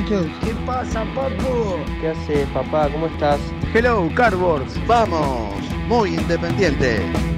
Muchachos. ¿Qué pasa, papu? ¿Qué haces, papá? ¿Cómo estás? Hello, Cardboards. Vamos, muy independiente.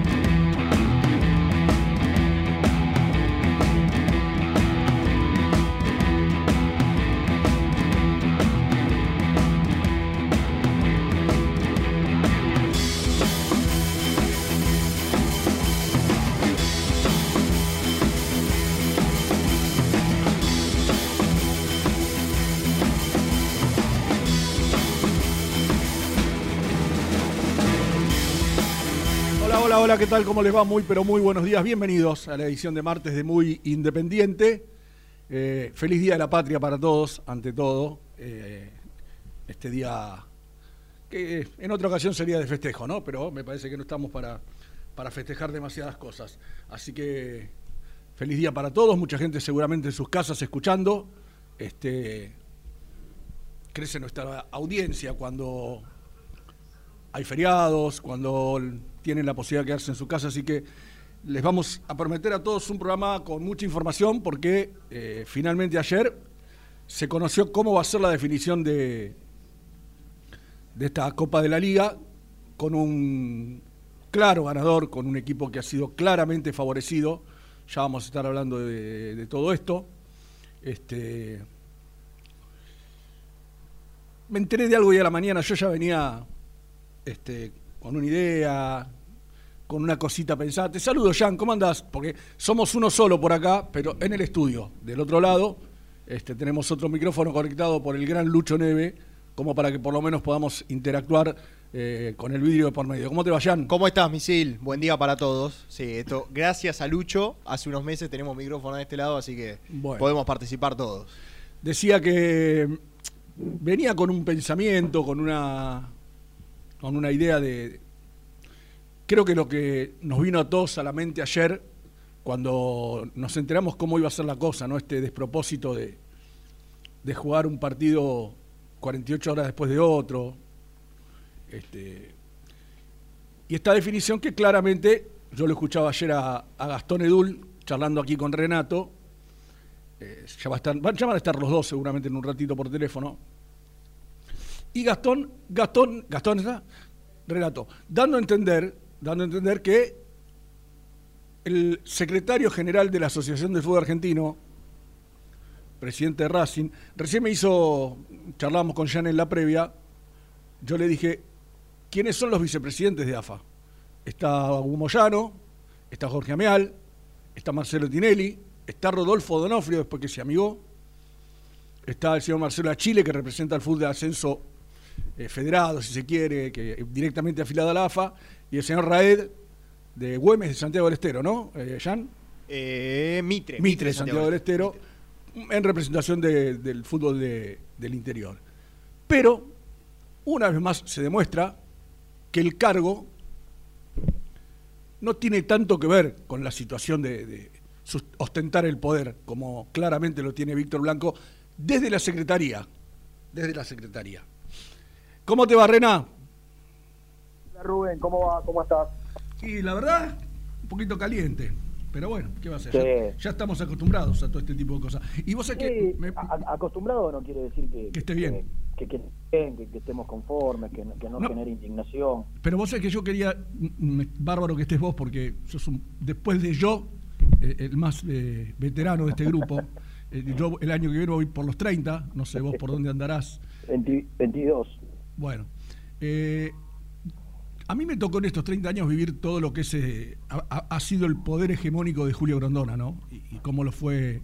Hola, ¿qué tal? ¿Cómo les va? Muy, pero muy buenos días. Bienvenidos a la edición de martes de Muy Independiente. Eh, feliz Día de la Patria para todos, ante todo. Eh, este día que en otra ocasión sería de festejo, ¿no? Pero me parece que no estamos para, para festejar demasiadas cosas. Así que feliz día para todos. Mucha gente seguramente en sus casas escuchando. Este, crece nuestra audiencia cuando hay feriados, cuando tienen la posibilidad de quedarse en su casa, así que les vamos a prometer a todos un programa con mucha información porque eh, finalmente ayer se conoció cómo va a ser la definición de, de esta Copa de la Liga con un claro ganador, con un equipo que ha sido claramente favorecido. Ya vamos a estar hablando de, todo esto. Este, me enteré de algo hoy a la mañana, yo ya venía este, con una idea, con una cosita pensada. Te saludo, Jan, ¿cómo andás? Porque somos uno solo por acá, pero en el estudio. Del otro lado este, tenemos otro micrófono conectado por el gran Lucho Neve, como para que por lo menos podamos interactuar eh, con el vidrio de por medio. ¿Cómo te va, Jan? ¿Cómo estás, Misil? Buen día para todos. Sí, esto, gracias a Lucho, hace unos meses tenemos micrófono de este lado, así que Bueno. podemos participar todos. Decía que venía con un pensamiento, con una, con una idea de... Creo que lo que nos vino a todos a la mente ayer, cuando nos enteramos cómo iba a ser la cosa, ¿no? Este despropósito de, de jugar un partido 48 horas después de otro. Este, y esta definición que claramente, yo lo escuchaba ayer a, a Gastón Edul, charlando aquí con Renato, eh, ya, va ya van a estar los dos seguramente en un ratito por teléfono. Y Gastón, Gastón, Gastón está, Renato, dando a entender, dando a entender que el secretario general de la Asociación de Fútbol Argentino, presidente de Racing, recién me hizo, charlamos con Jan en la previa, yo le dije, ¿quiénes son los vicepresidentes de AFA? Está Hugo Moyano, está Jorge Ameal, está Marcelo Tinelli, está Rodolfo Donofrio, después que se amigó, está el señor Marcelo Achille, que representa al fútbol de ascenso eh, federado, si se quiere, que directamente afiliado a la AFA, y el señor Raed de Güemes de Santiago del Estero, ¿no, eh, Jan? Eh, Mitre. Mitre de Santiago del Estero, Mitre. en representación de- del fútbol de- del interior. Pero, una vez más, se demuestra que el cargo no tiene tanto que ver con la situación de, de ostentar el poder, como claramente lo tiene Víctor Blanco, desde la Secretaría. desde la Secretaría. ¿Cómo te va, Rena? Hola Rubén, ¿cómo va? ¿Cómo estás? Y la verdad, un poquito caliente. Pero bueno, ¿qué va a ser? Sí. Ya, ya estamos acostumbrados a todo este tipo de cosas. Y vos sabés que... Me- acostumbrado no quiere decir que, Que esté bien. Que, que, que- que- que estemos conformes, que, no- que no, No. genere indignación. Pero vos sabés que yo quería, mm, mm, bárbaro que estés vos, porque sos un, después de yo, eh, el más eh, veterano de este grupo, eh, yo el año que viene voy por los 30, no sé vos por dónde andarás. 20 22. Bueno, eh, a mí me tocó en estos 30 años vivir todo lo que es, eh, ha, sido el poder hegemónico de Julio Grondona, ¿no? Y, y cómo lo fue.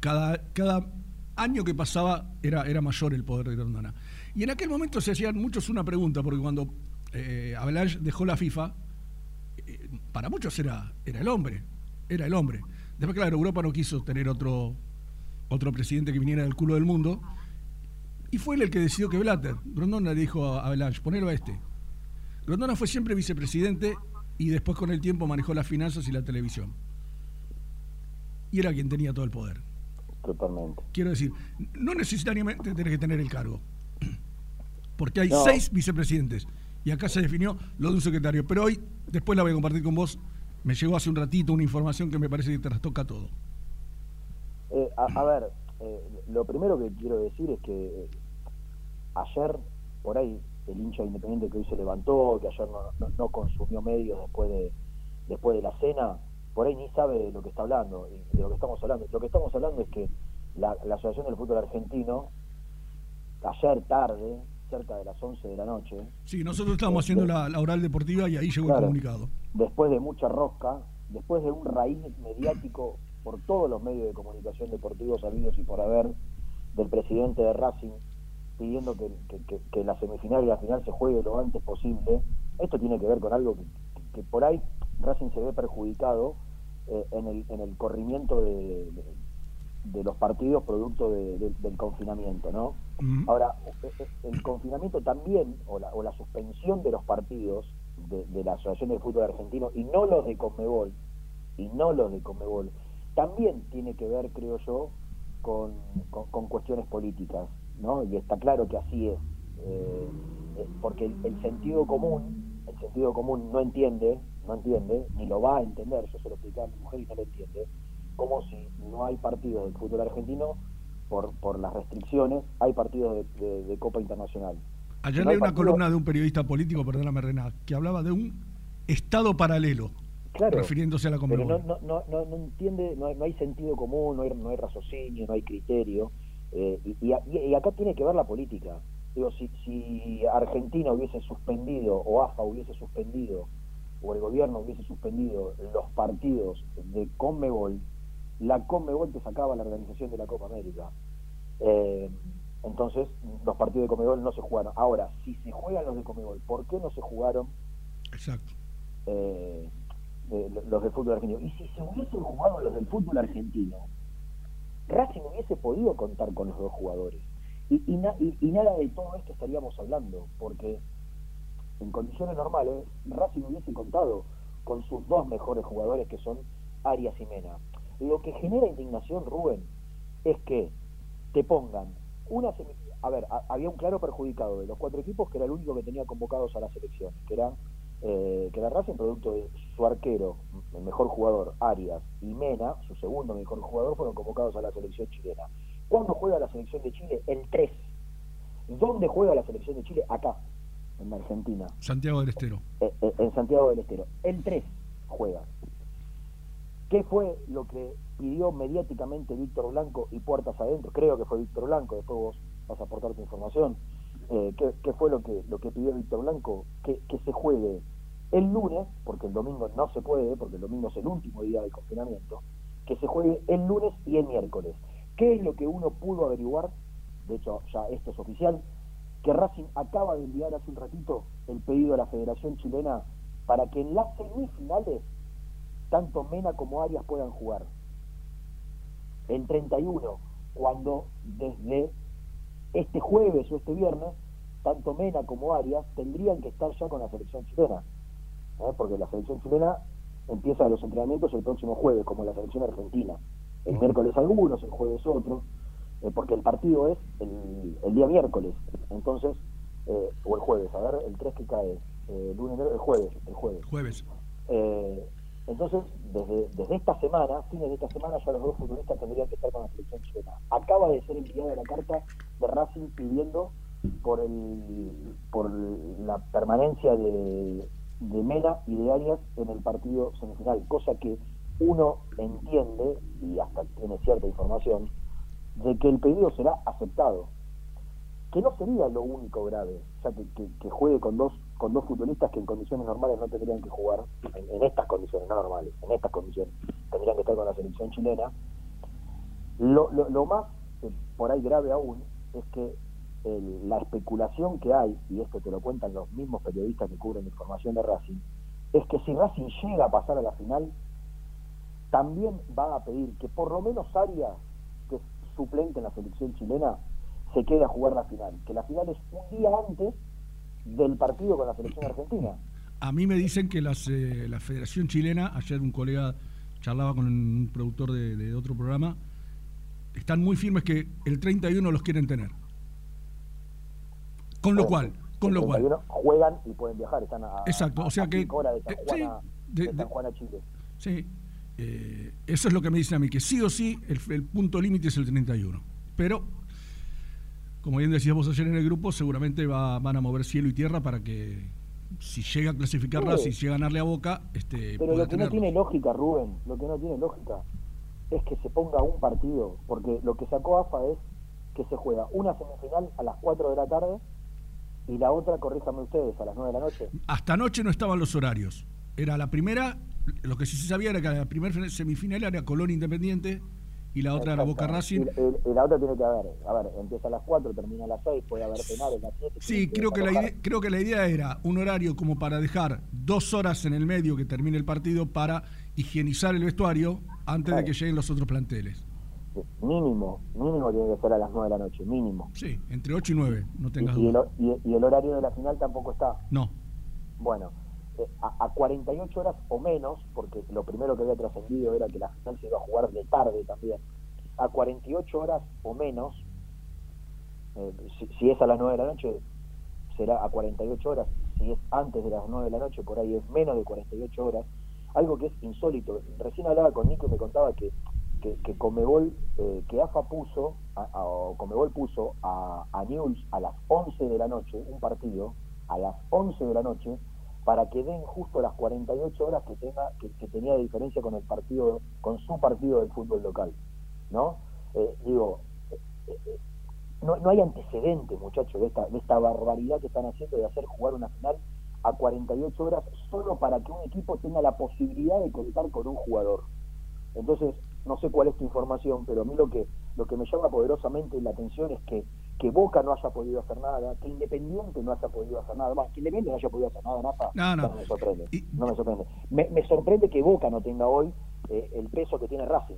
Cada, cada año que pasaba era, era mayor el poder de Grondona. Y en aquel momento se hacían muchos una pregunta, porque cuando eh, Avalanche dejó la FIFA, eh, para muchos era, era el hombre, era el hombre. Después, claro, Europa no quiso tener otro, otro presidente que viniera del culo del mundo, y fue él el que decidió que Blatter. Grondona le dijo a Avalanche, ponelo a este. Grondona fue siempre vicepresidente y después con el tiempo manejó las finanzas y la televisión. Y era quien tenía todo el poder. Totalmente. Quiero decir, no necesariamente tenés que tener el cargo. Porque hay No. seis vicepresidentes. Y acá se definió lo de un secretario. Pero hoy, después la voy a compartir con vos, me llegó hace un ratito una información que me parece que te trastoca todo. Eh, a, a ver, eh, lo primero que quiero decir es que ayer, por ahí, el hincha independiente que hoy se levantó, que ayer no, no- no consumió medios después de, después de la cena, por ahí ni sabe de lo que está hablando, de lo que estamos hablando. Lo que estamos hablando es que la, la Asociación del Fútbol Argentino, ayer tarde, cerca de las 11 de la noche, Sí, nosotros estábamos haciendo la, la oral deportiva y ahí llegó Claro. el comunicado. después de mucha rosca, después de un raíz mediático por todos los medios de comunicación deportivos habidos y por haber del presidente de Racing pidiendo que, que- que- la semifinal y la final se juegue lo antes posible, esto tiene que ver con algo que, que- por ahí Racing se ve perjudicado eh, en, el, en el corrimiento de, de- de los partidos producto de- de- del confinamiento, ¿no? Ahora, e- e- el confinamiento también, o la, o la suspensión de los partidos de, de la Asociación del Fútbol Argentino, y no los de Conmebol, y no los de Conmebol, también tiene que ver, creo yo, con, con- con cuestiones políticas, ¿no? Y está claro que así es, eh, eh, porque el, el sentido común, el sentido común no entiende, no entiende, ni lo va a entender, yo se lo explicaba a mi mujer y no lo entiende, como si no hay partidos del fútbol argentino por, por las restricciones, hay partidos de, de- de Copa Internacional. Ayer No leí una partido- columna de un periodista político, perdóname Rená, que hablaba de un estado paralelo, Claro, refiriéndose a la Conmebol. no, no, no, no entiende, no hay, no hay sentido común, no hay, no hay raciocinio, no hay criterio, eh, y, y y acá tiene que ver la política. Digo, si, si Argentina hubiese suspendido, o AFA hubiese suspendido, o el gobierno hubiese suspendido los partidos de Conmebol, la Conmebol te sacaba la organización de la Copa América. Eh, entonces, los partidos de Conmebol no se jugaron. Ahora, si se juegan los de Conmebol, ¿por qué no se jugaron Exacto. eh, de- los del fútbol argentino. Y si se hubiesen jugado los del fútbol argentino, Racing hubiese podido contar con los dos jugadores. Y, y, na- y- nada de todo esto estaríamos hablando, porque en condiciones normales Racing hubiese contado con sus dos mejores jugadores que son Arias y Mena. Lo que genera indignación, Rubén, es que te pongan una A ver, había un claro perjudicado de los cuatro equipos que era el único que tenía convocados a las elecciones, que era eh, que la Racing, producto de su arquero, el mejor jugador, Arias, y Mena, su segundo mejor jugador, fueron convocados a la selección chilena. ¿Cuándo juega la selección de Chile? El 3. ¿Dónde juega la selección de Chile? Acá, en Argentina, Santiago del Estero. eh, eh, en Santiago del Estero. El 3 juega. ¿Qué fue lo que pidió mediáticamente Víctor Blanco y puertas adentro? Creo que fue Víctor Blanco, después vos vas a aportar tu información. Eh, ¿qué, qué fue lo que, lo que pidió Víctor Blanco? Que, que se juegue el lunes, porque el domingo no se puede, porque el domingo es el último día del confinamiento, que se juegue el lunes y el miércoles. ¿Qué es lo que uno pudo averiguar? De hecho, ya esto es oficial, que Racing acaba de enviar hace un ratito el pedido a la Federación Chilena para que en las semifinales tanto Mena como Arias puedan jugar. El 31, cuando desde este jueves o este viernes, tanto Mena como Arias tendrían que estar ya con la selección chilena. ¿Eh? Porque la selección chilena empieza los entrenamientos el próximo jueves, como la selección argentina. El miércoles algunos, el jueves otros. eh, porque el partido es el, el día miércoles, entonces, eh, o el jueves, a ver, el 3 que cae, eh, lunes, el jueves, el jueves. Jueves. Eh, entonces, desde, desde esta semana, fines de esta semana, ya los dos futbolistas tendrían que estar con la selección chilena. Acaba de ser enviada la carta de Racing pidiendo por el por la permanencia de, de Mena y de Arias en el partido semifinal, cosa que uno entiende, y hasta tiene cierta información, de que el pedido será aceptado. Que no sería lo único grave, o sea, que, que, juegue con dos con dos futbolistas que en condiciones normales no tendrían que jugar, en, en estas condiciones, no normales, en estas condiciones, tendrían que estar con la selección chilena. Lo, lo, lo más eh, por ahí grave aún es que el- la especulación que hay, y esto te lo cuentan los mismos periodistas que cubren información de Racing, es que si Racing llega a pasar a la final, también va a pedir que por lo menos Arias, que es suplente en la selección chilena, se quede a jugar la final. Que la final es un día antes del partido con la selección argentina. A mí me dicen que las, eh, la Federación Chilena, ayer un colega charlaba con un productor de, de otro programa, están muy firmes que el 31 los quieren tener. Con lo cual, con lo cual, 31 juegan y pueden viajar, están a, Exacto, o sea a que- horas de San eh, sí, de- de San Chile. sí, eh, eso es lo que me dicen a mí, que sí o sí el, el punto límite es el 31. Pero, como bien decías vos ayer en el grupo, seguramente va- van a mover cielo y tierra para que si llega a clasificar Sí. Racing, si llega a ganarle a Boca, este, Pero lo que no tiene lógica, Rubén, lo que no tiene lógica es que se ponga un partido, porque lo que sacó AFA es que se juega una semifinal a las 4 de la tarde y la otra, corríjame ustedes, a las 9 de la noche. Hasta anoche no estaban los horarios. Era la primera, lo que sí se sabía era que la primera semifinal era Colón Independiente y la otra era Boca Racing. Y, y- y la otra tiene que haber, a ver, empieza a las 4, termina a las 6, puede haber penales a las 7. Sí, creo que, la idea, creo que la idea era un horario como para dejar dos horas en el medio que termine el partido para higienizar el vestuario antes de que lleguen los otros planteles. Mínimo, mínimo tiene que ser a las 9 de la noche, mínimo. Sí, entre 8 y 9, no Y, tengas y el, duda. y el horario de la final tampoco está. No, Bueno, eh, a, a 48 horas o menos, porque lo primero que había trascendido era que la final se iba a jugar de tarde también, a 48 horas o menos, eh, si, si es a las 9 de la noche, será a 48 horas, si es antes de las 9 de la noche, por ahí es menos de 48 horas, algo que es insólito. Recién hablaba con Nico y me contaba que, que, Comebol, eh, que AFA puso, a, a- Comebol puso a, a News a las 11 de la noche, un partido, a las 11 de la noche, para que den justo las 48 horas que tenga que, que tenía de diferencia con el partido con su partido del fútbol local no Eh, digo eh, eh, no, no hay antecedentes muchachos de esta de esta barbaridad que están haciendo de hacer jugar una final a 48 horas solo para que un equipo tenga la posibilidad de contar con un jugador. Entonces no sé cuál es tu información pero a mí lo que lo que me llama poderosamente la atención es que que Boca no haya podido hacer nada, que Independiente no haya podido hacer nada, más que Independiente no haya podido hacer nada, Napa, No, no. no me sorprende, no me sorprende. Me, me sorprende que Boca no tenga hoy eh, el peso que tiene Racing.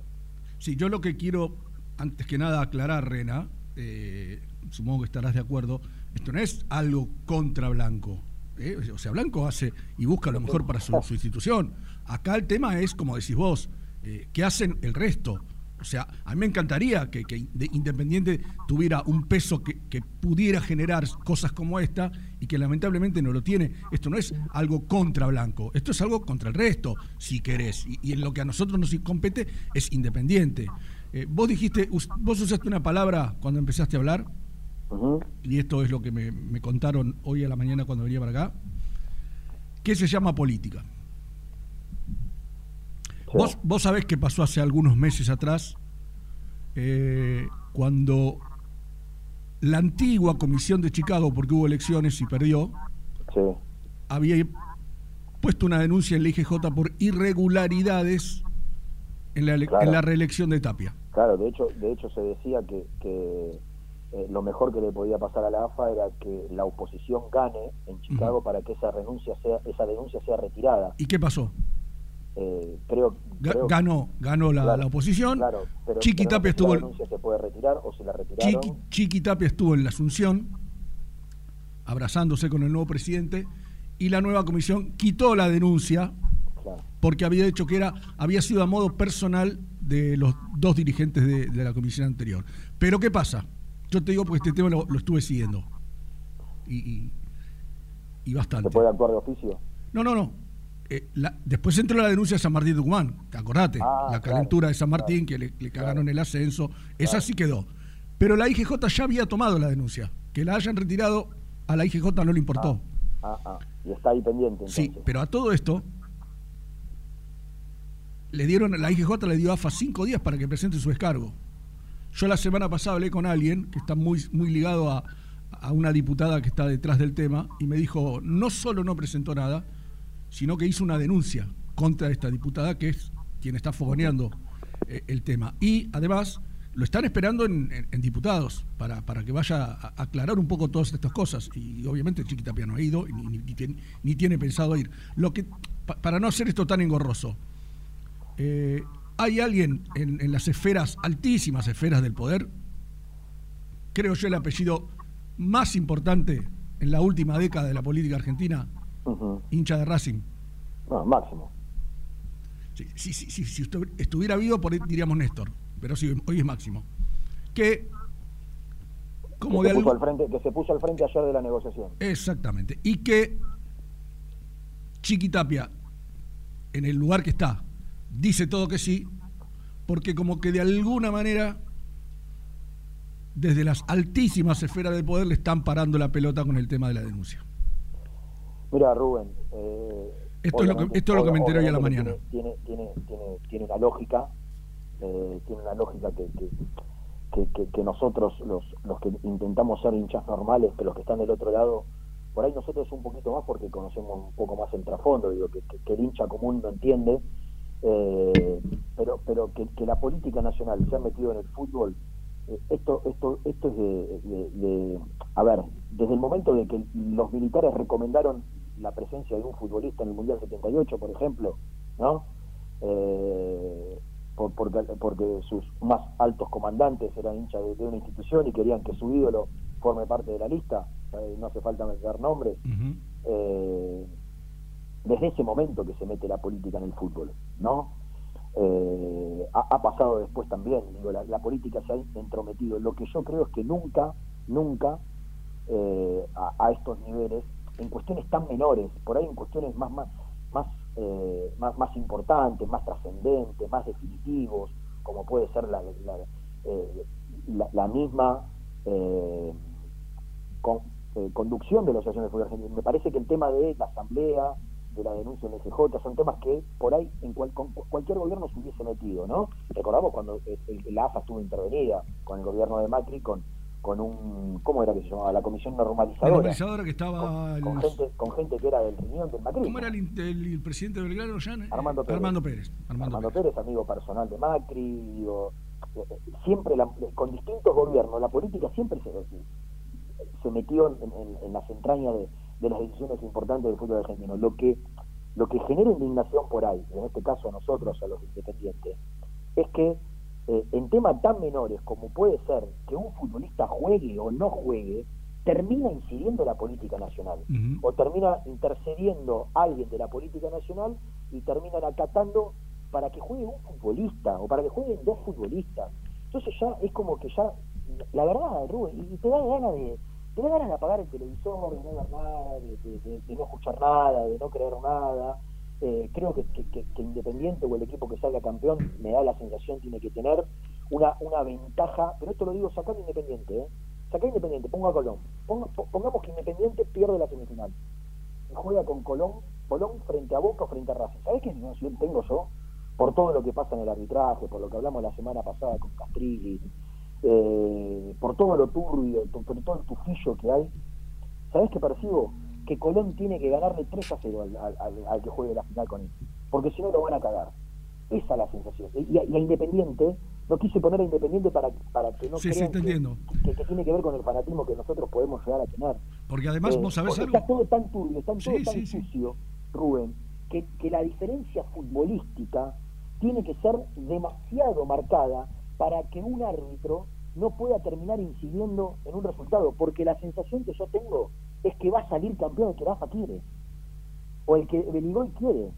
Sí, yo lo que quiero, antes que nada, aclarar, Rena, eh, supongo que estarás de acuerdo, esto no es algo contra Blanco. ¿eh? O sea, Blanco hace y busca lo mejor para su, su institución. Acá el tema es, como decís vos, eh, ¿qué hacen el resto? O sea, a mí me encantaría que, que de- Independiente tuviera un peso que, que pudiera generar cosas como esta y que lamentablemente no lo tiene. Esto no es algo contra Blanco, esto es algo contra el resto, si querés. Y, y en lo que a nosotros nos compete es Independiente. Eh, vos dijiste, vos usaste una palabra cuando empezaste a hablar, y esto es lo que me, me contaron hoy a la mañana cuando venía para acá, que se llama política. Sí. Vos, vos sabés que pasó hace algunos meses atrás, eh, cuando la antigua comisión de Chicago, porque hubo elecciones y perdió, Sí, había puesto una denuncia en la IGJ por irregularidades en la, ele- Claro. en la reelección de Tapia. claro, de hecho, de hecho se decía que, que eh, lo mejor que le podía pasar a la AFA era que la oposición gane en Chicago para que esa renuncia sea, esa denuncia sea retirada. ¿Y qué pasó? Eh, creo, creo- ganó ganó la, claro, la oposición. claro, pero, Chiqui pero Tapia si estuvo la denuncia se puede retirar o se la retiraron. Chiqui, Chiqui Tapia estuvo en la Asunción, abrazándose con el nuevo presidente, y la nueva comisión quitó la denuncia Claro. porque había dicho que era, había sido a modo personal de los dos dirigentes de, de la comisión anterior. Pero ¿qué pasa? Yo te digo porque este tema lo, lo estuve siguiendo. Y, y, y bastante. ¿Se puede actuar de oficio? No, no, no. Eh, la- después entró la denuncia de San Martín de Tucumán, ¿te acordate? Ah, la claro, calentura de San Martín, claro, que le, le claro. cagaron el ascenso. Esa sí quedó. Pero la IGJ ya había tomado la denuncia. Que la hayan retirado, a la IGJ no le importó. Ah, ah. Y está ahí pendiente entonces. sí, pero a todo esto, le dieron, la IGJ le dio a AFA cinco días para que presente su descargo. Yo la semana pasada hablé con alguien que está muy, muy ligado a, a una diputada que está detrás del tema y me dijo, no solo no presentó nada, sino que hizo una denuncia contra esta diputada que es quien está fogoneando eh, el tema. Y además lo están esperando en, diputados para, para que vaya a aclarar un poco todas estas cosas. Y obviamente Chiquitapia no ha ido ni, ni- tiene, pensado ir. Lo que, pa- para no hacer esto tan engorroso, eh, hay alguien en, en las esferas, altísimas esferas del poder, creo yo el apellido más importante en la última década de la política argentina, Hincha de Racing. No, máximo. Si, si, si, si- si estu- estuviera vivo, por ahí diríamos Néstor, pero sí, hoy es Máximo. Que, como que, de se puso al frente, que se puso al frente ayer de la negociación. Exactamente. Y que Chiquitapia, en el lugar que está, dice todo que sí, porque como que de alguna manera, desde las altísimas esferas del poder, le están parando la pelota con el tema de la denuncia. Mira, Rubén. eh, Esto es lo que- obviamente- esto es lo que me enteré hoy a la mañana. Tiene, tiene, tiene, tiene una lógica, eh, tiene una lógica que, que, que, que- que nosotros, los, los que intentamos ser hinchas normales, que los que están del otro lado, por ahí nosotros un poquito más porque conocemos un poco más el trasfondo, digo, que, que- el hincha común no entiende, eh, pero pero que, que la política nacional se ha metido en el fútbol, eh, esto esto esto es de, de- de- a ver, desde el momento de que los militares recomendaron la presencia de un futbolista en el Mundial 78, por ejemplo, ¿no? Eh, por- porque, porque sus más altos comandantes eran hinchas de, de una institución y querían que su ídolo forme parte de la lista, eh, no hace falta dar nombres, eh, desde ese momento que se mete la política en el fútbol, ¿no? Ha, ha pasado después también, digo, la, la política se ha entrometido. Lo que yo creo es que nunca, nunca eh, a, a estos niveles, en cuestiones tan menores, por ahí en cuestiones más, más, más, eh, más, más importantes, más trascendentes, más definitivos, como puede ser la, la, eh, la- misma eh, eh, conducción de la Asociación de Fútbol Argentino. Me parece que el tema de la asamblea, de la denuncia en el son temas que por ahí en cual- con cu- cualquier gobierno se hubiese metido, ¿no? Recordamos cuando eh, la AFA estuvo intervenida con el gobierno de Macri, con, con un, ¿cómo era que se llamaba? La comisión La normalizadora. normalizadora que estaba... Con, gente, con gente que era del riñón del Macri. ¿Cómo era el, in- el- el presidente de Belgrano? Eh, Armando Pérez. Armando Pérez. Armando Armando Pérez. Pérez, amigo personal de Macri, digo, eh, eh, siempre la- con distintos gobiernos, la política siempre se, se metió en, en- en las entrañas de, de las decisiones importantes del fútbol argentino. Lo que, lo que genera indignación por ahí, en este caso a nosotros, a los independientes, es que eh, en temas tan menores como puede ser que un futbolista juegue o no juegue, termina incidiendo la política nacional o termina intercediendo alguien de la política nacional y terminan acatando para que juegue un futbolista o para que jueguen dos futbolistas. Entonces ya es como que ya, la verdad, Rubén, y te da ganas de, te da ganas de apagar el televisor, de no ver nada, de, de- de- de no escuchar nada, de no creer nada. Eh, creo que, Independiente o el equipo que salga campeón, me da la sensación, tiene que tener una, una ventaja, pero esto lo digo sacando Independiente, ¿eh? Sacá Independiente, ponga a Colón. Ponga- po- pongamos que Independiente pierde la semifinal y juega con Colón, Colón frente a Boca o frente a Racing. ¿Sabés qué sensación tengo yo? Por todo lo que pasa en el arbitraje, por lo que hablamos la semana pasada con Castrilli, eh, por todo lo turbio, por todo el tufillo que hay. ¿Sabés qué percibo? Que Colón tiene que ganarle 3 a 0 al, al- al- al que juegue la final con él. Porque si no lo van a cagar. Esa es la sensación. Y, a- y a Independiente, no quise poner a Independiente para, para que no Sí, sí, crean te que- entiendo. que, que tiene que ver con el fanatismo que nosotros podemos llegar a tener. Porque además, Eh, vos sabés algo. Está todo tan turbio, está todo Sí, tan sí, sí. sucio, Rubén, que, que la diferencia futbolística tiene que ser demasiado marcada para que un árbitro no pueda terminar incidiendo en un resultado, porque la sensación que yo tengo es que va a salir campeón el que Rafa quiere, o el que Beligoy quiere.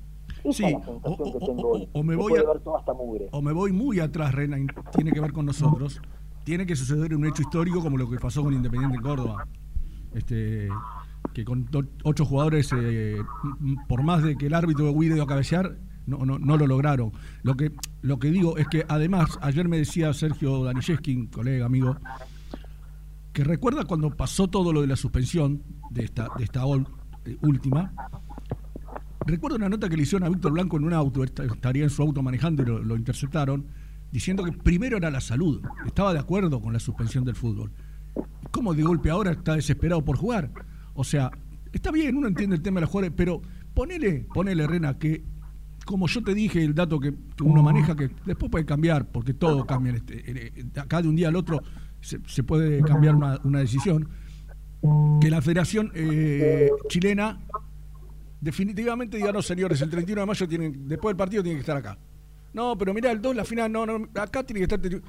Esa Sí, es la o, sensación que tengo o- hoy. o me voy puede a, ver toda esta mugre. o me voy muy atrás, Rena, tiene que ver con nosotros. Tiene que suceder un hecho histórico como lo que pasó con Independiente en Córdoba. Este, que con ocho jugadores, eh, por más de que el árbitro hubiera a cabecear, no, no, no lo lograron. Lo que, lo que digo es que además, ayer me decía Sergio Daniszewski, colega, amigo, que recuerda cuando pasó todo lo de la suspensión de esta, de esta ol- eh, última. Recuerdo una nota que le hicieron a Víctor Blanco en un auto, est- estaría en su auto manejando y lo, lo interceptaron, diciendo que primero era la salud, estaba de acuerdo con la suspensión del fútbol. ¿Cómo de golpe ahora está desesperado por jugar? O sea, está bien, uno entiende el tema de los jugadores, pero ponele, ponele, Rena, que como yo te dije, el dato que, que uno maneja, que después puede cambiar, porque todo cambia. este- acá de un día al otro se, puede cambiar una, decisión. Que la Federación eh, Chilena definitivamente diga, no, señores, el 31 de mayo tienen, después del partido tienen que estar acá. No, pero mirá, el 2, la final, no, no, acá tiene que estar...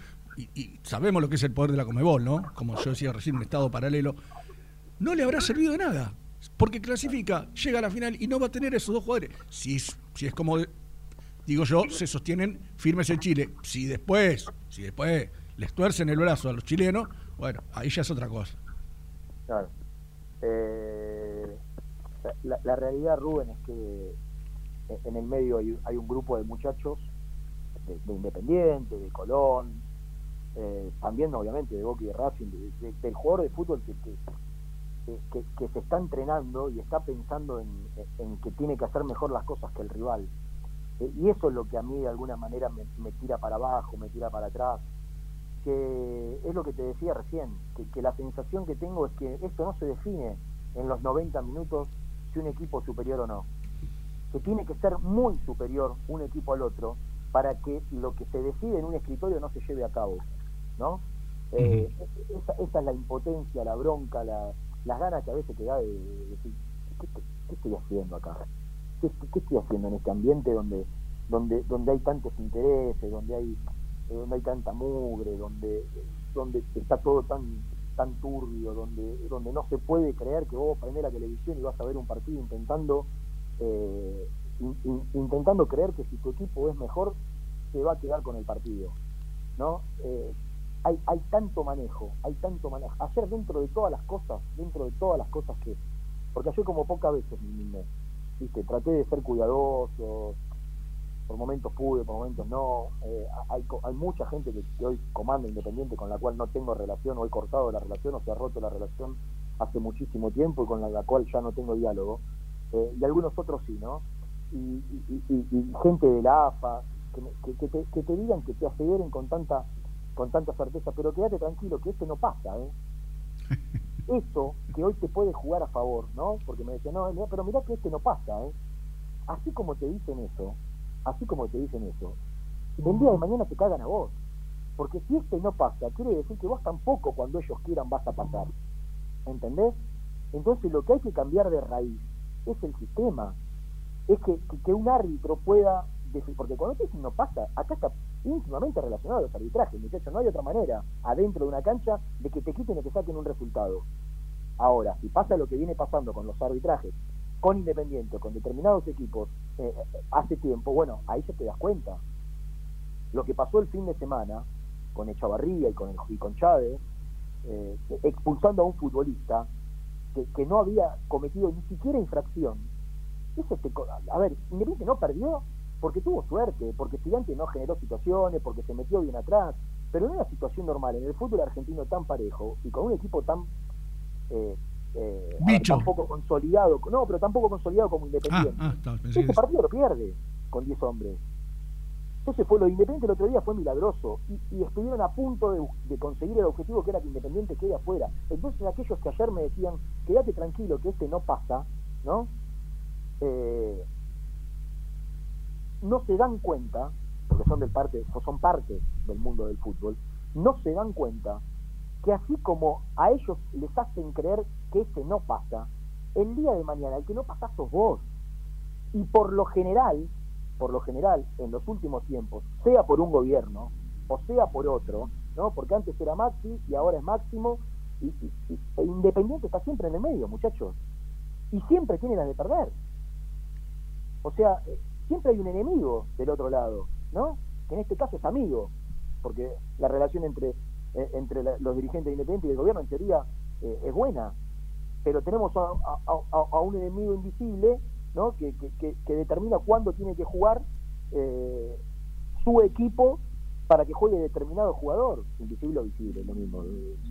Y, sabemos lo que es el poder de la Comebol, ¿no? Como yo decía recién, un estado paralelo. No le habrá servido de nada, porque clasifica, llega a la final y no va a tener esos dos jugadores. Si, es- si es como, digo yo, se sostienen firmes en Chile. Si después, si después les tuercen el brazo a los chilenos, bueno, ahí ya es otra cosa. Eh, la, realidad, Rubén, es que en el medio hay, un grupo de muchachos de, de Independiente, de Colón, eh, también obviamente de Boca y de Racing, de- de- del jugador de fútbol que, que, se está entrenando y está pensando en, que tiene que hacer mejor las cosas que el rival. Eh, y eso es lo que a mí de alguna manera me tira para abajo, me tira para atrás que es lo que te decía recién, que, que la sensación que tengo es que esto no se define en los 90 minutos si un equipo es superior o no. Que tiene que ser muy superior un equipo al otro para que lo que se decide en un escritorio no se lleve a cabo. ¿no? Eh, esa, esa es la impotencia, la bronca, la- las ganas que a veces te da de, de decir, ¿qué, qué- qué estoy haciendo acá? ¿Qué, qué estoy haciendo en este ambiente donde, donde, donde hay tantos intereses, donde hay donde hay tanta mugre, donde, donde está todo tan tan turbio, donde, donde no se puede creer que vos prendés la televisión y vas a ver un partido intentando eh, in- in- intentando creer que si tu equipo es mejor, se va a quedar con el partido. ¿no? Eh, hay, hay tanto manejo, hay tanto manejo. Ayer dentro de todas las cosas, dentro de todas las cosas que... Porque ayer como pocas veces me ¿viste? Traté de ser cuidadoso, por momentos pude, por momentos no. Eh, hay, hay mucha gente que, que hoy comanda Independiente con la cual no tengo relación, o he cortado la relación, o se ha roto la relación hace muchísimo tiempo y con la, la cual ya no tengo diálogo. Eh, y algunos otros sí, ¿no? Y, y- y- y- gente de la AFA, que, que- que te, que te digan, que te aseveren con tanta con tanta certeza, pero quédate tranquilo que esto no pasa, ¿eh? Eso que hoy te puede jugar a favor, ¿no? Porque me decían, no, pero mira que este no pasa, ¿eh? Así como te dicen eso, así como te dicen eso, el día de mañana te cagan a vos. Porque si este no pasa, quiere decir que vos tampoco cuando ellos quieran vas a pasar. ¿Entendés? Entonces lo que hay que cambiar de raíz es el sistema. Es que, que, que un árbitro pueda... defi- Porque cuando te dicen no pasa, acá está íntimamente relacionado a los arbitrajes, muchachos. No hay otra manera, adentro de una cancha, de que te quiten o te saquen un resultado. Ahora, si pasa lo que viene pasando con los arbitrajes, con Independiente, con determinados equipos, eh, eh, hace tiempo, bueno, ahí ya te das cuenta. Lo que pasó el fin de semana con Echavarría y con, el, y con Chávez, eh, expulsando a un futbolista que, no había cometido ni siquiera infracción, eso te, a ver, Independiente no perdió porque tuvo suerte, porque Estudiante no generó situaciones, porque se metió bien atrás, pero en una situación normal, en el fútbol argentino tan parejo y con un equipo tan eh, eh, Bicho. tampoco consolidado, no, pero tampoco consolidado como Ah, Independiente. ah, está, pensé Ese partido lo pierde con 10 hombres. Entonces fue lo de Independiente el otro día fue milagroso y, y estuvieron a punto de, de conseguir el objetivo que era que Independiente quede afuera. Entonces aquellos que ayer me decían, quédate tranquilo que este no pasa, ¿no? Eh, no se dan cuenta, porque son del parte, son parte del mundo del fútbol, no se dan cuenta que así como a ellos les hacen creer que ese no pasa, el día de mañana el que no pasa sos vos. Y por lo general, por lo general, en los últimos tiempos, sea por un gobierno o sea por otro, ¿no? Porque antes era Maxi y ahora es Máximo, y, e Independiente está siempre en el medio, muchachos. Y siempre tiene las de perder. O sea, eh, siempre hay un enemigo del otro lado, ¿no? Que en este caso es amigo, porque la relación entre, eh, entre los dirigentes independientes y el gobierno en teoría eh, es buena, pero tenemos a, a- un enemigo invisible, ¿no? Que, que- que- determina cuándo tiene que jugar eh, su equipo para que juegue determinado jugador, invisible o visible, lo mismo,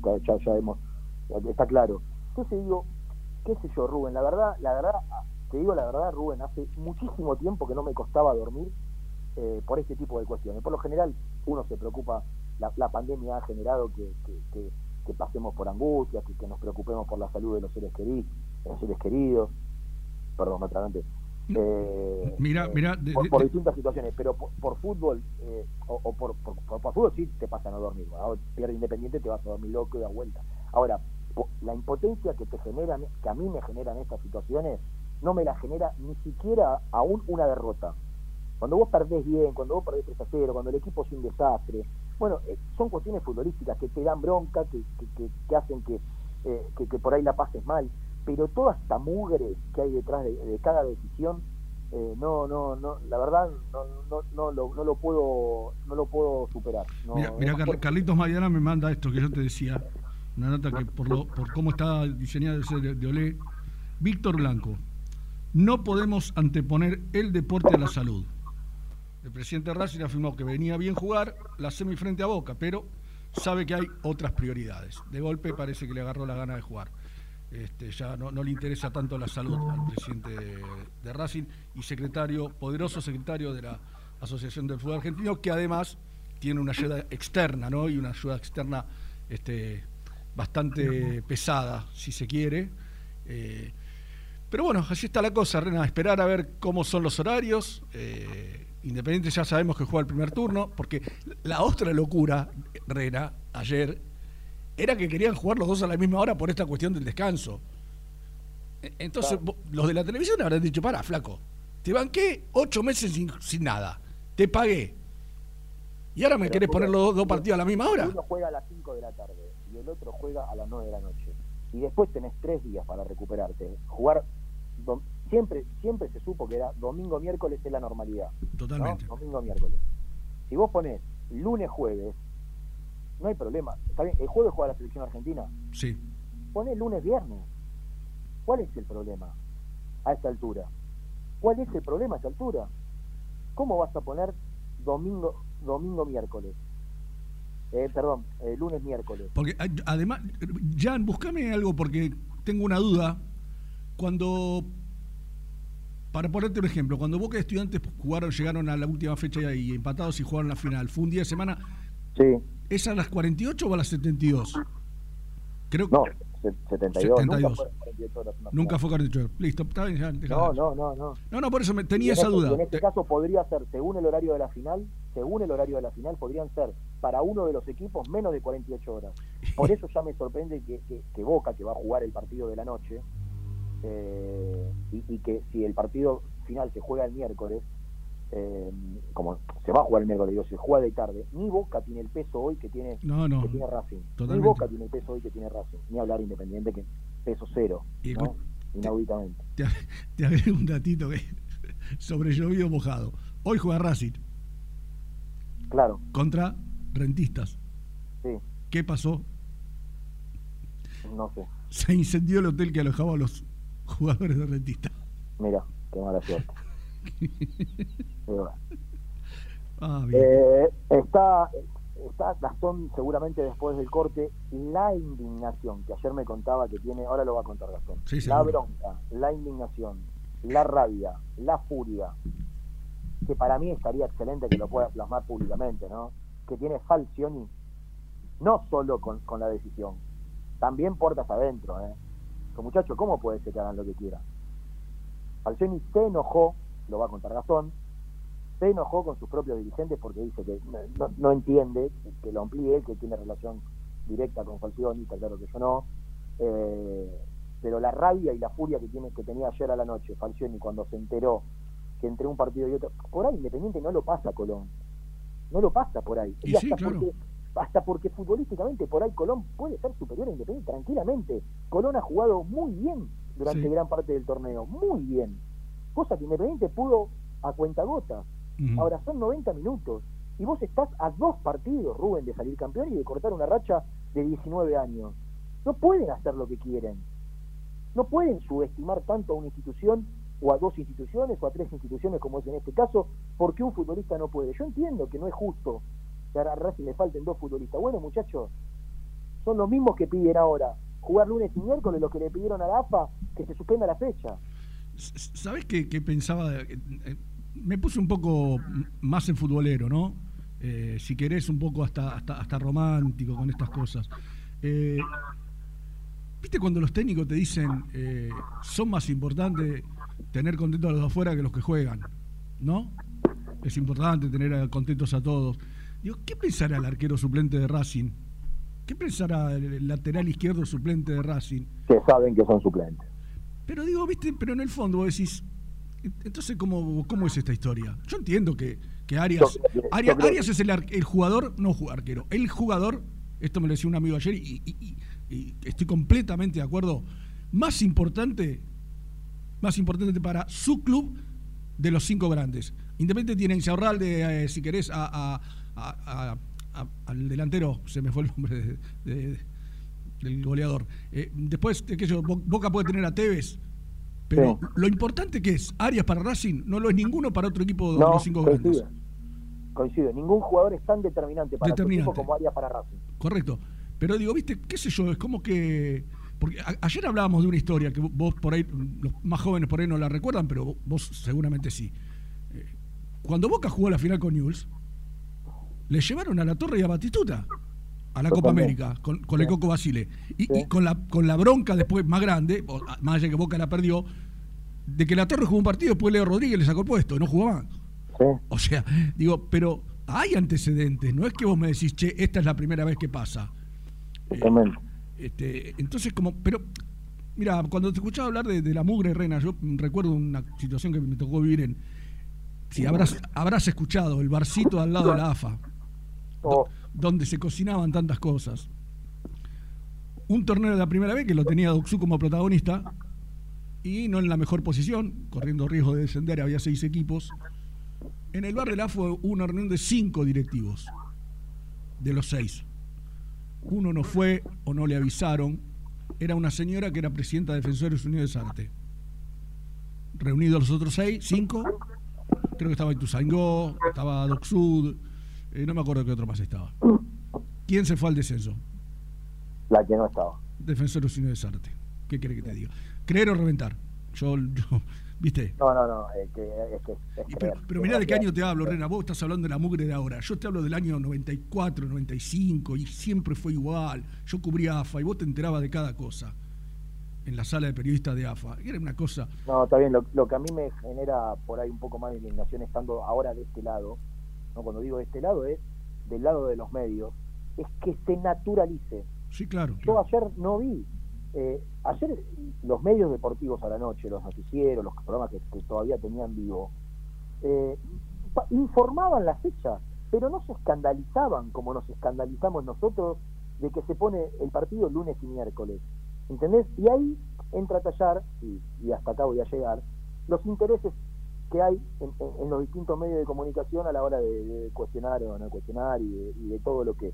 ya, ya, ya hemos, está claro. Entonces digo, qué sé yo, Rubén, la verdad, la verdad, te digo la verdad, Rubén, hace muchísimo tiempo que no me costaba dormir eh, por este tipo de cuestiones. Por lo general, uno se preocupa, la, la pandemia ha generado que, que- que- que pasemos por angustia, que, que nos preocupemos por la salud de los seres queridos, de los seres queridos, perdón, me atraganté. Eh, Mirá, eh, mirá, de- por, de- por de- distintas situaciones, pero por, por fútbol eh, o, o por, por, fútbol sí te pasa a no dormir. Ahora, pierde Independiente, te vas a dormir loco y da vuelta. Ahora, la impotencia que te generan, que a mí me generan estas situaciones, no me la genera ni siquiera aún una derrota. Cuando vos perdés bien, cuando vos perdés 3 a 0, cuando el equipo es un desastre, bueno, eh, son cuestiones futbolísticas que te dan bronca, que, que, que- que hacen que, eh, que, que por ahí la pases mal, pero toda esta mugre que hay detrás de, de cada decisión, eh, no, no, no, la verdad no, no, no, lo, no lo puedo, no lo puedo superar. No, Mira, mira, Car- Carlitos Mariana me manda esto que yo te decía, una nota que por, lo, por cómo está diseñada ese de, de Olé. Víctor Blanco, no podemos anteponer el deporte a la salud. El presidente Racing afirmó que venía bien jugar la semi frente a Boca, pero sabe que hay otras prioridades. De golpe parece que le agarró la gana de jugar. Este, ya no, le interesa tanto la salud al presidente de, de Racing y secretario, poderoso secretario de la Asociación del Fútbol Argentino, que además tiene una ayuda externa, ¿no? Y una ayuda externa este, bastante pesada, si se quiere. Eh, pero bueno, así está la cosa, Rena. Esperar a ver cómo son los horarios. Eh, Independiente ya sabemos que juega el primer turno, porque la otra locura, Rena, ayer, era que querían jugar los dos a la misma hora por esta cuestión del descanso. Entonces, Claro. los de la televisión habrán dicho, para, flaco, te banqué ocho meses sin, sin nada, te pagué. ¿Y ahora me Pero, querés poner los dos, partidos a la misma hora? Uno juega a las 5 de la tarde y el otro juega a las 9 de la noche. Y después tenés tres días para recuperarte. Jugar, siempre siempre se supo que era domingo, miércoles es la normalidad. ¿no? Totalmente. Domingo, miércoles. Si vos ponés lunes, jueves, no hay problema. Está bien, el jueves juega la selección argentina. Sí. Poné lunes, viernes. ¿Cuál es el problema a esta altura? ¿Cuál es el problema a esta altura? ¿Cómo vas a poner domingo, domingo, miércoles? Eh, perdón, eh, lunes, miércoles. Porque además, Jan, buscame algo porque tengo una duda. Cuando, para ponerte un ejemplo, cuando Boca y Estudiantes jugaron, llegaron a la última fecha y empatados y jugaron la final, ¿fue un día de semana? Sí, ¿Es a las 48 o a las 72? Creo que no, se- 72. 72. Nunca fue 48 horas una nunca final. fue 48. Listo, está bien, ya, No, no, no, no. no, no, por eso me, tenía en esa este- duda. En este Te- caso podría ser, según el horario de la final, según el horario de la final, podrían ser para uno de los equipos menos de 48 horas. Por eso ya me sorprende que, que- que Boca, que va a jugar el partido de la noche, eh, y, y que si el partido final se juega el miércoles, eh, como se va a jugar el miércoles, digo, se juega de tarde, ni Boca tiene el peso hoy que tiene, No, no. que tiene Racing. Ni totalmente. Boca tiene el peso hoy que tiene Racing. Ni hablar Independiente que peso cero, Y ¿no? escu- Inauditamente. Te, te agrego un datito que sobre llovido mojado. Hoy juega Racing Claro, contra Rentistas. sí, ¿Qué pasó? no sé. Se incendió el hotel que alojaba a los jugadores de Rentistas. Mira, qué mala suerte. Bueno. Ah. Eh, está, está Gastón seguramente después del corte, la indignación que ayer me contaba que tiene, ahora lo va a contar Gastón. Sí, la bronca, la indignación, la rabia, la furia, que para mí estaría excelente que lo pueda plasmar públicamente, ¿no? Que tiene Falcioni, no solo con, con la decisión, también puertas adentro, ¿eh? Que, muchachos, ¿cómo puede ser que hagan lo que quieran? Falcioni se enojó, lo va a contar Gastón, se enojó con sus propios dirigentes porque dice que no, no entiende que lo amplíe, que tiene relación directa con Falcioni, está claro que yo no. Eh, pero la rabia y la furia que tiene que tenía ayer a la noche Falcioni cuando se enteró que entre un partido y otro, por ahí Independiente no lo pasa Colón, no lo pasa por ahí. Y sí, hasta claro. porque hasta porque futbolísticamente por ahí Colón puede ser superior a Independiente tranquilamente. Colón ha jugado muy bien durante Sí. gran parte del torneo, muy bien. Cosa que Independiente pudo a cuentagotas. Ujú. Ahora son 90 minutos y vos estás a dos partidos, Rubén, de salir campeón y de cortar una racha de 19 años. No pueden hacer lo que quieren. No pueden subestimar tanto a una institución o a dos instituciones o a tres instituciones como es en este caso, porque un futbolista no puede. Yo entiendo que no es justo que a Racing le falten dos futbolistas. Bueno, muchachos, son los mismos que piden ahora. Jugar lunes y miércoles, los que le pidieron a la AFA que se suspenda la fecha. S- ¿Sabés qué, qué pensaba? Eh, Me puse un poco más en futbolero, ¿no? Eh, si querés, un poco hasta, hasta, hasta romántico con estas cosas. Eh, ¿Viste cuando los técnicos te dicen eh, son más importantes tener contentos a los de afuera que los que juegan? ¿No? Es importante tener contentos a todos. Digo, ¿qué pensará el arquero suplente de Racing? ¿Qué pensará el lateral izquierdo suplente de Racing? Que saben que son suplentes. Pero digo, viste, pero en el fondo vos decís, entonces, ¿cómo, cómo es esta historia? Yo entiendo que, que Arias, Yo Arias, yo creo Arias es el, el jugador, no arquero, el jugador, esto me lo decía un amigo ayer y, y- y- y estoy completamente de acuerdo, más importante, más importante para su club de los cinco grandes. Independiente tiene en Insaurralde, eh, si querés, a, a- a- al delantero, se me fue el nombre de- de- del goleador. Eh, después, qué sé yo, Boca puede tener a Tevez, pero Sí. lo importante que es Arias para Racing no lo es ninguno para otro equipo de No, los cinco grandes. coincido. Ningún jugador es tan determinante para Determinante. equipo como Arias para Racing. Correcto. Pero digo, viste, qué sé yo, es como que. Porque ayer hablábamos de una historia que vos por ahí, los más jóvenes por ahí no la recuerdan, pero vos, vos seguramente sí. Eh, Cuando Boca jugó la final con Newell's, le llevaron a la Torre y a Batistuta a la Copa. América con, con el. Coco Basile. Y, Sí. y con, la, con la bronca después más grande, más allá que Boca la perdió, de que la Torre jugó un partido, después Leo Rodríguez le sacó el puesto, no. Sí. O sea, digo, pero hay antecedentes, no es que vos me decís, che, esta es la primera vez que pasa. Eh, Totalmente. este, entonces, como, pero, mira, cuando te escuchaba hablar de, de la mugre rena, yo recuerdo una situación que me tocó vivir en. Si habrás, habrás escuchado, el barcito al lado de la AFA, Donde se cocinaban tantas cosas. Un torneo de la primera vez que lo tenía Doxu como protagonista y no en la mejor posición, corriendo riesgo de descender, había seis equipos. En el bar de la hubo una reunión de cinco directivos, de los seis. Uno no fue o no le avisaron. Era una señora que era presidenta de Defensores Unidos de Sarte. Reunidos los otros seis, cinco, creo que estaba Ituzaingó, estaba Doc Sud, eh, no me acuerdo qué otro más estaba. ¿Quién se fue al descenso? la que no estaba. Defensores Unidos de Sarte. ¿Qué quiere que te diga? Creer o reventar. Yo, yo- ¿viste? No, no, no. Es que, es que, es pero, pero mirá de qué año te hablo, Rena. Vos estás hablando de la mugre de ahora. Yo te hablo del año 94, 95 y siempre fue igual. Yo cubría AFA y vos te enterabas de cada cosa en la sala de periodistas de AFA. Era una cosa. No, está bien. Lo, lo que a mí me genera por ahí un poco más de indignación estando ahora de este lado, ¿no? cuando digo de este lado es del lado de los medios, es que se naturalice. Sí, claro. Yo ayer no vi. eh, ayer los medios deportivos a la noche, los noticieros, los programas que, que todavía tenían vivo, eh, informaban la fecha, pero no se escandalizaban como nos escandalizamos nosotros de que se pone el partido lunes y miércoles. ¿Entendés? Y ahí entra a tallar, y, y hasta acá voy a llegar, los intereses que hay en, en- en los distintos medios de comunicación a la hora de, de cuestionar o no cuestionar y de, y de todo lo que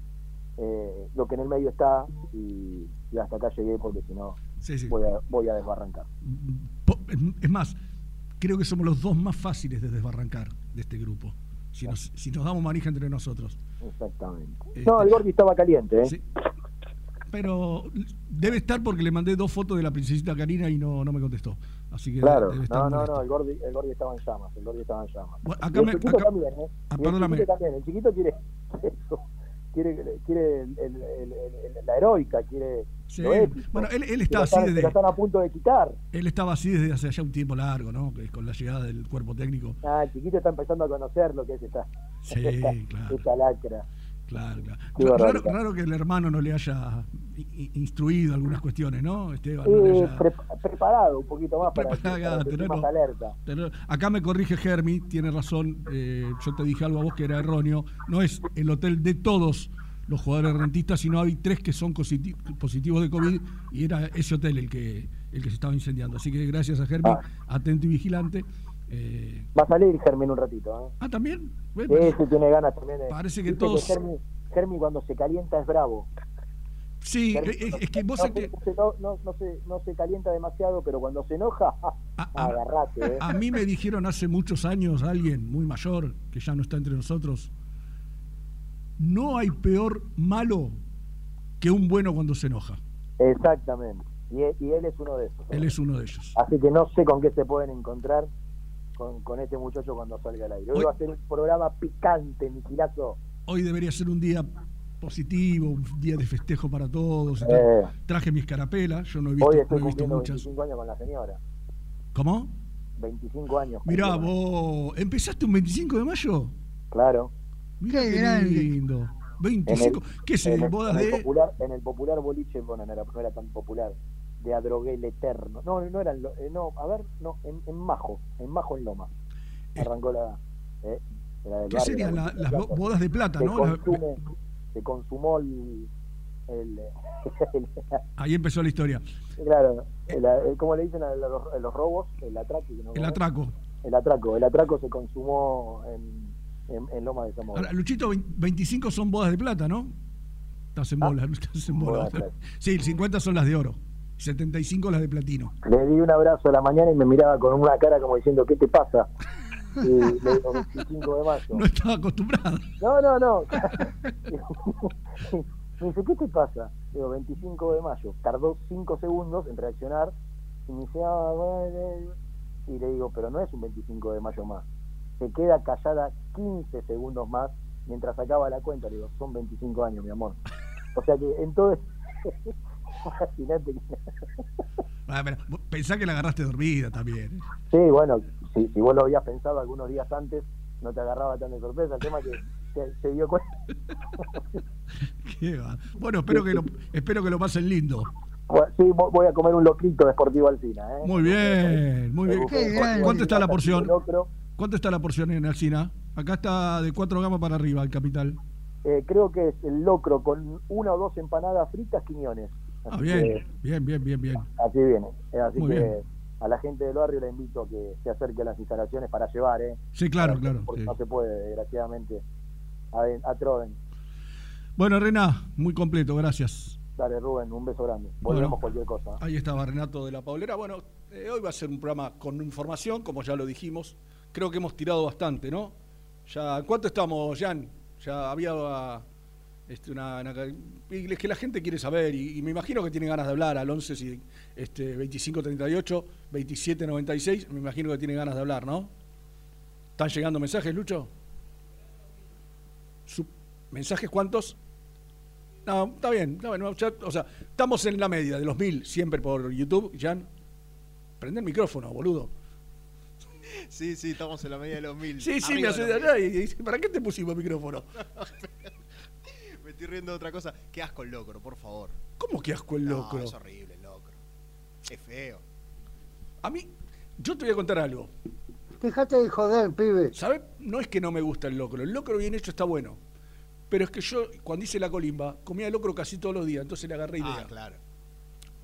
eh, lo que en el medio está y, y hasta acá llegué porque si no Sí, sí. voy a, voy a desbarrancar. Es más, creo que somos los dos más fáciles de desbarrancar de este grupo. Si nos, si nos damos manija entre nosotros. Exactamente. Este- No, el Gordi estaba caliente, ¿eh? Sí. Pero debe estar porque le mandé dos fotos de la princesita Karina y no, no me contestó. Así que Claro, no, no, no, el Gordi, el Gordi estaba en llamas, el Gordi estaba en llamas. Bueno, acá el me- chiquito acá- también, ¿eh? Ah, el chiquito también, el chiquito quiere eso, quiere, quiere el- el- la heroica, quiere Sí. lo épico. Bueno, él, él está así desde, están a punto de quitar. él estaba así desde hace ya un tiempo largo, ¿no? Con la llegada del cuerpo técnico. Ah, el chiquito está empezando a conocer lo que es esta, Sí, esta, claro. esta lacra. Claro, claro. Raro, que el hermano no le haya instruido algunas cuestiones, ¿no? Esteban, no Eh, haya- pre- preparado un poquito más para, que tenerlo. más alerta. Acá me corrige Germi, tiene razón. eh, yo te dije algo a vos que era erróneo. No es el hotel de todos los jugadores rentistas, sino hay tres que son positi- positivos de COVID y era ese hotel el que, el que se estaba incendiando. Así que gracias a Germi, Ah. atento y vigilante. Eh, Va a salir Germín un ratito. ah, también. ¿eh? Bueno, Sí, sí, tiene ganas también. de- Parece que Dice todos- Germi cuando se calienta es bravo. sí, es, que vos no, que se, no, no, no se, no se calienta demasiado, pero cuando se enoja, a, a- agarrate. ¿eh? a mí me dijeron hace muchos años alguien muy mayor, que ya no está entre nosotros, no hay peor malo que un bueno cuando se enoja. Exactamente. Y, él- y él es uno de esos. Él es uno de ellos. Así que no sé con qué se pueden encontrar con, con este muchacho cuando salga al aire. Hoy Hoy- va a ser un programa picante, mi gilazo. Hoy debería ser un día positivo, un día de festejo para todos. Eh, Traje mis carapelas, yo no he visto, hoy no he visto muchas. 25 años con la señora. ¿Cómo? 25 años. Mirá, vos, ¿empezaste un 25 de mayo? Claro. Mirá Qué grande. lindo. 25. ¿Qué es? en el, ¿Bodas en el de.? popular, en el popular boliche, bueno, no era, no era tan popular, de Adroguel Eterno. No, no era en Lo- eh, no, a ver, no, en, en Majo, en Majo en Loma. Arrancó la. Eh, del ¿Qué barrio, serían la- la- la las bodas de plata, se no? La- se consumó el, el, el- ahí empezó la historia. claro, el, el- ¿cómo le dicen a los, a los robos? El atraco. ¿no? El atraco. El atraco, el atraco se consumó en, en, en Loma de Zamora. Ahora, Luchito, 25 son bodas de plata, ¿no? Estás en Ah. bola, estás en bola. Sí, 50 son las de oro. 75 las de platino. Le di un abrazo a la mañana y me miraba con una cara como diciendo, ¿qué te pasa? Y le digo, 25 de mayo. No estaba acostumbrado. No, no, no. me dice, ¿qué te pasa? Digo, 25 de mayo. Tardó 5 segundos en reaccionar y me dice, ah, bueno. Y le digo, pero no es un 25 de mayo más. Se queda callada 15 segundos más mientras sacaba la cuenta. Le digo, son 25 años, mi amor. O sea que entonces, Ah, pero Pensá que la agarraste dormida también. Sí, bueno, si, si vos lo habías pensado algunos días antes, no te agarraba tan de sorpresa. El tema es que se, se dio cuenta. Qué va. Bueno, espero que lo, espero que lo pasen lindo. Bueno, sí, vo- voy a comer un locrito de Sportivo Alcina. ¿eh? Muy bien, muy bien. Qué ¿Cu- grande. ¿Cuánto está la porción? Locro. ¿Cuánto está la porción en Alcina? Acá está de 4 gamas para arriba, el capital. Eh, creo que es el locro con una o dos empanadas fritas, quiñones. Ah, bien, que bien, bien, bien, bien. así viene. Eh, Así Muy que bien. a la gente del barrio le invito a que se acerque a las instalaciones para llevar, ¿eh? Sí, claro, Para- claro. Porque sí. no se puede, desgraciadamente, a, a Troden. Bueno, Rená, muy completo, gracias. Dale, Rubén, un beso grande. Volvemos Bueno. cualquier cosa. ¿eh? Ahí estaba Renato de la Paulera. Bueno, eh, hoy va a ser un programa con información, como ya lo dijimos. Creo que hemos tirado bastante, ¿no? Ya, ¿Cuánto estamos, Jan? Ya había este, una, Es que la gente quiere saber y, y me imagino que tiene ganas de hablar al 11 si, este, 2538, 2796. Me imagino que tiene ganas de hablar, ¿no? ¿Están llegando mensajes, Lucho? ¿Mensajes cuántos? No, está bien, está bien. no, ya- o sea, estamos en la media de los mil siempre por YouTube, Jan. Prende el micrófono, boludo. Sí, sí, estamos en la media de los mil. Sí, sí, me hace allá y dice, ¿para qué te pusimos micrófono? estoy riendo de otra cosa. Qué asco el locro, por favor. ¿Cómo que asco el No, locro? es horrible el locro. Es feo. A mí, yo te voy a contar algo. Fíjate de joder, pibe. ¿Sabes? No es que no me gusta el locro. El locro bien hecho está bueno. Pero es que yo, cuando hice la colimba, comía locro casi todos los días, entonces le agarré idea. Ah, claro.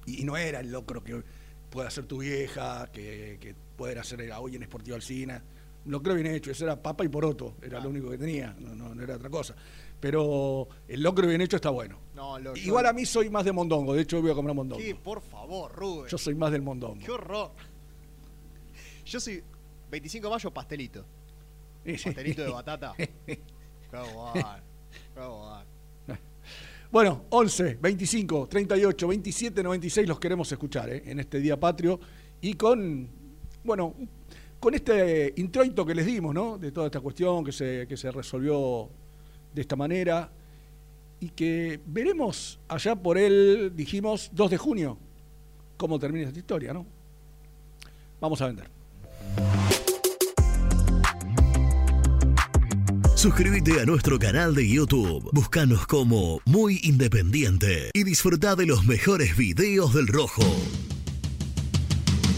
Y no era el locro que pueda hacer tu vieja, que, que pueda hacer hoy en Esportivo Alcina. Locro bien hecho, eso era papa y poroto, era lo único que tenía, no, no, no era otra cosa. Pero el locro bien hecho está bueno. No, lo- Igual yo- a mí soy más de mondongo, de hecho voy a comer mondongo. ¿Qué? Por favor, Rubén. Yo soy más del mondongo. Qué horror. Yo soy 25 de mayo pastelito. Pastelito de batata. Qué guay. Qué guay. Bueno, 11, 25, 38, 27, 96 los queremos escuchar ¿eh? en este Día Patrio y con, bueno, con este introito que les dimos, ¿no? De toda esta cuestión que se, que se resolvió de esta manera y que veremos allá por el, dijimos, 2 de junio, cómo termina esta historia, ¿no? Vamos a vender. Suscríbete a nuestro canal de YouTube. Búscanos como Muy Independiente y disfruta de los mejores videos del Rojo.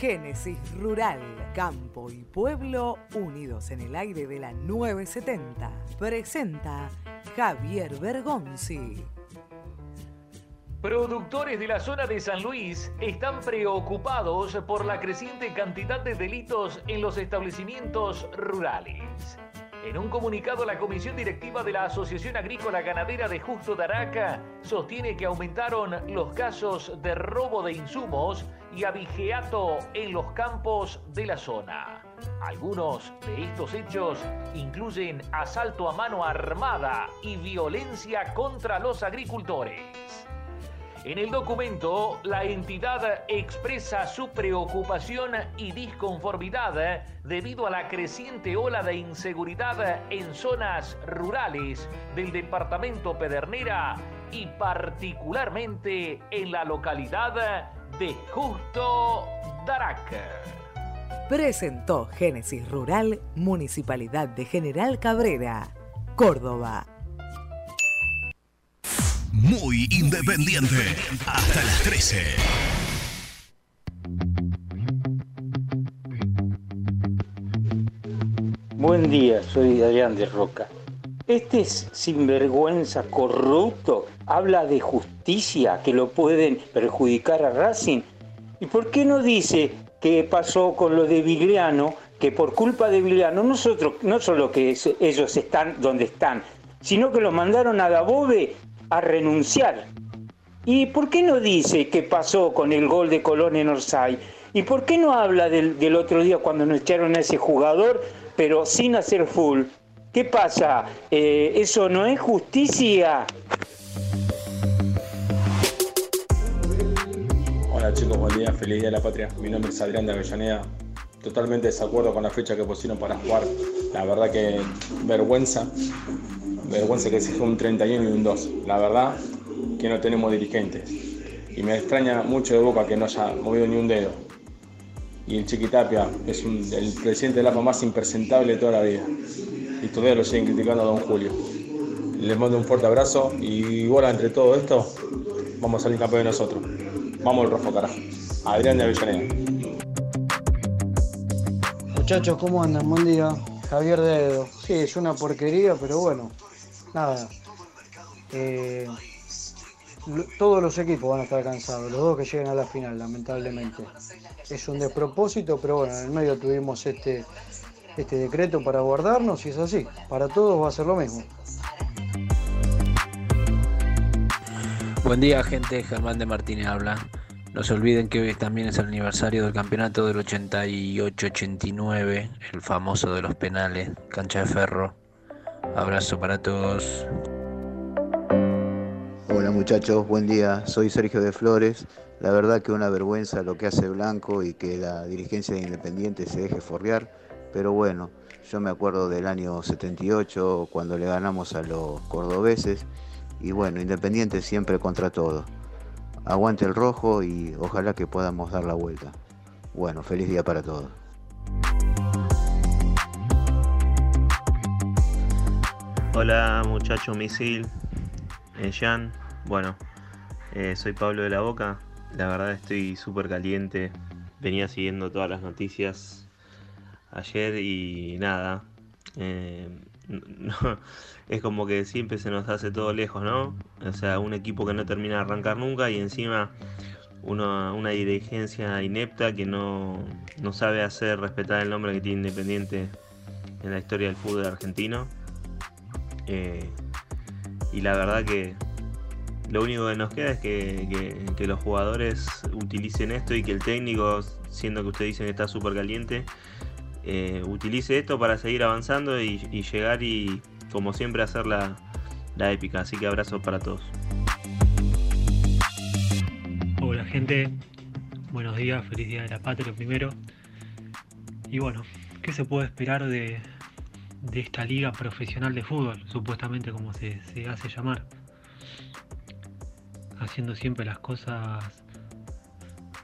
Génesis Rural, Campo y Pueblo unidos en el aire de la 970. Presenta Javier Bergonzi. Productores de la zona de San Luis están preocupados por la creciente cantidad de delitos en los establecimientos rurales. En un comunicado, la Comisión Directiva de la Asociación Agrícola Ganadera de Justo de sostiene que aumentaron los casos de robo de insumos y abigeato en los campos de la zona. Algunos de estos hechos incluyen asalto a mano armada y violencia contra los agricultores. En el documento, la entidad expresa su preocupación y disconformidad debido a la creciente ola de inseguridad en zonas rurales del departamento Pedernera y particularmente en la localidad de Justo Darac. Presentó Génesis Rural, Municipalidad de General Cabrera, Córdoba. Muy independiente. Hasta las 13. Buen día, soy Adrián de Roca. Este sinvergüenza corrupto habla de justicia que lo pueden perjudicar a Racing. ¿Y por qué no dice qué pasó con lo de Vigliano? Que por culpa de Vigliano, nosotros, no solo que ellos están donde están, sino que los mandaron a Dabove a renunciar. ¿Y por qué no dice qué pasó con el gol de Colón en Orsay? ¿Y por qué no habla del, del otro día cuando nos echaron a ese jugador, pero sin hacer full? ¿Qué pasa? Eh, ¿Eso no es justicia? Hola chicos, buen día, feliz día de la patria. Mi nombre es Adrián de Avellaneda. Totalmente desacuerdo con la fecha que pusieron para jugar. La verdad que vergüenza. Vergüenza que se un 31 y un 2. La verdad que no tenemos dirigentes. Y me extraña mucho de Boca que no haya movido ni un dedo. Y el Chiquitapia es el presidente del AFA más impresentable de toda la vida y todavía lo siguen criticando a don Julio. Les mando un fuerte abrazo y bueno, entre todo esto, vamos a salir campeones nosotros. Vamos el rojo, carajo. Adrián de Avellaneda. Muchachos, ¿cómo andan? Buen día. Javier Dedo. Sí, es una porquería, pero bueno, nada. Eh, todos los equipos van a estar cansados, los dos que lleguen a la final, lamentablemente. Es un despropósito, pero bueno, en el medio tuvimos este este decreto para guardarnos y es así. Para todos va a ser lo mismo. Buen día gente, Germán de Martínez habla. No se olviden que hoy también es el aniversario del campeonato del 88-89, el famoso de los penales, cancha de ferro. Abrazo para todos. Hola muchachos, buen día. Soy Sergio de Flores. La verdad que una vergüenza lo que hace Blanco y que la dirigencia de Independiente se deje forrear pero bueno, yo me acuerdo del año 78 cuando le ganamos a los cordobeses y bueno, Independiente siempre contra todo. Aguante el rojo y ojalá que podamos dar la vuelta. Bueno, feliz día para todos. Hola muchacho misil, eh, Jan. Bueno, eh, soy Pablo de la Boca. La verdad estoy súper caliente. Venía siguiendo todas las noticias ayer y nada. eh, es como que siempre se nos hace todo lejos, ¿no? O sea, un equipo que no termina de arrancar nunca y encima una, una dirigencia inepta que no, no sabe hacer respetar el nombre que tiene Independiente en la historia del fútbol argentino. Eh, y la verdad que lo único que nos queda es que, que- que los jugadores utilicen esto y que el técnico, siendo que ustedes dicen que está súper caliente, eh, utilice esto para seguir avanzando y, llegar y, como siempre, hacer la, la épica. Así que abrazos para todos. Hola gente, buenos días, feliz día de la patria primero. Y bueno, ¿qué se puede esperar de, de esta liga profesional de fútbol, supuestamente como se, se hace llamar? Haciendo siempre las cosas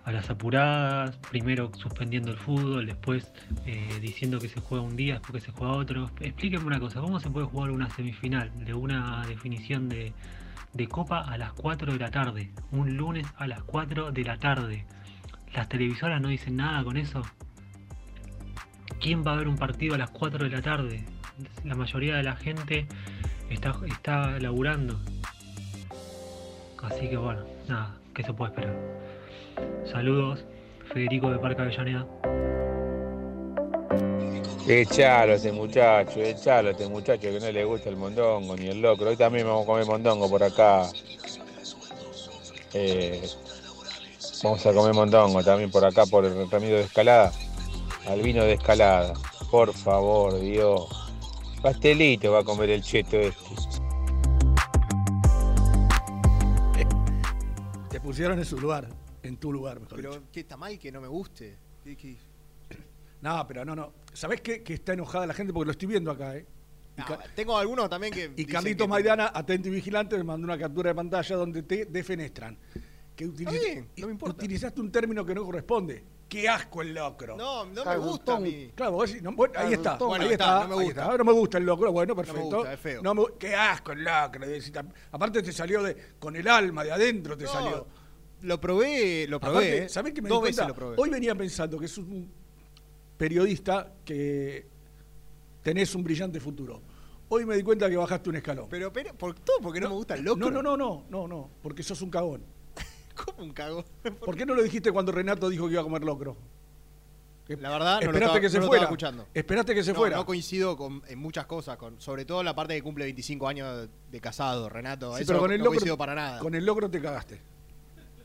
a las apuradas, primero suspendiendo el fútbol, después eh, diciendo que se juega un día, después que se juega otro. Explíqueme una cosa, ¿cómo se puede jugar una semifinal de una definición de, de Copa a las 4 de la tarde? Un lunes a las 4 de la tarde. ¿Las televisoras no dicen nada con eso? ¿Quién va a ver un partido a las 4 de la tarde? La mayoría de la gente está, está laburando. Así que bueno, nada, ¿qué se puede esperar? Saludos, Federico de Parque Avellaneda. Echalo a ese muchacho, echalo a este muchacho que no le gusta el mondongo ni el locro. Hoy también vamos a comer mondongo por acá. Eh, vamos a comer mondongo también por acá por el Ramiro de Escalada. Al vino de Escalada. Por favor, Dios. Pastelito va a comer el cheto este. Te pusieron en su lugar, en tu lugar, mejor Pero, dicho. ¿qué está mal que no me guste? ¿Qué- qué? No, pero no, no. ¿Sabés qué? Que está enojada la gente porque lo estoy viendo acá, ¿eh? Ca- Tengo algunos también que. y Carlitos que- Maidana, atento y vigilante, me mandó una captura de pantalla donde te defenestran. Que utiliz- bien, no me importa. utilizaste un término que no corresponde. ¡Qué asco el locro! No, no me gusta a mí. Claro, vos decís, no, bueno, ahí está. Bueno, ahí está, está, no me ahí gusta. está. No me gusta el locro, bueno, No me perfecto. gusta, es feo. No me- ¡Qué asco el locro! Aparte te salió de, con el alma de adentro, te No, salió. Lo probé, lo probé. Aparte, eh. ¿sabés qué me Dos di veces cuenta? lo probé. Hoy venía pensando que es un periodista que tenés un brillante futuro. Hoy me di cuenta que bajaste un escalón. Pero, pero ¿por todo? Porque no, me gusta el locro. No, no, no, no, no, no, porque sos un cagón. ¿Cómo un cagón? ¿Por qué no lo dijiste cuando Renato dijo que iba a comer locro? La verdad, no lo Esperaste estaba, que se no fuera. escuchando. Esperaste que se No, fuera. No coincido con, en muchas cosas, con, sobre todo la parte que cumple 25 años de casado, Renato. Sí, Eso pero no, con el no locro, coincido para nada. Con el locro te cagaste.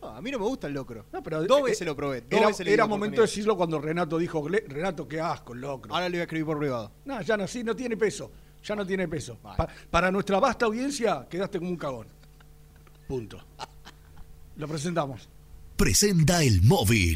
No, a mí no me gusta el locro. pero, dos eh, veces eh, lo probé. Dos Era, veces era momento de decirlo cuando Renato dijo, "Gle- Renato, qué asco el locro. Ahora le voy a escribir por privado. No, ya no, sí, no tiene peso. Ya no tiene peso. Pa- para nuestra vasta audiencia, quedaste como un cagón. Punto. Lo presentamos. Presenta el móvil.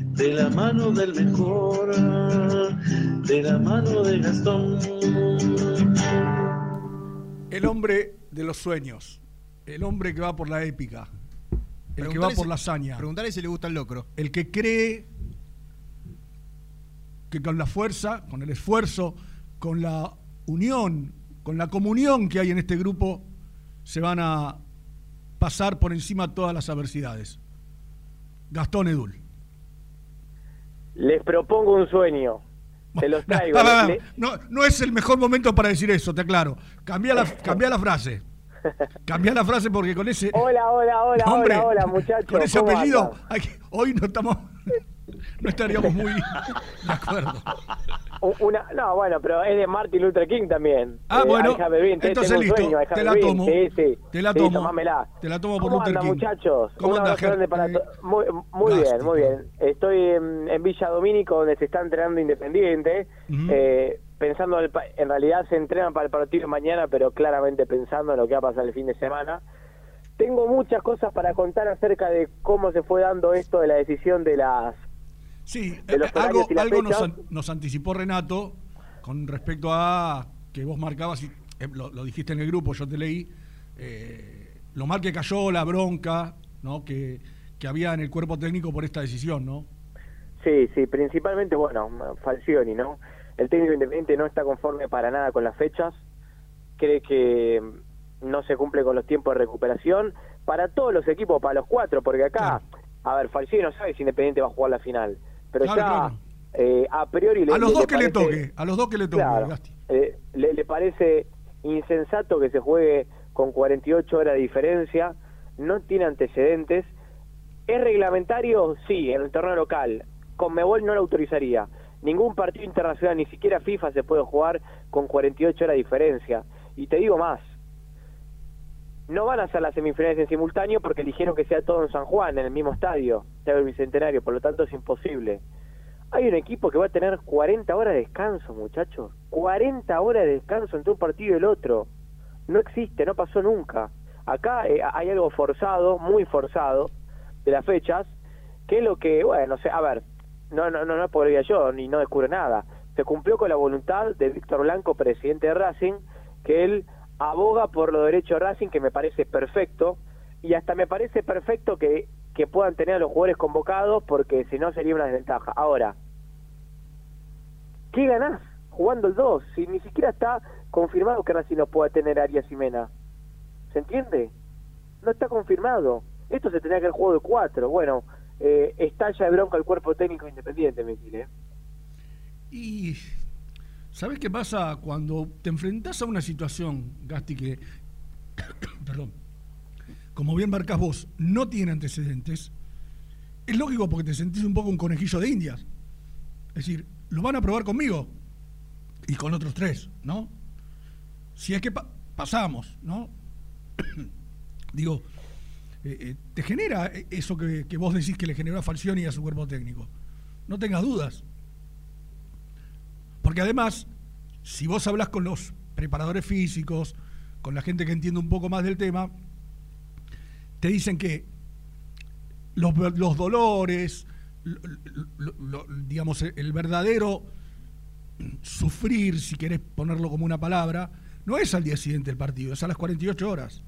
de la mano del mejor, de la mano de Gastón. El hombre de los sueños. El hombre que va por la épica. El que va por la hazaña. Preguntale si le gusta el locro. El que cree que con la fuerza, con el esfuerzo, con la unión, con la comunión que hay en este grupo, se van a pasar por encima todas las adversidades. Gastón Edul. Les propongo un sueño. Se los traigo. No, no es el mejor momento para decir eso, te aclaro. Cambia la, cambia la frase. Cambia la frase porque con ese. Hola, hola, hola, hola, hola, muchachos. Con ese ¿cómo apellido, andan? hay que- hoy no estamos. No estaríamos muy de acuerdo. Una, no, bueno, pero es de Martin Luther King también. Ah, Eh, bueno, entonces listo, sueño, te la tomo, Sí, sí. te la Sí, tomo, tomámela. te la tomo por ¿Cómo Luther andan, King. muchachos? ¿Cómo Un anda, abrazo Ger- grande para eh, Muy, bien, muy bien. Estoy en, en Villa Domínico, donde se está entrenando Independiente. Eh, pensando, en, en realidad se entrenan para el partido de mañana, pero claramente pensando en lo que va a pasar el fin de semana. Tengo muchas cosas para contar acerca de cómo se fue dando esto de la decisión de las Sí, de los eh, algo, algo nos, an- nos anticipó Renato con respecto a que vos marcabas, y, eh, lo, lo dijiste en el grupo, yo te leí, eh, lo mal que cayó, la bronca ¿no? que, que había en el cuerpo técnico por esta decisión, ¿no? Sí, sí, principalmente, bueno, Falcioni, ¿no? El técnico independiente no está conforme para nada con las fechas, cree que no se cumple con los tiempos de recuperación para todos los equipos, para los cuatro, porque acá, a ver, Falcioni no sabe si Independiente va a jugar la final, pero Claro, ya claro. eh, a priori le, a los dos que le parece- toque, a los dos que le toque, Claro. Eh, le, le parece insensato que se juegue con 48 horas de diferencia, no tiene antecedentes. ¿Es reglamentario? Sí, en el torneo local. Conmebol no lo autorizaría. Ningún partido internacional, ni siquiera FIFA, se puede jugar con 48 horas de diferencia. Y te digo más, no van a hacer las semifinales en simultáneo porque eligieron que sea todo en San Juan, en el mismo estadio, Estadio del Bicentenario, por lo tanto es imposible. Hay un equipo que va a tener 40 horas de descanso, muchachos. 40 horas de descanso entre un partido y el otro. No existe, no pasó nunca. Acá eh, hay algo forzado, muy forzado, de las fechas, que es lo que, bueno, sé, a ver, no, no, no, no podría yo, ni no descubro nada. Se cumplió con la voluntad de Víctor Blanco, presidente de Racing, que él aboga por los derechos de Racing, que me parece perfecto, y hasta me parece perfecto que, que puedan tener a los jugadores convocados, porque si no sería una desventaja. Ahora, ¿qué ganás jugando el 2? Si ni siquiera está confirmado que Racing no pueda tener a Arias y Mena. ¿Se entiende? No está confirmado. Esto se tenía que haber jugado de 4. Bueno, eh, estalla de bronca el cuerpo técnico independiente, me dice. Y ¿sabes qué pasa cuando te enfrentás a una situación, Gasti, que, perdón, como bien marcas vos, no tiene antecedentes? Es lógico porque te sentís un poco un conejillo de indias. Es decir, lo van a probar conmigo y con otros tres, ¿no? Si es que pa- pasamos, ¿no? Digo, eh, eh, te genera eh, eso que, que vos decís que le generó a Falcioni y a su cuerpo técnico. No tengas dudas. Porque además, si vos hablas con los preparadores físicos, con la gente que entiende un poco más del tema, te dicen que los, dolores, lo- lo- lo- digamos, el verdadero sufrir, si querés ponerlo como una palabra, no es al día siguiente del partido, es a las 48 horas.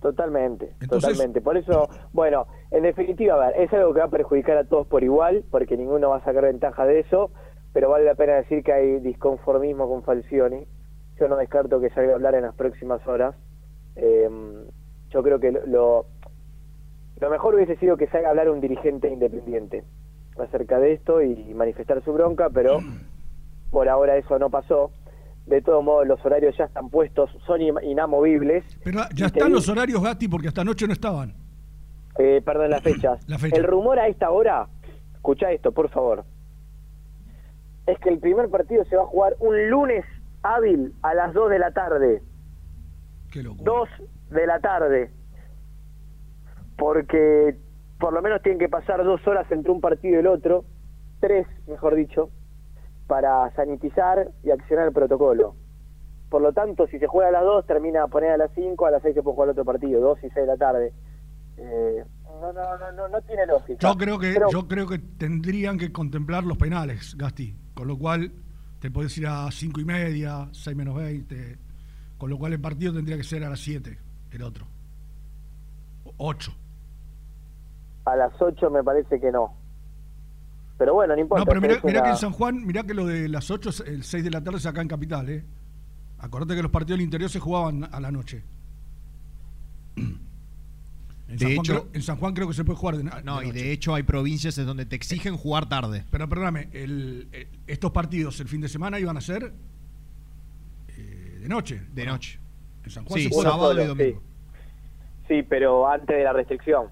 Totalmente, Entonces- totalmente. Por eso, bueno, en definitiva, a ver, es algo que va a perjudicar a todos por igual, porque ninguno va a sacar ventaja de eso, pero vale la pena decir que hay disconformismo con Falcioni. Yo no descarto que salga a hablar en las próximas horas. Eh, yo creo que lo, lo, lo mejor hubiese sido que salga a hablar un dirigente independiente acerca de esto y manifestar su bronca, pero por ahora eso no pasó. De todos modos, los horarios ya están puestos, son in- inamovibles. Pero ya están los horarios, Gatti, porque hasta anoche no estaban. Eh, perdón, las fechas. La fecha. El rumor a esta hora, escucha esto, por favor, es que el primer partido se va a jugar un lunes hábil a las 2 de la tarde. Qué locura. 2 de la tarde. Porque por lo menos tienen que pasar dos horas entre un partido y el otro, tres, mejor dicho, para sanitizar y accionar el protocolo. Por lo tanto, si se juega a las 2, termina a poner a las 5, a las 6 se puede jugar otro partido, 2 y 6 de la tarde. Eh, no, no, no, no, no tiene lógica. Yo creo que Pero- yo creo que tendrían que contemplar los penales, Gasti, con lo cual te podés ir a 5 y media, 6 menos 20, con lo cual el partido tendría que ser a las 7, el otro. 8. A las 8 me parece que no. Pero bueno, no importa. No, pero mirá, mirá una- que en San Juan, mirá que lo de las 8, es el 6 de la tarde es acá en Capital, ¿eh? Acordate que los partidos del interior se jugaban a la noche. En, De San, Juan hecho- creo, en San Juan creo que se puede jugar de, na- No, de y de hecho hay provincias en donde te exigen jugar tarde. Pero perdóname, el- el- estos partidos el fin de semana iban a ser eh, de noche. De noche. En San Juan Sí, se sábado y domingo. Sí, pero antes de la restricción.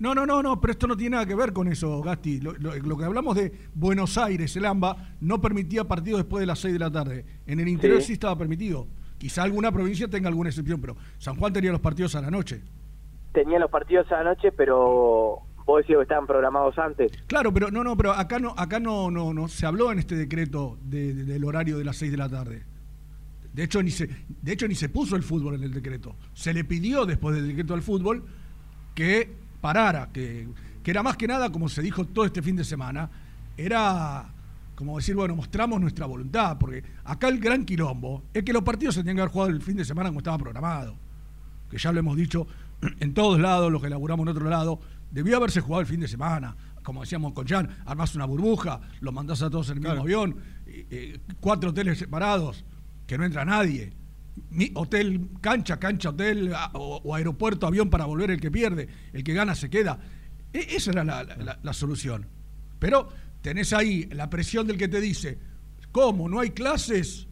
No, no, no, no, pero esto no tiene nada que ver con eso, Gasti. Lo, lo- lo que hablamos de Buenos Aires, el AMBA, no permitía partidos después de las 6 de la tarde. En el interior Sí. sí, estaba permitido. Quizá alguna provincia tenga alguna excepción, pero San Juan tenía los partidos a la noche. Tenía los partidos a la noche, pero ¿Puedo decir que estaban programados antes? Claro, pero no, no, pero acá no, acá no, no, no se habló en este decreto de- de- del horario de las 6 de la tarde. De hecho, ni se, de hecho, ni se puso el fútbol en el decreto. Se le pidió después del decreto al fútbol que parara, que, que era más que nada, como se dijo todo este fin de semana, era como decir, bueno, mostramos nuestra voluntad, porque acá el gran quilombo es que los partidos se tenían que haber jugado el fin de semana como estaba programado. Que ya lo hemos dicho en todos lados, lo que elaboramos en otro lado, debió haberse jugado el fin de semana. Como decíamos con Jan, armás una burbuja, los mandás a todos en el mismo avión, eh, cuatro hoteles separados, que no entra nadie. Hotel, cancha, cancha, hotel, o, o aeropuerto, avión para volver el que pierde, el que gana se queda. E- esa era la, la- la solución. Pero tenés ahí la presión del que te dice, ¿cómo? ¿No hay clases?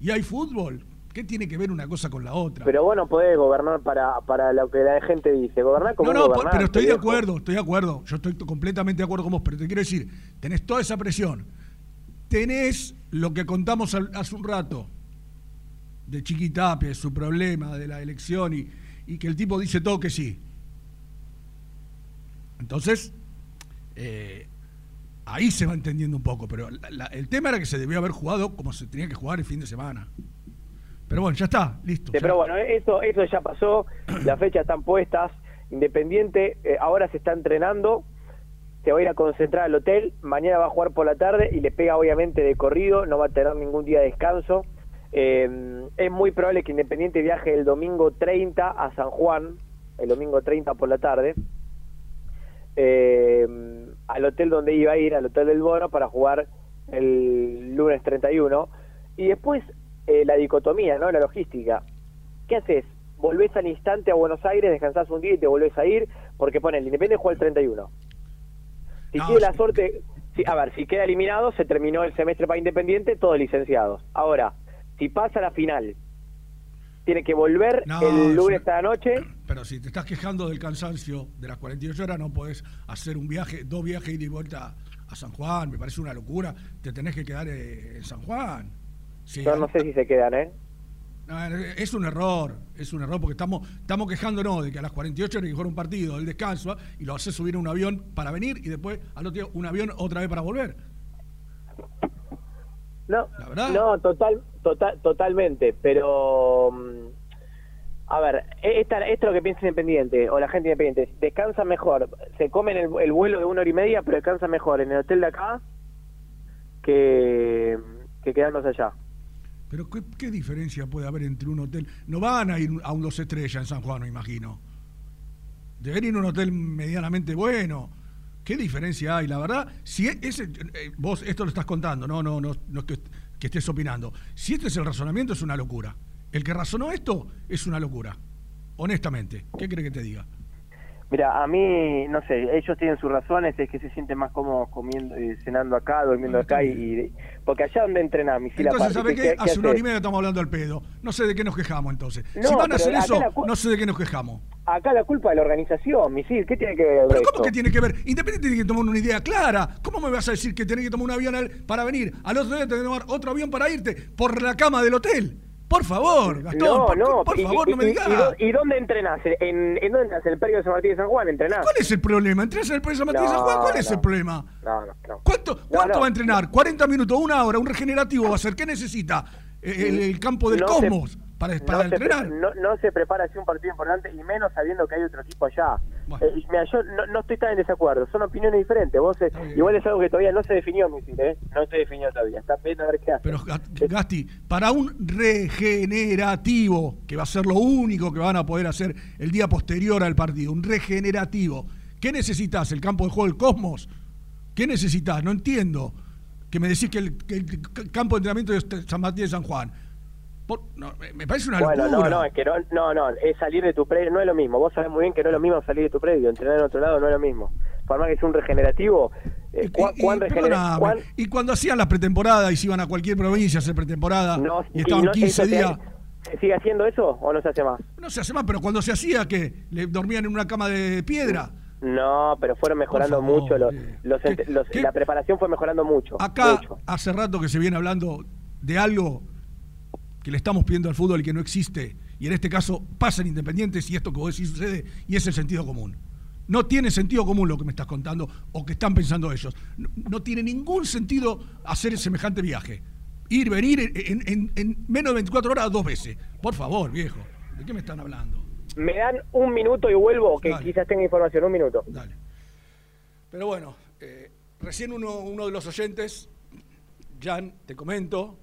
¿Y hay fútbol? ¿Qué tiene que ver una cosa con la otra? Pero vos no podés gobernar para, para lo que la gente dice. Gobernar como No, no, gobernante, pero estoy de acuerdo, estoy de acuerdo. Yo estoy completamente de acuerdo con vos, pero te quiero decir, tenés toda esa presión. Tenés lo que contamos hace un rato de Chiquitape, su problema de la elección y, y que el tipo dice todo que sí. Entonces, eh, ahí se va entendiendo un poco, pero la- la- el tema era que se debió haber jugado como se tenía que jugar el fin de semana. Pero bueno, ya está, listo. Sí, ya. pero bueno, eso, eso ya pasó, las fechas están puestas. Independiente eh, ahora se está entrenando, se va a ir a concentrar al hotel, mañana va a jugar por la tarde y le pega obviamente de corrido, no va a tener ningún día de descanso. Eh, es muy probable que Independiente viaje el domingo 30 a San Juan, el domingo 30 por la tarde, eh, al hotel donde iba a ir, al hotel del Bono, para jugar el lunes 31. Y después eh, la dicotomía, ¿no? La logística. ¿Qué haces? Volvés al instante a Buenos Aires, descansás un día y te volvés a ir, porque pone el Independiente juega el 31. Si tiene la suerte, si- a ver, si queda eliminado, se terminó el semestre para Independiente, todos licenciados. Ahora, si pasa la final, tiene que volver No, el lunes es a la noche. Pero si te estás quejando del cansancio de las 48 horas, no podés hacer un viaje, dos viajes ida y vuelta a San Juan. Me parece una locura. Te tenés que quedar eh, en San Juan. Yo no sé si se quedan, ¿eh? es un error, es un error porque estamos, estamos quejándonos de que a las 48 hay que jugar un partido, el descanso, y lo haces subir a un avión para venir y después al otro día un avión otra vez para volver. No, La verdad. no, total, total, totalmente, pero mm, a ver, e- esta, esto es lo que piensa Independiente o la gente independiente, descansa mejor, se comen el, el vuelo de una hora y media, pero descansa mejor en el hotel de acá que, que quedándose allá. Pero ¿qué, diferencia puede haber entre un hotel? No van a ir a un dos estrellas en San Juan, me imagino. Deben ir a un hotel medianamente bueno. ¿Qué diferencia hay? La verdad, si e- ese, eh, vos esto lo estás contando, no, no, no, no es que, estés opinando. Si este es el razonamiento, es una locura. El que razonó esto es una locura. Honestamente, ¿qué cree que te diga? Mira, a mí, no sé, ellos tienen sus razones, es que se sienten más cómodos comiendo, eh, cenando acá, durmiendo acá, y, y- porque allá donde entrenan, mi Entonces, ¿sabe qué? Hace una hora y media estamos hablando al pedo. No sé de qué nos quejamos entonces. No, si van a hacer eso, no sé de qué nos quejamos. Acá la culpa de la organización, misil, ¿qué tiene que ver ¿Pero esto? cómo que tiene que ver? Independiente tiene que tomar una idea clara. ¿Cómo me vas a decir que tenés que tomar un avión al- para venir? Al otro día tenés que tomar otro avión para irte por la cama del hotel. Por favor, Gastón, no, por, no, por favor, y- no me digas. y ¿Y, dónde entrenás? ¿En, en dónde entrenás? ¿En el Periodo de San Martín de San Juan entrenás? ¿Cuál es el problema? ¿Entrenás en el País de San Martín de San Juan? ¿Cuál es el problema? No, no, no. ¿Cuánto, cuánto va a entrenar? ¿40 minutos? ¿Una hora? ¿Un regenerativo va a ser? ¿Qué necesita? Eh, El, el campo del se- Cosmos para, para se, entrenar. no, no se prepara así un partido importante y menos sabiendo que hay otro equipo allá. Eh, mira, yo no, no estoy tan en desacuerdo, son opiniones diferentes. Vos eh, igual es algo que todavía no se definió, Misil, ¿eh? No se definió todavía. Está viendo a ver qué hace. Pero Gast- Gasti, para un regenerativo, que va a ser lo único que van a poder hacer el día posterior al partido, un regenerativo, ¿qué necesitas? ¿El campo de juego del Cosmos? ¿Qué necesitas? No entiendo. Que me decís que el, que el c- campo de entrenamiento es San Martín de San Juan. Por- no, me- parece una bueno, locura. no, no, es que no, no, no, es salir de tu predio, no es lo mismo. Vos sabés muy bien que no es lo mismo salir de tu predio, entrenar en otro lado no es lo mismo. Por más que sea un regenerativo, eh, ¿cuán, cuán regenera- Perdóname, cuán- Y cuando hacían las pretemporadas y se iban a cualquier provincia a hacer pretemporada y estaban no- 15 eso se- días. ¿Se sigue haciendo eso o no se hace más? No se hace más, pero cuando se hacía, que ¿Le dormían en una cama de piedra? No, pero fueron mejorando favor, mucho. Los, los ent- los- la preparación fue mejorando mucho. Acá mucho. hace rato que se viene hablando de algo que le estamos pidiendo al fútbol y que no existe. Y en este caso pasa en Independientes y esto que vos decís sucede y es el sentido común. No tiene sentido común lo que me estás contando o que están pensando ellos. No, no tiene ningún sentido hacer semejante viaje. Ir, venir en, en- en menos de 24 horas dos veces. Por favor, viejo. ¿De qué me están hablando? Me dan un minuto y vuelvo, que Dale. quizás tenga información. Un minuto. Pero bueno, eh, recién uno, uno de los oyentes, Jan, te comento.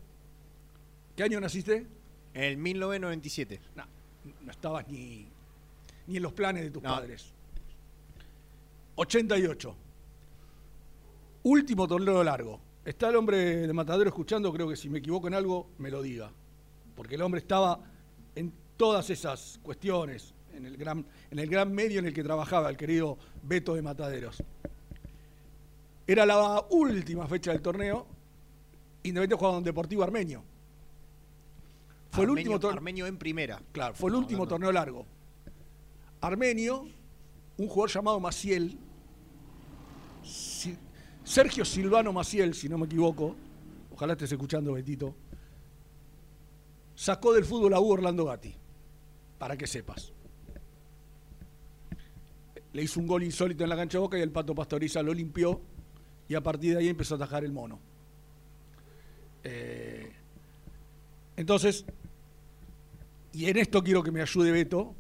¿Qué año naciste? En el 1997. No, no estabas ni, ni en los planes de tus padres. 88. Último torneo largo. Está el hombre de Matadero escuchando, creo que si me equivoco en algo, me lo diga. Porque el hombre estaba en todas esas cuestiones, en el gran, en el gran medio en el que trabajaba el querido Beto de Mataderos. Era la última fecha del torneo. Independiente jugaba en Deportivo Armenio. Fue el Armenio- último torneo. Armenio en primera. Claro, fue el último torneo largo. Armenio, un jugador llamado Maciel, Si- Sergio Silvano Maciel, si no me equivoco, ojalá estés escuchando, Betito, sacó del fútbol a Hugo Orlando Gatti, para que sepas. Le hizo un gol insólito en la cancha de Boca y el Pato Pastoriza lo limpió y a partir de ahí empezó a atajar el mono. Eh, entonces, y en esto quiero que me ayude Beto,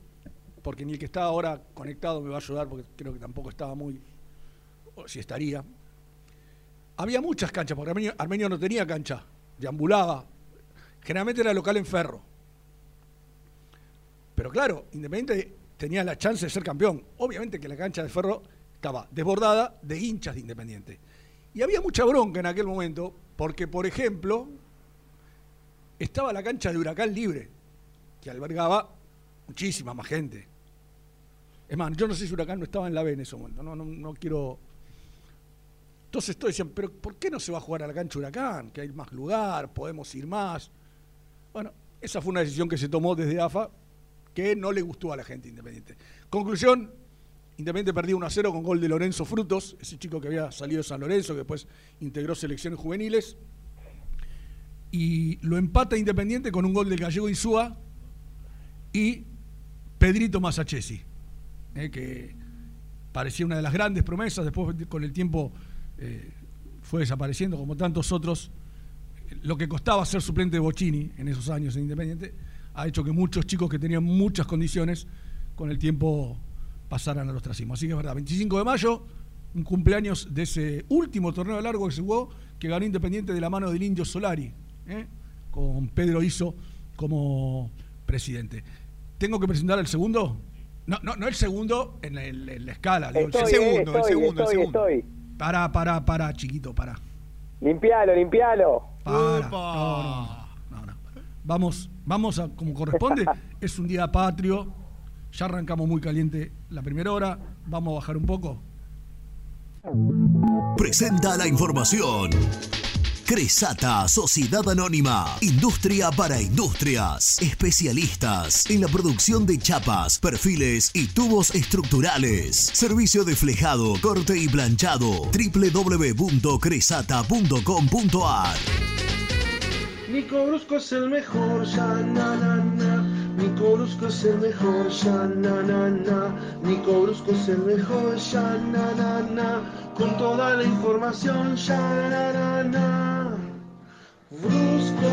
porque ni el que está ahora conectado me va a ayudar, porque creo que tampoco estaba muy, o si estaría. Había muchas canchas, porque Armenio, Armenio no tenía cancha, deambulaba. Generalmente era local en ferro. Pero claro, Independiente tenía la chance de ser campeón. Obviamente que la cancha de ferro estaba desbordada de hinchas de Independiente. Y había mucha bronca en aquel momento, porque, por ejemplo, estaba la cancha de Huracán Libre, que albergaba muchísima más gente. Es más, yo no sé si Huracán no estaba en la B en ese momento, no, no, no quiero... Entonces todos decían, pero ¿por qué no se va a jugar a la cancha Huracán? Que hay más lugar, podemos ir más. Bueno, esa fue una decisión que se tomó desde AFA que no le gustó a la gente independiente. Conclusión, Independiente perdió 1 a 0 con gol de Lorenzo Frutos, ese chico que había salido de San Lorenzo, que después integró selecciones juveniles. Y lo empata Independiente con un gol del gallego Insúa y Pedrito Masachesi, eh, que parecía una de las grandes promesas, después con el tiempo eh, fue desapareciendo como tantos otros. Lo que costaba ser suplente de Bocini en esos años en Independiente ha hecho que muchos chicos que tenían muchas condiciones con el tiempo pasaran al ostracismo. Así que es verdad, 25 de mayo, un cumpleaños de ese último torneo largo que se jugó, que ganó Independiente de la mano del Indio Solari, ¿eh? con Pedro Iso como presidente. ¿Tengo que presentar el segundo? No, no, no el segundo en, el- en la escala. digo, Estoy, eh, estoy, estoy, estoy. Para, para, para, chiquito, para. Limpialo, limpialo. Para. No, no, no, no. Vamos, vamos a como corresponde. es un día patrio. Ya arrancamos muy caliente la primera hora. Vamos a bajar un poco. Presenta la información. Cresata, Sociedad Anónima, Industria para Industrias, especialistas en la producción de chapas, perfiles y tubos estructurales. Servicio de flejado, corte y planchado. www.cresata.com.ar Nico Brusco es el mejor, ya es el mejor, ya es el mejor. Con toda la información, ya na na na. Brusco.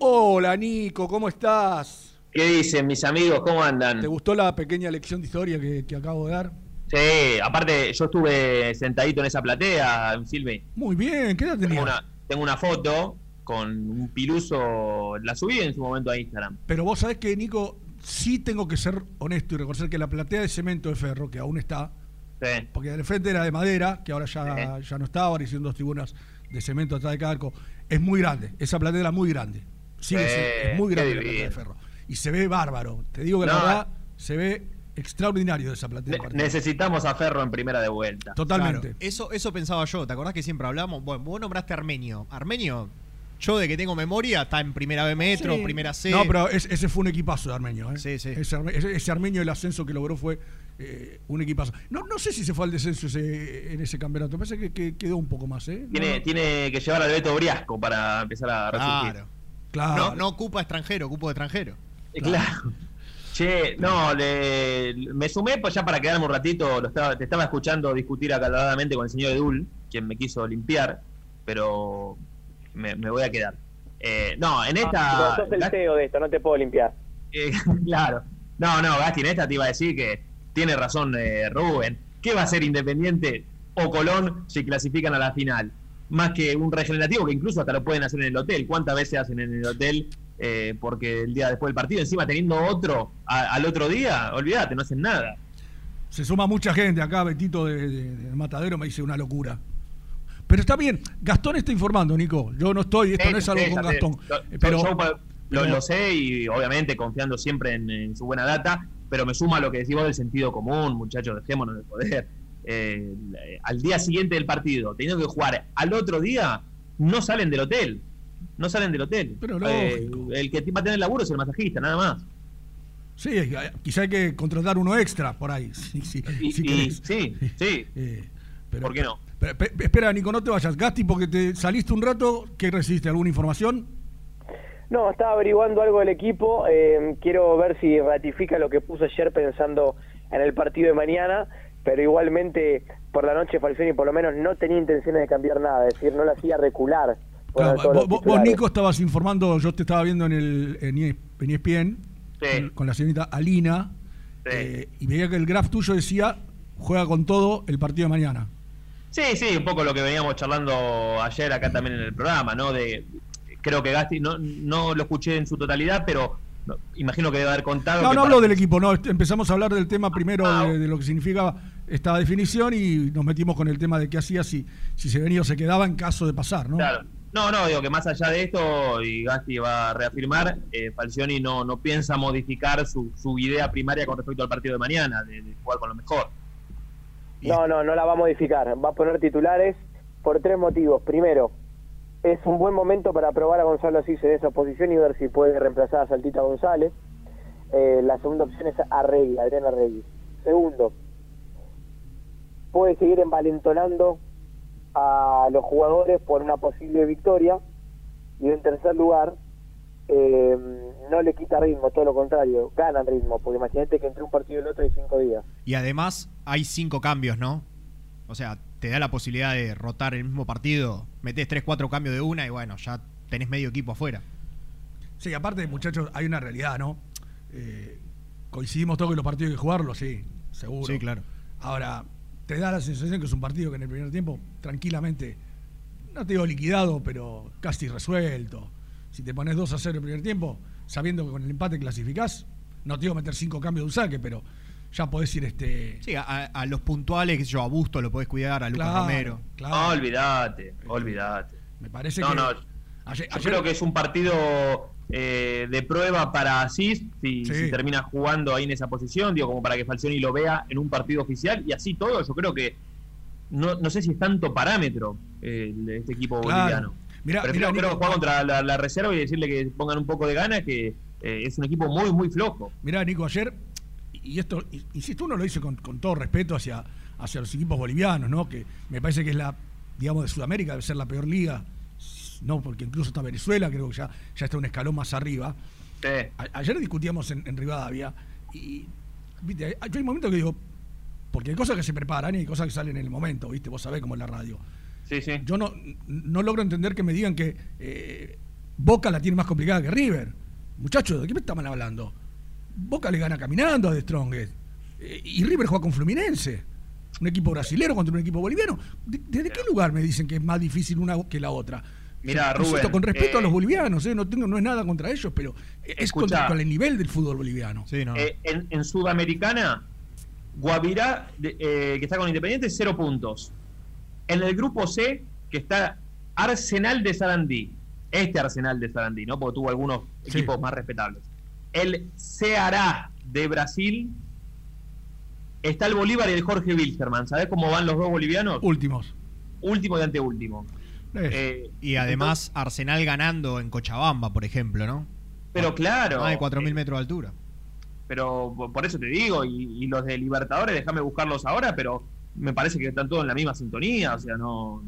Hola Nico, ¿cómo estás? ¿Qué dicen mis amigos? ¿Cómo andan? ¿Te gustó la pequeña lección de historia que, que acabo de dar? Sí, aparte yo estuve sentadito en esa platea, Silvi. Muy bien, ¿qué edad Tengo tenías? una, tengo una foto con un piluso, la subí en su momento a Instagram. Pero vos sabés que, Nico, sí tengo que ser honesto y reconocer que la platea de cemento de ferro, que aún está, Sí. porque de frente era de madera, que ahora ya, ya no está, ahora hicieron dos tribunas de cemento atrás de cada arco, es muy grande. Esa platea era muy grande. Sigue Sí, es muy grande la platea de ferro. Y se ve bárbaro. Te digo que la verdad se ve extraordinario de esa platea. Ne- necesitamos a Ferro en primera de vuelta. Totalmente. Claro, eso, eso pensaba yo. ¿Te acordás que siempre hablamos? Bueno, vos nombraste a Armenio. Armenio, yo de que tengo memoria, está en primera B Metro, Sí. primera C. No, pero es- ese fue un equipazo de Armenio. ¿eh? Sí, sí. Ese, ese- ese Armenio, el ascenso que logró fue eh, un equipazo. No, no sé si se fue al descenso ese- en ese campeonato. Me parece que, que quedó un poco más. ¿eh? Tiene, no. tiene que llevar al Beto Briasco para empezar a resurgir. Claro. Claro. No, no ocupa extranjero, ocupa extranjero. Eh, Claro. Che, no, le- me sumé pues ya para quedarme un ratito, lo estaba, te estaba escuchando discutir acaloradamente con el señor Edul, quien me quiso limpiar, pero me, me voy a quedar. Eh, no, en Ah, esta... sos el CEO de esto, no te puedo limpiar. Eh, claro. No, no, Gasti, en esta te iba a decir que tiene razón eh, Rubén. ¿Qué va a ser Independiente o Colón si clasifican a la final? Más que un regenerativo que incluso hasta lo pueden hacer en el hotel. ¿Cuántas veces hacen en el hotel? Eh, porque el día después del partido, encima teniendo otro a- al otro día, olvídate, no hacen nada. Se suma mucha gente acá, Betito de, de- del Matadero me dice una locura. Pero está bien, Gastón está informando, Nico. Yo no estoy, esto Sí, no es algo sí, con. Gastón. Yo- pero, yo, lo, lo sé y obviamente confiando siempre en, en su buena data, pero me suma lo que decís vos del sentido común, muchachos, dejémonos de poder. Eh, al día siguiente del partido, teniendo que jugar al otro día, no salen del hotel. No salen del hotel. Pero Eh, el que va a tener laburo es el masajista, nada más. Sí, eh, quizá hay que contratar uno extra por ahí. Sí, sí, Y- si y- querés. sí, sí. Eh, pero- ¿Por qué no? Pero- pe- espera, Nico, no te vayas. Gasti, porque te saliste un rato, ¿qué recibiste? ¿Alguna información? No, estaba averiguando algo del equipo. eh, quiero ver si ratifica lo que puse ayer pensando en el partido de mañana. Pero igualmente, por la noche, Falcioni por lo menos no tenía intenciones de cambiar nada. Es decir, no lo hacía recular. Claro, vos, vos-. Nico, estabas informando, yo te estaba viendo en, el, en, E- con, con la señorita Alina eh, y veía que el graph tuyo decía juega con todo el partido de mañana. Sí, sí, un poco lo que veníamos charlando ayer acá también en el programa, ¿no? De creo que Gasti no, no lo escuché en su totalidad, pero no, imagino que debe haber contado. No, no para- hablo del equipo, no. est- Empezamos a hablar del tema primero de, de lo que significa esta definición y nos metimos con el tema de qué hacía si, si se venía o se quedaba en caso de pasar, ¿no? Claro. No, no, digo que más allá de esto, y Gasti va a reafirmar, eh, Falcioni no, no piensa modificar su, su idea primaria con respecto al partido de mañana, de, de jugar con lo mejor. No, no, no la va a modificar. Va a poner titulares por tres motivos. Primero, es un buen momento para probar a Gonzalo Asís en esa posición y ver si puede reemplazar a Saltita González. Eh, la segunda opción es Arregui, Adrián Arregui. Segundo, puede seguir envalentonando a los jugadores por una posible victoria. Y en tercer lugar, eh, no le quita ritmo, todo lo contrario, ganan ritmo, porque imagínate que entre un partido y el otro hay cinco días. Y además hay cinco cambios, ¿no? O sea, te da la posibilidad de rotar el mismo partido, metes tres, cuatro cambios de una y bueno, ya tenés medio equipo afuera. Sí, aparte, muchachos, hay una realidad, ¿no? Eh, coincidimos todos que los partidos hay que jugarlos, sí, seguro. Sí, claro. Ahora, te da la sensación que es un partido que en el primer tiempo, tranquilamente, no te digo liquidado, pero casi resuelto. Si te pones 2 a 0 en el primer tiempo, sabiendo que con el empate clasificás, no te digo meter cinco cambios de un saque, pero ya podés ir este. Sí, a, a los puntuales, yo, a Busto lo podés cuidar, a Lucas Claro, Romero. claro. No, olvídate, olvídate. Me parece no, que. No, ayer- yo ayer- creo que es un partido eh, de prueba para Asís, si, Sí. si termina jugando ahí en esa posición, digo, como para que Falcioni lo vea en un partido oficial y así todo, yo creo que no, no sé si es tanto parámetro eh, el de este equipo Claro. boliviano. Mirá, Prefiero mirá, creo Nico. jugar contra la, la reserva y decirle que pongan un poco de ganas, que eh, es un equipo muy, muy flojo. Mirá, Nico, ayer, y esto, y- insisto, uno lo dice con, con todo respeto hacia, hacia los equipos bolivianos, ¿no? Que me parece que es la, digamos, de Sudamérica, debe ser la peor liga, no, porque incluso está Venezuela, creo que ya, ya está un escalón más arriba. A- ayer discutíamos en, en Rivadavia y, viste, hay, hay momentos que digo, porque hay cosas que se preparan y hay cosas que salen en el momento, ¿viste? Vos sabés cómo es la radio. Sí, sí. Yo no, no logro entender que me digan que eh, Boca la tiene más complicada que River. Muchachos, ¿de qué me estaban hablando? Boca le gana caminando a The Strongest. Eh, y River juega con Fluminense. Un equipo brasilero contra un equipo boliviano. ¿De- ¿Desde qué lugar me dicen que es más difícil una que la otra? Insisto, Rubén, con respeto eh, a los bolivianos, eh, no, tengo, no es nada contra ellos, pero es Escuchá. contra, con el nivel del fútbol boliviano. Eh, en, en Sudamericana, Guavirá, de- eh, que está con Independiente, cero puntos. En el grupo C, que está Arsenal de Sarandí. Este Arsenal de Sarandí, ¿no? Porque tuvo algunos Sí. equipos más respetables. El Ceará de Brasil. Está el Bolívar y el Jorge Wilstermann. ¿Sabés cómo van los dos bolivianos? Últimos. Último y anteúltimo. Eh, y además Arsenal ganando en Cochabamba, por ejemplo, ¿no? Pero claro. Más de 4.000 metros de altura. pero por- por eso te digo, y, y los de Libertadores, déjame buscarlos ahora, pero me parece que están todos en la misma sintonía, o sea, no...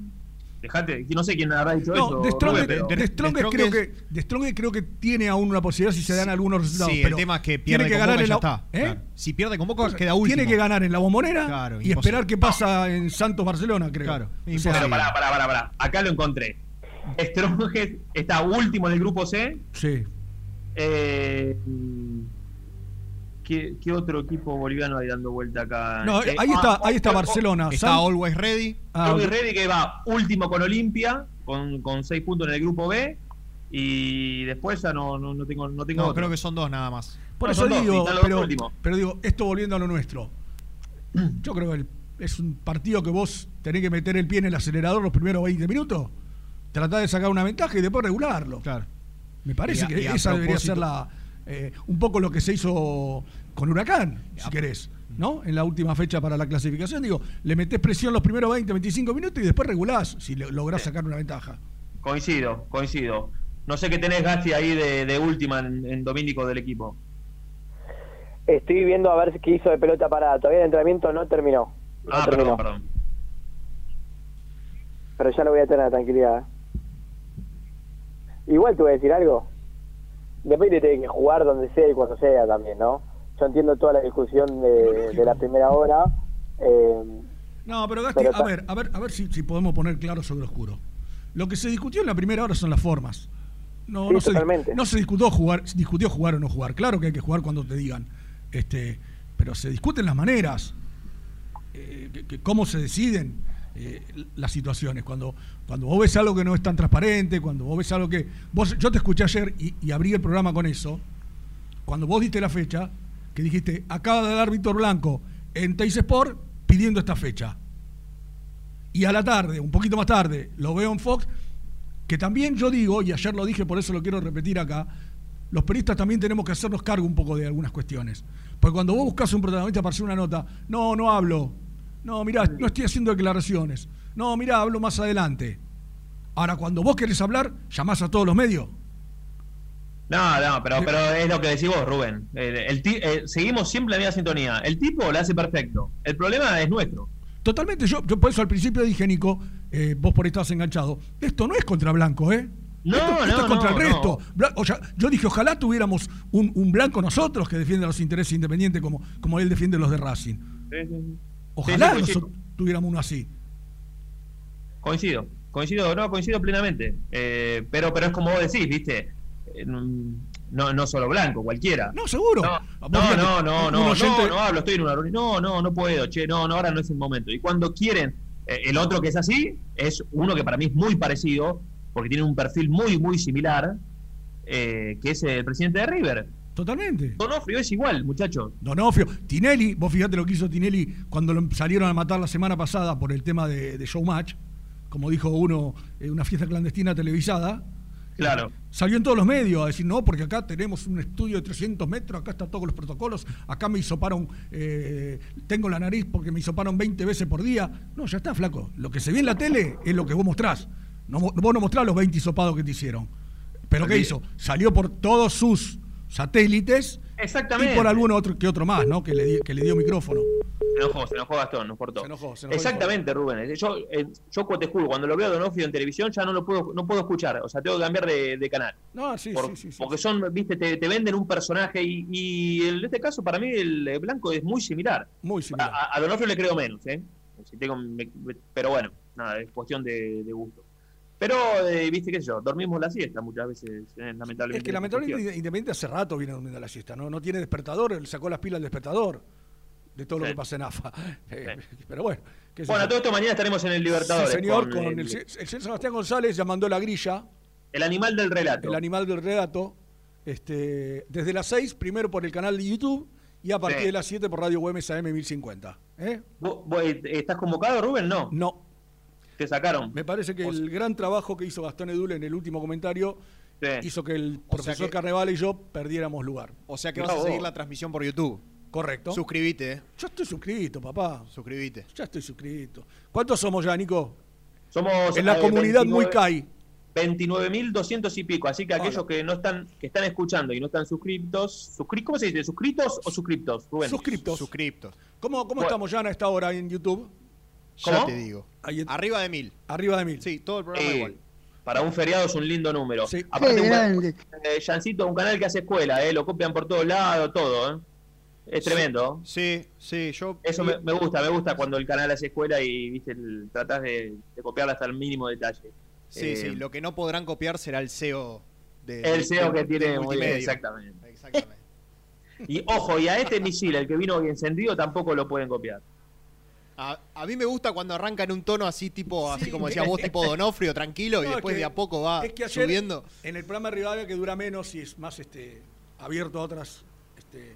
Dejate, no sé quién habrá dicho No, eso. de Rubén, pero- de Strongest creo que de creo que tiene aún una posibilidad si se dan algunos resultados. Sí, pero el tema es que tiene pierde que con ganar Boca en la- está. ¿Eh? Claro. Si pierde con Boca queda último. Tiene que ganar en la bombonera Claro, y imposible. esperar qué pasa en Santos Barcelona, creo. Claro, O sea, Pero pará, pará, pará, pará. Acá lo encontré. Strongest está último en el grupo C. Sí. Eh, ¿qué, qué otro equipo boliviano hay dando vuelta acá? No, Eh, ahí está, ah, ahí está oh, Barcelona. Está San- Always Ready. Ah, Always Ready que va último con Olimpia, con, con seis puntos en el grupo B. Y después ya no, no, no tengo, no tengo No, otro. creo que son dos nada más. Por No, eso dos, digo, pero, dos últimos. pero digo, esto volviendo a lo nuestro. Yo creo que el- es un partido que vos tenés que meter el pie en el acelerador los primeros 20 minutos, tratar de sacar una ventaja y después regularlo. Claro. Me parece Y a- que esa debería ser la eh, un poco lo que se hizo con Huracán, si querés, ¿no? En la última fecha para la clasificación. Digo, le metés presión los primeros 20, 25 minutos y después regulás si lográs sacar una ventaja. Coincido, coincido. No sé qué tenés, Gasti, ahí de, de última en, en Domínico del equipo. Estoy viendo a ver qué hizo de pelota parada. Todavía el entrenamiento no terminó. No Ah, terminó. perdón, perdón. Pero ya lo voy a tener, tranquilidad. Igual te voy a decir algo. Depende de que jugar donde sea y cuando sea también, ¿no? Yo entiendo toda la discusión de, de la primera hora. eh, No, pero Gasti, Pero a ver, a ver, a ver si, si podemos poner claro sobre oscuro. Lo que se discutió en la primera hora son las formas. No, Sí, no, se, no se discutió jugar, discutió jugar o no jugar. Claro que hay que jugar cuando te digan. Este, pero se discuten las maneras, eh, que- que cómo se deciden eh, las situaciones. Cuando, cuando vos ves algo que no es tan transparente, cuando vos ves algo que. Vos, yo te escuché ayer y, abrí el programa con eso. Cuando vos diste la fecha, que dijiste, acaba de dar Víctor Blanco en Teis Sport pidiendo esta fecha. Y a la tarde, un poquito más tarde, lo veo en Fox, que también yo digo, y ayer lo dije, por eso lo quiero repetir acá, los periodistas también tenemos que hacernos cargo un poco de algunas cuestiones. Porque cuando vos buscas un protagonista para hacer una nota, no, no hablo. No, mirá, no estoy haciendo declaraciones. No, mirá, hablo más adelante. Ahora, cuando vos querés hablar, llamás a todos los medios. No, no, pero, pero es lo que decís vos, Rubén. El, el ti- eh, seguimos siempre la misma sintonía. El tipo lo hace perfecto. El problema es nuestro. Totalmente, yo, yo por eso al principio dije, Nico, eh, vos por ahí estabas enganchado. Esto no es contra Blanco, ¿eh? No, esto, esto no, es contra no, el resto. no. O sea, yo dije, ojalá tuviéramos un, un Blanco nosotros que defiende los intereses independientes como, como él defiende los de Racing. Ojalá Sí, sí, nosotros tuviéramos uno así. Coincido, coincido, no, coincido plenamente. Eh, pero, pero es como vos decís, ¿viste? No, no solo blanco, cualquiera. No, seguro. No, Vos no, no, no, no, oyente- no, no hablo, estoy en una reunión. No, no, no puedo, che, no, no, ahora no es el momento. Y cuando quieren, eh, el otro que es así, es uno que para mí es muy parecido, porque tiene un perfil muy, muy similar, eh, que es el presidente de River. Totalmente. Donofrio es igual, muchachos. Donofrio, Tinelli, vos fíjate lo que hizo Tinelli cuando lo salieron a matar la semana pasada por el tema de, de Showmatch, como dijo uno, eh, una fiesta clandestina televisada. Claro. Salió en todos los medios a decir, no, porque acá tenemos un estudio de 300 metros, acá están todos los protocolos, acá me hisoparon, eh, tengo la nariz porque me hisoparon 20 veces por día. No, ya está, flaco. Lo que se ve en la tele es lo que vos mostrás. No, vos no mostrás los 20 hisopados que te hicieron. ¿Pero qué hizo? Salió por todos sus satélites Exactamente. y por alguno otro que otro más, ¿no? Que le, que le dio micrófono. Se enojó, se enojó Gastón, no por todo. Se enojó, se enojó Exactamente, Rubén. Yo, eh, yo te juro, cuando lo veo a Donofrio en televisión ya no lo puedo, no puedo escuchar. O sea, tengo que cambiar de, de canal. No, sí, Por- sí, sí, porque son, viste, te, te venden un personaje y, y en este caso para mí el eh, blanco es muy similar. Muy similar. A, a Donofrio le creo menos, ¿eh? Si tengo- me- pero bueno, nada, es cuestión de, de gusto. Pero, eh, viste, qué sé yo, dormimos la siesta muchas veces, eh, lamentablemente. Es que lamentablemente Independiente hace rato viene durmiendo la siesta, ¿no? No tiene despertador, sacó las pilas al despertador de todo lo que pasa en AFA. Eh, Pero bueno. qué Bueno, yo. todo esto mañana estaremos en el Libertadores. Sí, señor, con con, el, el, el señor Sebastián González ya mandó la grilla. el animal del relato. El animal del relato. Este, desde las 6, primero por el canal de YouTube y a partir de las 7 por Radio UMS AM 1050. ¿eh? ¿Vos- vos, eh, ¿Estás convocado, Rubén? No. No. Te sacaron. Me parece que el gran trabajo que hizo Gastón Edul en el último comentario Sí. hizo que el O sea profesor que- Carnaval y yo perdiéramos lugar. O sea que Mirá vas a seguir vos. la transmisión por YouTube. Correcto. Suscribite, eh. Yo estoy suscrito, papá. Suscribite. Ya estoy suscrito. ¿Cuántos somos ya, Nico? Somos En la eh, comunidad 29 muy CAI. 29.200 y pico, así que aquellos que no están que están escuchando y no están suscriptos, suscri- ¿cómo se dice? ¿Suscritos o suscriptos, Rubén? Suscriptos. Suscriptos. ¿Cómo, cómo Bueno. estamos ya a esta hora en YouTube? Ya ¿Cómo? te digo. Ahí- Arriba de mil. Arriba de mil. Sí, todo el programa Eh, igual. Para un feriado es un lindo número. Sí. Aparte, un, grande. eh, Jancito, un canal que hace escuela, eh, lo copian por todos lados, todo. eh. Es tremendo. Sí, sí, yo. Eso me, me gusta, me gusta cuando el canal hace escuela y viste el- tratás de, de copiarla hasta el mínimo detalle. Sí, Eh, sí, lo que no podrán copiar será el SEO de. El SEO de- que tiene muy bien, exactamente. Exactamente. Y ojo, y a este misil, el que vino hoy encendido, tampoco lo pueden copiar. A, a mí me gusta cuando arranca en un tono así, tipo, así Sí. como decías vos, tipo Donofrio, tranquilo, y es después que- de a poco va es que ayer, subiendo. En el programa de Rivadavia, que dura menos y es más este, abierto a otras este,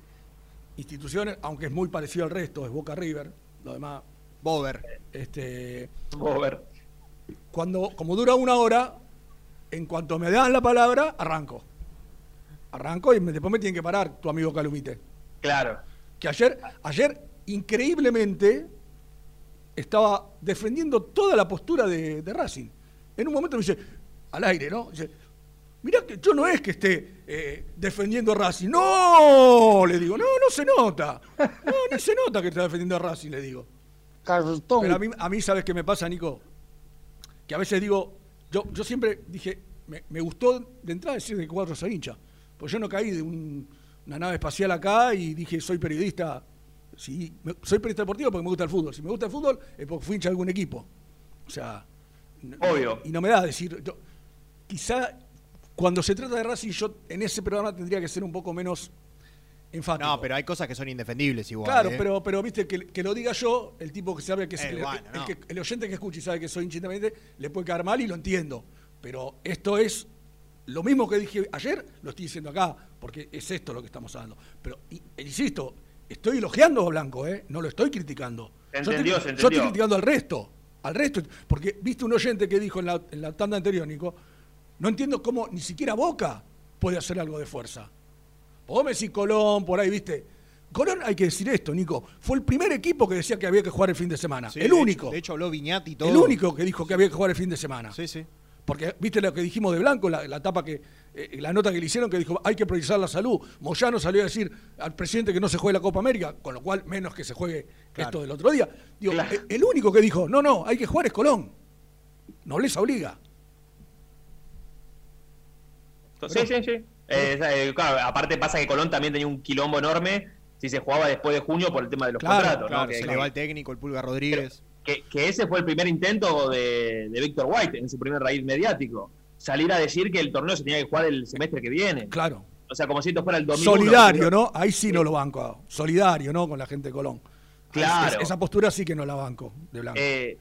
instituciones, aunque es muy parecido al resto, es Boca River, lo demás. Bover. Este, Bover. Cuando, como dura una hora, en cuanto me dan la palabra, arranco. Arranco y me- después me tienen que parar tu amigo Calumite. Claro. Que ayer, ayer increíblemente, estaba defendiendo toda la postura de, de Racing. En un momento me dice, al aire, ¿no? Dice, mirá que yo no es que esté eh, defendiendo a Racing. No, le digo, no, no se nota. No, no se nota que está defendiendo a Racing, le digo. Cartón. Pero a mí, a mí ¿sabes qué me pasa, Nico? Que a veces digo, yo, yo siempre dije, me, me gustó de entrada decir de cuatro soy hincha. Pues yo no caí de un- una nave espacial acá y dije, soy periodista. Sí, me- soy periodista deportivo porque me gusta el fútbol. Si me gusta el fútbol es porque fui hincha de algún equipo. O sea, Obvio. Y no me da a decir, yo- quizá cuando se trata de Racing, yo en ese programa tendría que ser un poco menos enfático. No, pero hay cosas que son indefendibles igual. Claro, ¿eh? pero, pero viste, que, que lo diga yo, el tipo que sabe que es Eh, el, bueno, el no. que- el oyente que escucha y sabe que soy hincha independiente, le puede quedar mal y lo entiendo. Pero esto es lo mismo que dije ayer, lo estoy diciendo acá, porque es esto lo que estamos hablando. Pero, y- e insisto, estoy elogiando a Blanco, ¿eh? no lo estoy criticando. Se Yo entendió, estoy, se yo estoy entendió. criticando al resto, al resto, porque viste un oyente que dijo en la, en la tanda anterior, Nico, no entiendo cómo ni siquiera Boca puede hacer algo de fuerza. Vos me decís Colón, por ahí, viste. Colón, hay que decir esto, Nico, fue el primer equipo que decía que había que jugar el fin de semana. Sí, el de único. hecho- de hecho, habló Viñati y todo. El único que dijo que había que jugar el fin de semana. Sí, sí. Porque, viste lo que dijimos de Blanco, la, la etapa que, eh, la nota que le hicieron que dijo hay que priorizar la salud. Moyano salió a decir al presidente que no se juegue la Copa América, con lo cual menos que se juegue Claro. esto del otro día. Digo, eh, el único que dijo, no, no, hay que jugar es Colón. Nobleza obliga. Sí, sí, sí. Eh, claro, aparte pasa que Colón también tenía un quilombo enorme si se jugaba después de junio por el tema de los Claro, contratos. ¿no? claro, Que- se le va el técnico, el Pulga Rodríguez. Que, que ese fue el primer intento de, de Víctor White en su primer raíz mediático. Salir a decir que el torneo se tenía que jugar el semestre que viene. Claro. O sea, como si esto fuera el 2001. Solidario, ¿no? Ahí sí no lo banco. Solidario, ¿no? Con la gente de Colón. Claro. es- esa postura sí que no la banco de Blanco. Eh,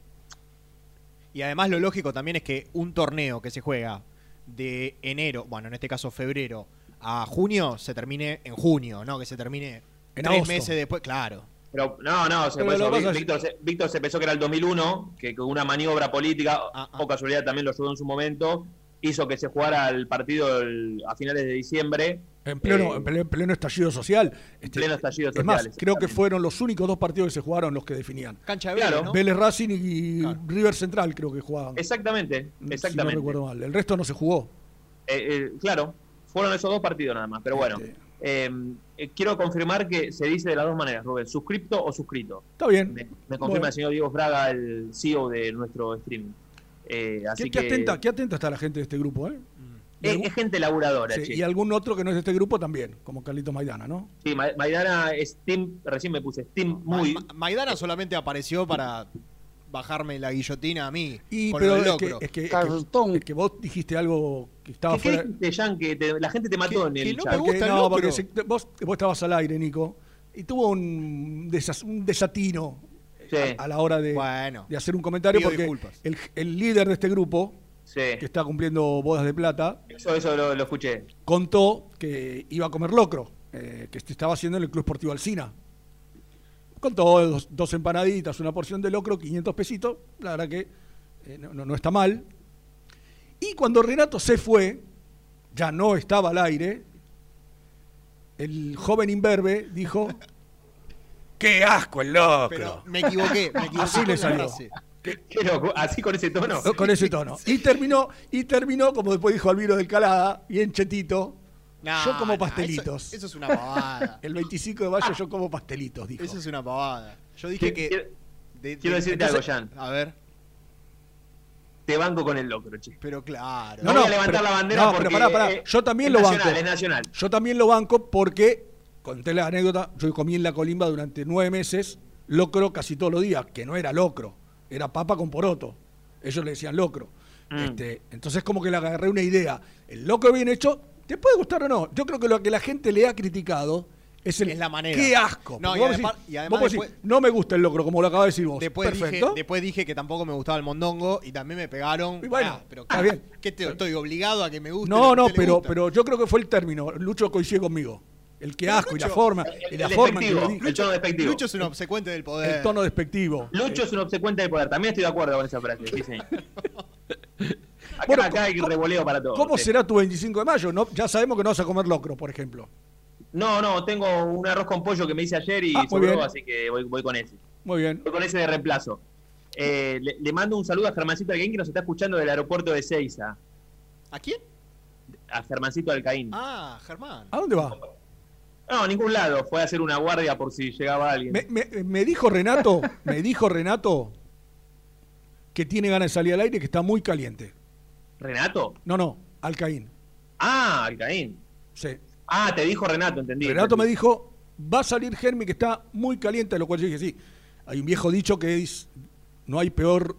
Y además lo lógico también es que un torneo que se juega de enero, bueno, en este caso febrero, a junio, se termine en junio, ¿no? Que se termine En tres agosto. meses después, claro. Pero no, no, se, eso, Víctor, se, Víctor se pensó que era el 2001, que con una maniobra política, Ah, o casualidad también lo ayudó en su momento, hizo que se jugara el partido el- a finales de diciembre. En pleno, eh, en pleno, en pleno estallido social. Este, pleno estallido es más, social, creo que fueron los únicos dos partidos que se jugaron los que definían. Cancha de Claro. Vélez, ¿no? Vélez Racing y River Central creo que jugaban. Exactamente, Si no exactamente. recuerdo mal. El resto no se jugó. Eh, eh, claro, fueron esos dos partidos nada más, pero bueno. Este. Eh, eh, quiero confirmar que se dice de las dos maneras, Rubén, suscripto o suscrito. Está bien. Me, me confirma Bueno. el señor Diego Fraga, el CEO de nuestro streaming. Eh, así ¿Qué, qué que atenta, qué atenta está la gente de este grupo, ¿eh? Y es, es gente laburadora, sí, y algún otro que no es de este grupo también, como Carlito Maidana, ¿no? Sí, Ma- Maidana Steam, recién me puse Steam muy. Ma- Maidana solamente apareció para bajarme la guillotina a mí. Y con pero lo del es que, locro. es, que, es que- es que vos dijiste algo que estaba ¿Qué, qué fuera. dijiste, Jan? Que te- la gente te mató en el chat. Porque- no, porque se- vos, vos estabas al aire, Nico, y tuvo un, desas- un desatino Sí. a, a la hora de, Bueno. de hacer un comentario, porque el, el líder de este grupo, Sí. que está cumpliendo bodas de plata, Eso, eso lo, lo escuché. contó que iba a comer locro, eh, que se estaba haciendo en el Club Sportivo Alcina. Contó dos, dos empanaditas, una porción de locro, 500 pesitos, la verdad que eh, no, no- no está mal. Y cuando Renato se fue, ya no estaba al aire, el joven imberbe dijo, ¡qué asco el locro! Pero me equivoqué, me equivoqué. Así le con salió. frase. Qué loco, así con ese tono. Con ese tono. Y terminó, y terminó, como después dijo Alviro del Calada, bien chetito. No, yo como no, pastelitos. eso- eso es una pavada. El 25 de mayo yo como pastelitos, dijo. Eso es una pavada. Yo dije ¿Qué- que de- Quiero de- decirte entonces- algo, Jan. A ver. Te banco con el locro, che. Pero claro. No, voy a levantar la bandera no, porque pero pará, pará. Yo también es lo nacional, banco. Es nacional. Yo también lo banco porque, conté la anécdota, yo comí en la colimba durante nueve meses locro casi todos los días, que no era locro, era papa con poroto. Ellos le decían locro. Mm. Este, entonces como que le agarré una idea. El locro bien hecho, te puede gustar o no. Yo creo que lo que la gente le ha criticado es el Es la manera. qué asco. No, y vos además- decís- y además vos podés después- decir, no me gusta el locro, como lo acabas de decir vos. Después dije, Perfecto. después dije que tampoco me gustaba el mondongo y también me pegaron. Y bueno, Ah, pero está bien. ¿Qué te, estoy obligado a que me guste? No, no, pero, pero yo creo que fue el término. Lucho coincide conmigo. El que asco y la Lucho- forma. Y la forma en que lo despectivo, el tono despectivo. Lucho es un obsecuente del poder. El tono despectivo. Lucho es un obsecuente del poder. También estoy de acuerdo con esa frase. Sí, señor. Acá, Bueno, acá hay revoleo para todos. ¿Cómo sí. será tu 25 de mayo? No, ya sabemos que no vas a comer locro, por ejemplo. No, no, tengo un arroz con pollo que me hice ayer y Ah, muy sobró, bien. así que voy, voy con ese. Muy bien. Voy con ese de reemplazo. Eh, le, le mando un saludo a Germancito Alcaín que nos está escuchando del aeropuerto de Seiza. ¿A quién? A Germancito Alcaín. Ah, Germán. ¿A dónde va? No, a ningún lado. Fue a hacer una guardia por si llegaba alguien. Me, me- me dijo Renato, me dijo Renato que tiene ganas de salir al aire y que está muy caliente. ¿Renato? No, no, Alcaín. Ah, Alcaín. Sí. Ah, te dijo Renato, entendí. Renato me dijo, va a salir Germi que está muy caliente, a lo cual yo dije, sí. Hay un viejo dicho que es, no hay peor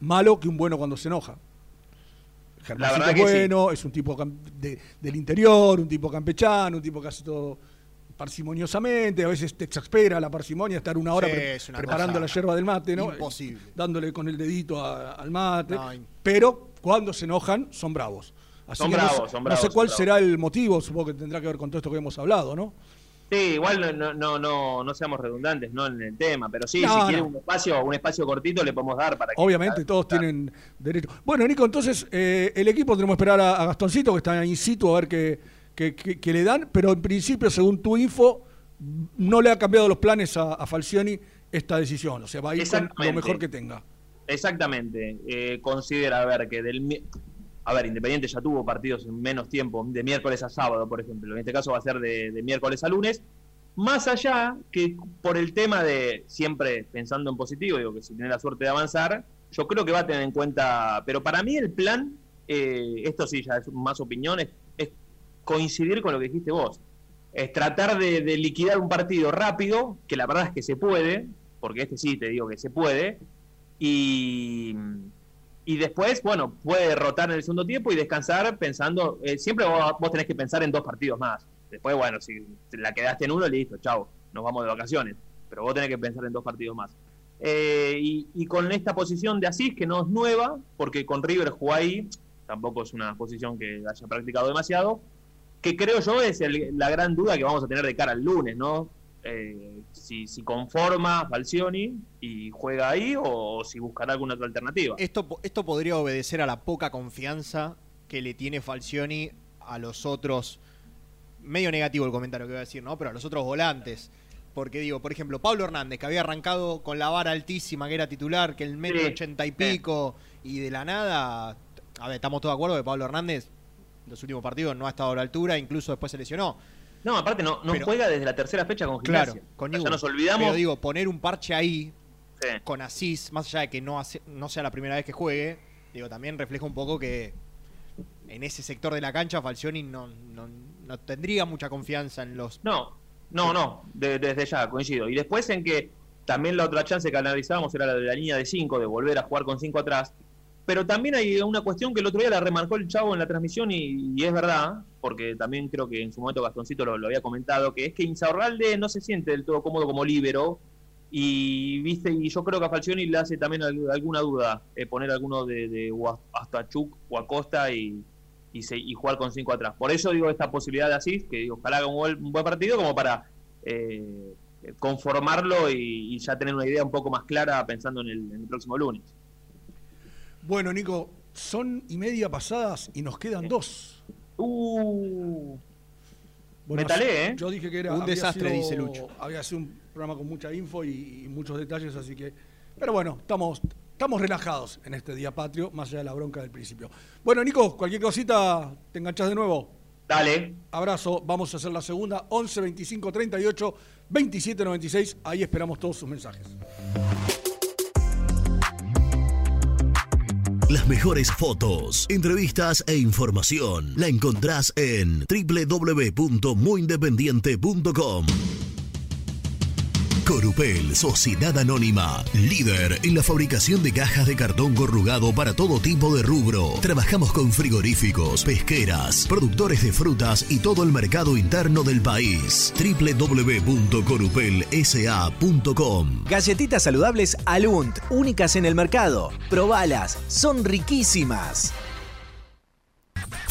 malo que un bueno cuando se enoja. Germancito es sí. bueno, es un tipo de- del interior, un tipo campechano, un tipo que hace todo parsimoniosamente, a veces te exaspera la parsimonia estar una hora Sí, pre- es una preparando cosa la yerba del mate, ¿no? imposible. Dándole con el dedito a- al mate. No, pero cuando se enojan, son bravos. Así Son que no sé- bravos, son no bravos, sé son cuál bravos. será el motivo, supongo que tendrá que ver con todo esto que hemos hablado, ¿no? Sí, igual no, no, no, no, no seamos redundantes ¿no? en el tema, pero sí, No, si quiere no. un espacio, un espacio cortito le podemos dar para que. Obviamente, todos tienen derecho. Bueno, Nico, entonces eh, el equipo tenemos que esperar a, a Gastoncito, que está in situ, a ver qué, qué- qué- qué le dan, pero en principio, según tu info, no le ha cambiado los planes a, a Falcioni esta decisión. O sea, va a ir con lo mejor que tenga. Exactamente. Eh, considera, a ver, que del. A ver, Independiente ya tuvo partidos en menos tiempo, de miércoles a sábado, por ejemplo. En este caso va a ser de, miércoles a lunes. Más allá que por el tema de siempre pensando en positivo, digo que si tiene la suerte de avanzar, yo creo que va a tener en cuenta. Pero para mí el plan, eh, esto sí ya es más opiniones, es coincidir con lo que dijiste vos. Es tratar de liquidar un partido rápido, que la verdad es que se puede, porque este sí te digo que se puede, y, y después, bueno, puede rotar en el segundo tiempo y descansar pensando, eh, siempre vos, tenés que pensar en dos partidos más. Después, bueno, si la quedaste en uno, listo, chao, nos vamos de vacaciones. Pero vos tenés que pensar en dos partidos más. Eh, y, y con esta posición de Asís, que no es nueva, porque con River jugó ahí, tampoco es una posición que haya practicado demasiado, que creo yo es el- la gran duda que vamos a tener de cara al lunes, ¿no? Eh, si, si conforma Falcioni y juega ahí o, si buscará alguna otra alternativa. Esto, esto podría obedecer a la poca confianza que le tiene Falcioni a los otros. Medio negativo el comentario que voy a decir, ¿no? Pero a los otros volantes. Porque digo, por ejemplo, Pablo Hernández, que había arrancado con la vara altísima, que era titular, que el metro Sí. ochenta y pico, y de la nada. A ver, estamos todos de acuerdo que Pablo Hernández, en los últimos partidos, no ha estado a la altura, incluso después se lesionó. No, aparte no, no Pero- juega desde la tercera fecha con Claro, gimnasia. con O sea, Newell. nos olvidamos. Pero digo, poner un parche ahí Sí. con Asís, más allá de que no, hace- no sea la primera vez que juegue, digo, también refleja un poco que en ese sector de la cancha Falcioni no, no, no tendría mucha confianza en los... No, no, no, de- desde ya, coincido. Y después en que también la otra chance que analizábamos era la de la línea de 5, de volver a jugar con 5 atrás. Pero también hay una cuestión que el otro día la remarcó el chavo en la transmisión y, y es verdad, porque también creo que en su momento Gastoncito lo, lo había comentado, que es que Insaurralde no se siente del todo cómodo como líbero y viste y yo creo que a Falcioni le hace también al- alguna duda eh, poner alguno de, de o hasta Chuk o Acosta y, y, se- y jugar con cinco atrás. Por eso digo esta posibilidad de Asís, que ojalá haga un buen, partido como para eh, conformarlo y, y ya tener una idea un poco más clara pensando en el, en el próximo lunes. Bueno, Nico, son y media pasadas y nos quedan dos. Uh, Bueno, me talé, ¿eh? Yo dije que era Un desastre, sido- dice Lucho. Había sido un programa con mucha info y, y muchos detalles, así que. Pero bueno, estamos, estamos relajados en este día patrio, más allá de la bronca del principio. Bueno, Nico, cualquier cosita, te enganchás de nuevo. Dale. Abrazo, vamos a hacer la segunda, 11 25 38 27 96. Ahí esperamos todos sus mensajes. Las mejores fotos, entrevistas e información la encontrás en www.muyindependiente.com. Corupel, Sociedad Anónima, líder en la fabricación de cajas de cartón corrugado para todo tipo de rubro. Trabajamos con frigoríficos, pesqueras, productores de frutas y todo el mercado interno del país. www.corupelsa.com Galletitas saludables Alunt, únicas en el mercado. Probalas, son riquísimas.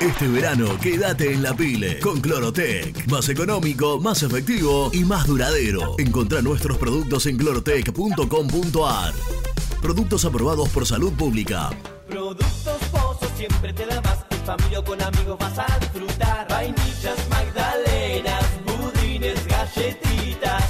Este verano quédate en la pile con Clorotec. Más económico, más efectivo y más duradero. Encontrá nuestros productos en clorotec.com.ar. Productos aprobados por salud pública. Productos Pozo siempre te da más. En familia con amigos vas a disfrutar. Vainillas, magdalenas, budines, galletitas.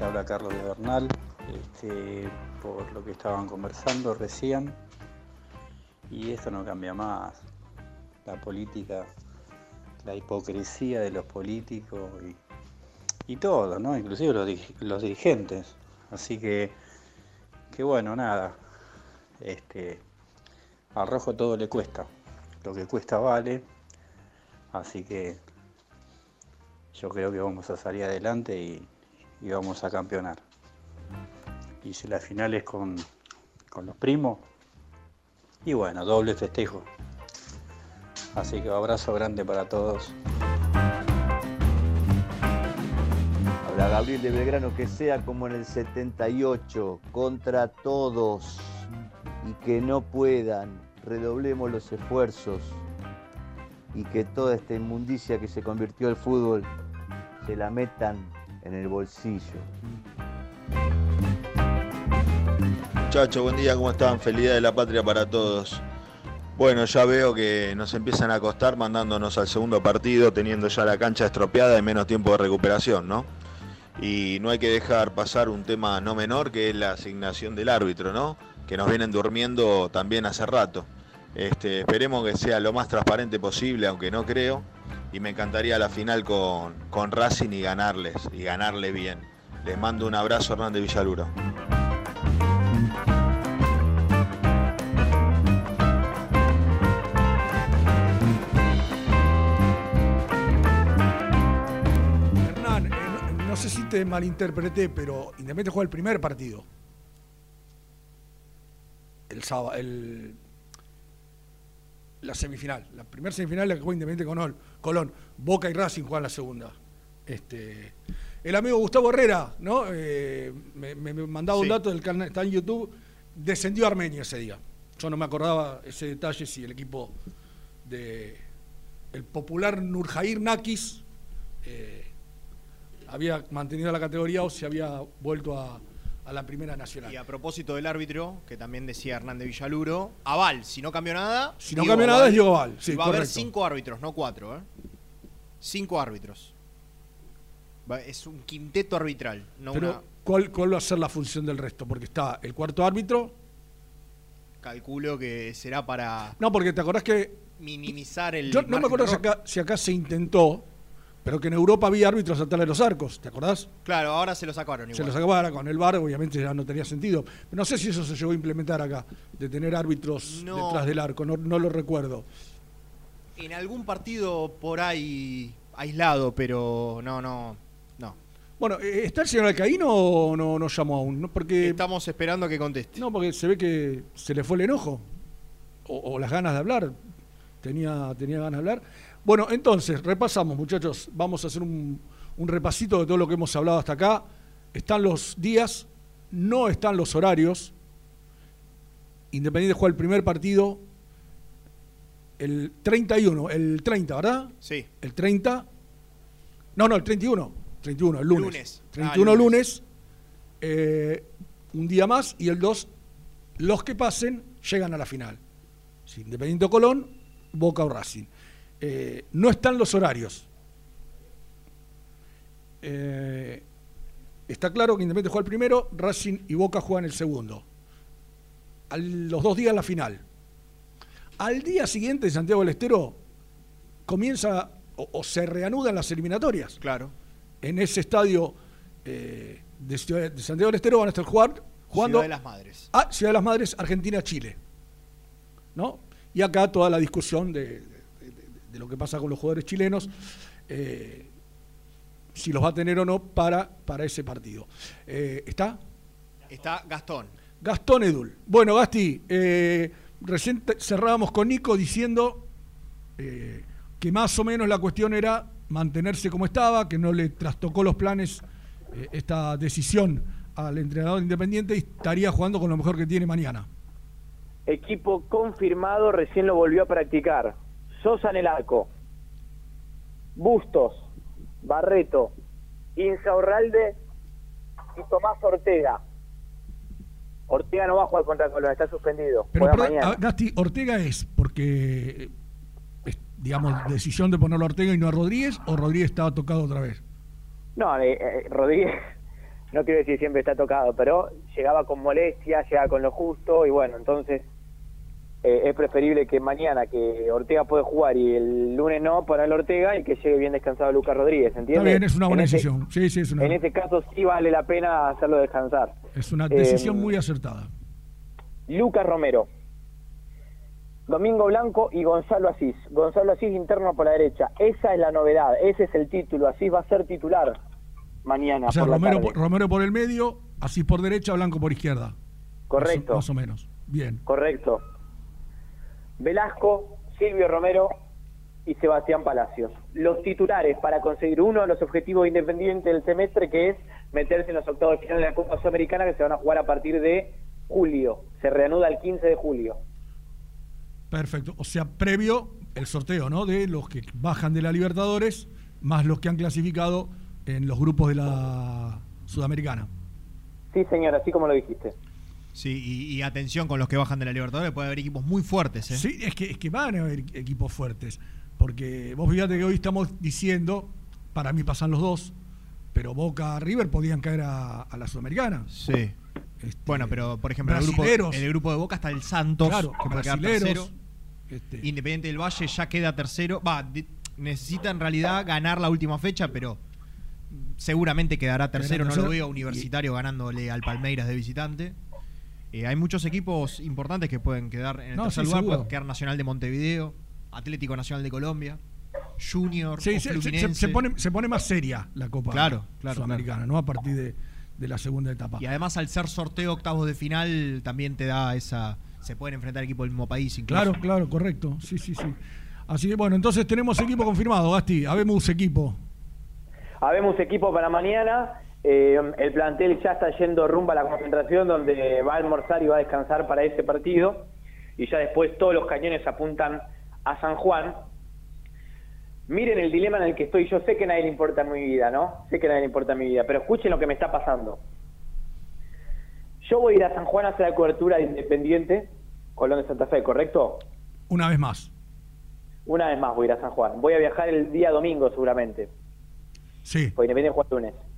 Habla Carlos de Bernal. Este, por lo que estaban conversando recién. Y esto no cambia más. La política, la hipocresía de los políticos y, y todo, ¿no? Inclusive los, los dirigentes. Así que, que bueno, nada. Este, al rojo todo le cuesta. Lo que cuesta vale. Así que yo creo que vamos a salir adelante y, y vamos a campeonar. Y si la final es con, con los primos, y bueno, doble festejo. Así que abrazo grande para todos. Habla Gabriel de Belgrano, que sea como en el 78, contra todos y que no puedan, redoblemos los esfuerzos y que toda esta inmundicia que se convirtió el fútbol se la metan en el bolsillo. Muchachos, buen día, ¿cómo están? Felicidad de la patria para todos. Bueno, ya veo que nos empiezan a costar mandándonos al segundo partido, teniendo ya la cancha estropeada y menos tiempo de recuperación, ¿no? Y no hay que dejar pasar un tema no menor que es la asignación del árbitro, ¿no? Que nos vienen durmiendo también hace rato. Este, esperemos que sea lo más transparente posible, aunque no creo. Y me encantaría la final con, con Racing y ganarles, y ganarle bien. Les mando un abrazo, Hernández Villaluro. Hernán, eh, no, sé si te malinterpreté, pero Independiente juega el primer partido. El sábado, la semifinal. La primera semifinal la que juega Independiente Colón. Boca y Racing juegan la segunda. Este, el amigo Gustavo Herrera, ¿no? Eh, me, me- mandaba un dato del canal, está en YouTube. Descendió Armenio ese día. Yo no me acordaba ese detalle si el equipo de el popular Nurjair Nakis eh, había mantenido la categoría o si había vuelto a, a la primera nacional. Y a propósito del árbitro, que también decía Hernández Villaluro, Aval, si no cambió nada. Si no cambió nada, es Diego Aval, sí, va a haber cinco árbitros, no cuatro, ¿eh? Cinco árbitros. Va- Es un quinteto arbitral, no Pero, una. ¿cuál, ¿cuál va a ser la función del resto? Porque está el cuarto árbitro. Calculo que será para No, porque te acordás que. minimizar el. Yo no me acuerdo acá, si acá se intentó, pero que en Europa había árbitros atrás de los arcos. ¿Te acordás? Claro, ahora se lo sacaron igual. Se los acabara con el VAR, obviamente ya no tenía sentido. Pero no sé si eso se llegó a implementar acá, de tener árbitros No. detrás del arco, no, no lo recuerdo. En algún partido por ahí aislado, pero no, no, no. Bueno, eh, ¿está el señor Alcaíno o no, no llamó aún? No, porque, Estamos esperando que conteste. no, porque se ve que se le fue el enojo. O, o las ganas de hablar. Tenía, tenía ganas de hablar. Bueno, entonces, repasamos, muchachos. Vamos a hacer un, un repasito de todo lo que hemos hablado hasta acá. Están los días, no están los horarios. Independiente juega el primer partido el 31, el 30, ¿verdad? Sí. El 30. No, no, el 31. 31, el lunes. Lunes. 31 Ah, lunes. lunes. eh, un día más y el 2, los que pasen llegan a la final. Independiente o Colón, Boca o Racing. Eh, no están los horarios. Eh, está claro que Independiente juega el primero, Racing y Boca juegan el segundo. A los dos días la final. Al día siguiente de Santiago del Estero comienza o, o se reanudan las eliminatorias. Claro. En ese estadio eh, de, Ciudad- de Santiago del Estero van a estar jugar Jugando Ciudad de las Madres. a Ciudad de las Madres, Argentina-Chile. ¿No? Y acá toda la discusión de, de- lo que pasa con los jugadores chilenos, eh, si los va a tener o no para, para ese partido. Eh, ¿Está? Está Gastón. Gastón Edul. Bueno, Gasti, eh, recién cerrábamos con Nico diciendo eh, que más o menos la cuestión era mantenerse como estaba, que no le trastocó los planes eh, esta decisión al entrenador independiente y estaría jugando con lo mejor que tiene mañana. Equipo confirmado, recién lo volvió a practicar. Sosa en el arco. Bustos, Barreto, Insaurralde y Tomás Ortega. Ortega no va a jugar contra Colón, está suspendido. Pero a- Gasti, Ortega es porque, es, digamos, decisión de ponerlo a Ortega y no a Rodríguez, o Rodríguez estaba tocado otra vez. No, eh, eh, Rodríguez, no quiero decir siempre está tocado, pero llegaba con molestia, llegaba con lo justo y bueno, entonces eh, es preferible que mañana que Ortega puede jugar y el lunes no ponerle Ortega y que llegue bien descansado Lucas Rodríguez, ¿entiendes? Está bien, es una buena En decisión. Sí, sí, es una, En este caso sí vale la pena hacerlo descansar. es una eh, decisión muy acertada. Lucas Romero, Domingo Blanco y Gonzalo Asís. Gonzalo Asís interno por la derecha. Esa es la novedad, ese es el título. Asís va a ser titular mañana O sea, por la Romero, por- Romero por el medio, así por derecha, Blanco por izquierda. Correcto. Más o, más o menos. Bien. Correcto. Velasco, Silvio Romero y Sebastián Palacios. Los titulares para conseguir uno de los objetivos independientes del semestre, que es meterse en los octavos de final de la Copa Sudamericana, que se van a jugar a partir de julio. Se reanuda el 15 de julio. Perfecto. O sea, previo el sorteo, ¿no? De los que bajan de la Libertadores, más los que han clasificado en los grupos de la Sudamericana. Sí, señor, así como lo dijiste. Sí, y, y atención con los que bajan de la Libertadores, puede haber equipos muy fuertes. ¿eh? Sí, es que, es que van a haber equipos fuertes. Porque vos fíjate que hoy estamos diciendo, para mí pasan los dos, pero Boca River podían caer a, a la Sudamericana. Sí. bueno, pero por ejemplo, en el grupo, el grupo de Boca está el Santos, Claro, que quedar tercero. Independiente del Valle ya queda tercero. Va, de- necesita en realidad ganar la última fecha, pero seguramente quedará tercero. No lo veo a Universitario ganándole al Palmeiras de visitante. Eh, hay muchos equipos importantes que pueden quedar en el No, tercer sí, lugar. seguro. Quedar Nacional de Montevideo, Atlético Nacional de Colombia, Junior, Sí, o se, se- Fluminense. se pone, se pone más seria la Copa Claro, claro, Sudamericana, ¿no? A partir de, de la segunda etapa. Y además al ser sorteo octavos de final también te da esa... Se pueden enfrentar equipos del mismo país incluso. Claro, claro, correcto. Sí, sí, sí. Así que bueno, entonces tenemos equipo confirmado, Gasti. Habemos equipo. Habemos equipo para mañana. Eh, el plantel ya está yendo rumbo a la concentración donde va a almorzar y va a descansar para ese partido. Y ya después todos los cañones apuntan a San Juan. Miren el dilema en el que estoy. Yo sé que a nadie le importa mi vida, ¿no? Sé que a nadie le importa mi vida, pero escuchen lo que me está pasando. Yo voy a ir a San Juan a hacer la cobertura de Independiente, Colón de Santa Fe, ¿correcto? Una vez más. Una vez más voy a ir a San Juan. Voy a viajar el día domingo seguramente. Sí. Porque Independiente juega el lunes.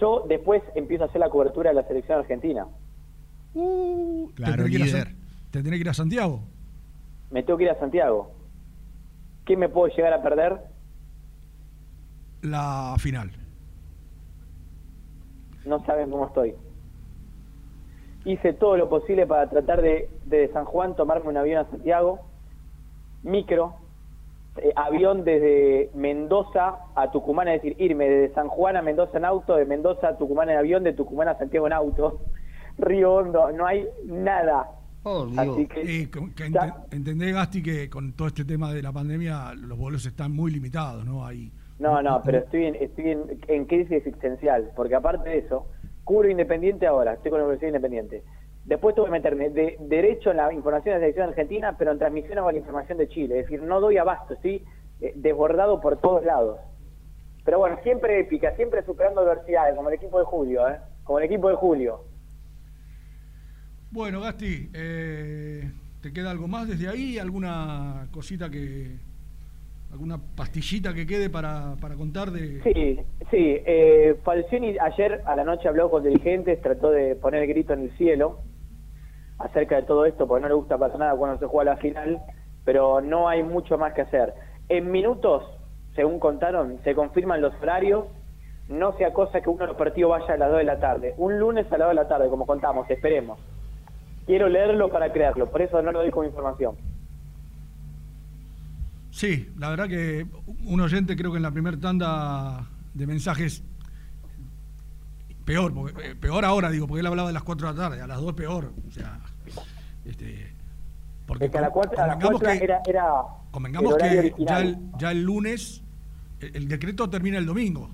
Yo después empiezo a hacer la cobertura de la selección argentina. Claro, te, ir a líder. Te tenés que ir a Santiago. Me tengo que ir a Santiago. ¿Qué me puedo llegar a perder? La final. No saben cómo estoy. Hice todo lo posible para tratar de, de San Juan tomarme un avión a Santiago, micro, eh, avión desde Mendoza a Tucumán, es decir, irme desde San Juan a Mendoza en auto, de Mendoza a Tucumán en avión, de Tucumán a Santiago en auto, Río Hondo, no hay nada. Así que con- que ente- entendés, Gasti, que con todo este tema de la pandemia los vuelos están muy limitados, ¿no? Hay, No, no, pero estoy en, estoy en, en crisis existencial, porque aparte de eso, cubro Independiente ahora, estoy con la Universidad Independiente. Después tuve que meterme de derecho en la información de la selección argentina, pero en transmisión hago la información de Chile. Es decir, no doy abasto, estoy eh, desbordado por todos lados. Pero bueno, siempre épica, siempre superando adversidades, como el equipo de Julio, ¿eh? Como el equipo de Julio. Bueno, Gasti, eh, ¿te queda algo más desde ahí? ¿Alguna cosita que. alguna pastillita que quede para, para contar de. Sí, sí. Eh, Falcioni ayer a la noche habló con dirigentes, trató de poner el grito en el cielo acerca de todo esto, porque no le gusta para nada cuando se juega la final, pero no hay mucho más que hacer. En minutos, según contaron, se confirman los horarios no sea cosa que uno de los partidos vaya a las 2 de la tarde. Un lunes a las 2 de la tarde, como contamos, esperemos. Quiero leerlo para creerlo, por eso no lo doy como información. Sí, la verdad que un oyente creo que en la primera tanda de mensajes peor, porque, eh, peor ahora digo, porque él hablaba de las 4 de la tarde, a las 2 peor, o sea, este, porque a las 4 convengamos que- era, era convengamos que ya el, ya el lunes el, el decreto termina el domingo.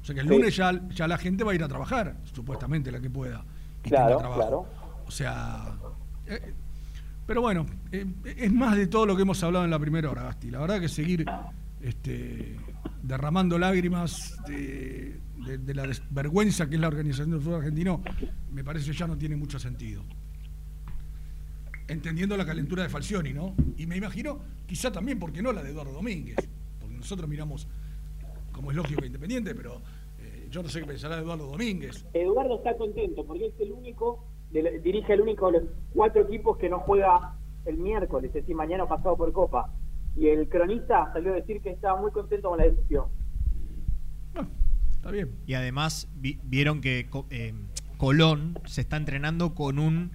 O sea que el Sí. lunes ya, ya la gente va a ir a trabajar, supuestamente la que pueda. y tenga Claro, trabajo. claro. O sea, eh, pero bueno, eh, es más de todo lo que hemos hablado en la primera hora, Gasti. La verdad que seguir este, derramando lágrimas de, la vergüenza que es la organización del fútbol argentino, me parece ya no tiene mucho sentido. Entendiendo la calentura de Falcioni, ¿no? Y me imagino, quizá también, ¿por qué no la de Eduardo Domínguez? Porque nosotros miramos, como es lógico, Independiente, pero eh, yo no sé qué pensará Eduardo Domínguez. Eduardo está contento porque es el único, dirige el único de los cuatro equipos que no juega el miércoles, es decir, mañana pasado por Copa. Y el cronista salió a decir que estaba muy contento con la decisión. Está bien. Y además vi- vieron que eh, Colón se está entrenando con un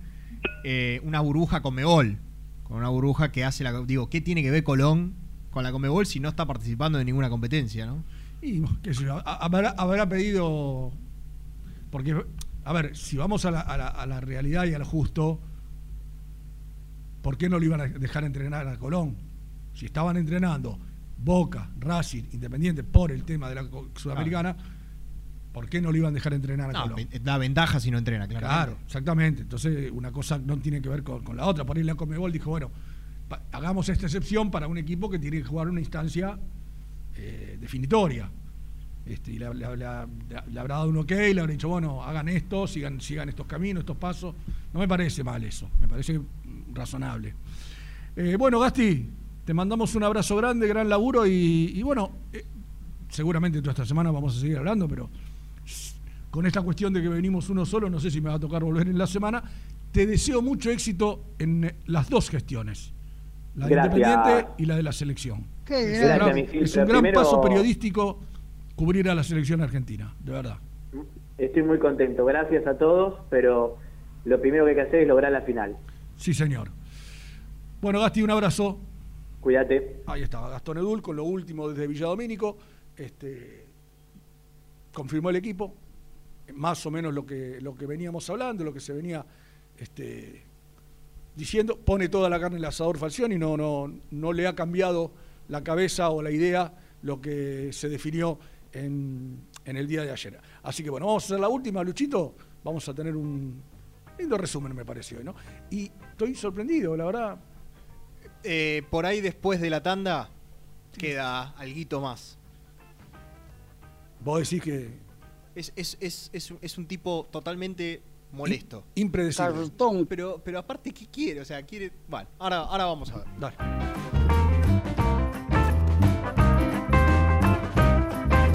eh, una burbuja Comebol. Con una burbuja que hace la. Digo, ¿qué tiene que ver Colón con la Comebol si no está participando de ninguna competencia, no? Y qué sé yo, a- habrá, habrá pedido. Porque, a ver, si vamos a la, a la- a la realidad y al justo, ¿por qué no lo iban a dejar entrenar a Colón? Si estaban entrenando Boca, Racing, Independiente por el tema de la Sudamericana, ¿por qué no lo iban a dejar entrenar a No, Colón? da ventaja si no entrena, claro. Claro, exactamente. Entonces, una cosa no tiene que ver con, con la otra. Por ahí la Comebol dijo, bueno, hagamos esta excepción para un equipo que tiene que jugar una instancia eh, definitoria. Este, y le, le- le- le habrá dado un ok, le habrá dicho, bueno, hagan esto, sigan, sigan estos caminos, estos pasos. No me parece mal eso, me parece razonable. Eh, bueno, Gasti, te mandamos un abrazo grande, gran laburo y, y bueno, eh, seguramente toda esta semana vamos a seguir hablando, pero con esta cuestión de que venimos uno solo, no sé si me va a tocar volver en la semana. Te deseo mucho éxito en eh, las dos gestiones, la de Gracias. Independiente y la de la selección. Qué es gran, es un gran Primero- paso periodístico cubrir a la selección argentina, de verdad. Estoy muy contento, gracias a todos, pero lo primero que hay que hacer es lograr la final. Sí, señor. Bueno, Gasti, un abrazo. Cuídate. Ahí estaba Gastón Edul con lo último desde Villadomínico. Este, confirmó el equipo, más o menos lo que, lo que veníamos hablando, lo que se venía este, diciendo. Pone toda la carne en el asador Falcioni, no, no, no le ha cambiado la cabeza o la idea lo que se definió en, en el día de ayer. Así que bueno, vamos a hacer la última, Luchito. Vamos a tener un lindo resumen, me pareció. ¿no? Y estoy sorprendido, la verdad. Eh, por ahí después de la tanda queda alguito más. Vos decís que Es, es, es, es, un- es un tipo totalmente molesto. impredecible. Pero, pero aparte, ¿qué quiere? O sea, quiere. Bueno, ahora, ahora vamos a ver. Dale.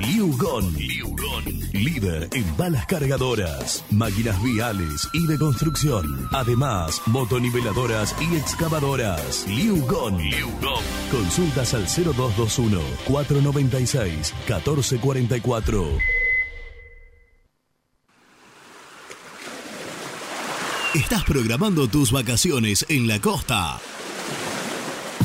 Liugon. Líder en balas cargadoras, máquinas viales y de construcción. Además, motoniveladoras y excavadoras. Liugon. Consultas al 0221 496 1444. ¿Estás programando tus vacaciones en la costa?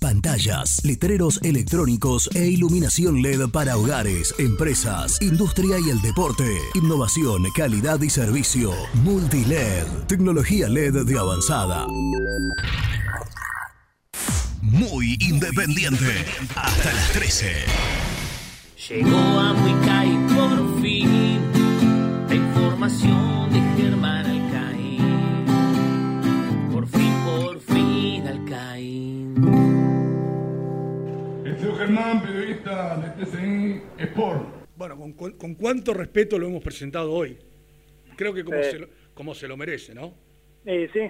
Pantallas, letreros electrónicos e iluminación LED para hogares, empresas, industria y el deporte. Innovación, calidad y servicio. Multiled, tecnología LED de avanzada. Muy independiente. Hasta las 13. Llegó a Muicay por fin la información Germán, periodista de TCN Sport. Bueno, con, con cuánto respeto lo hemos presentado hoy. Creo que como, Sí. se, lo, como se lo merece, ¿no? Eh, sí.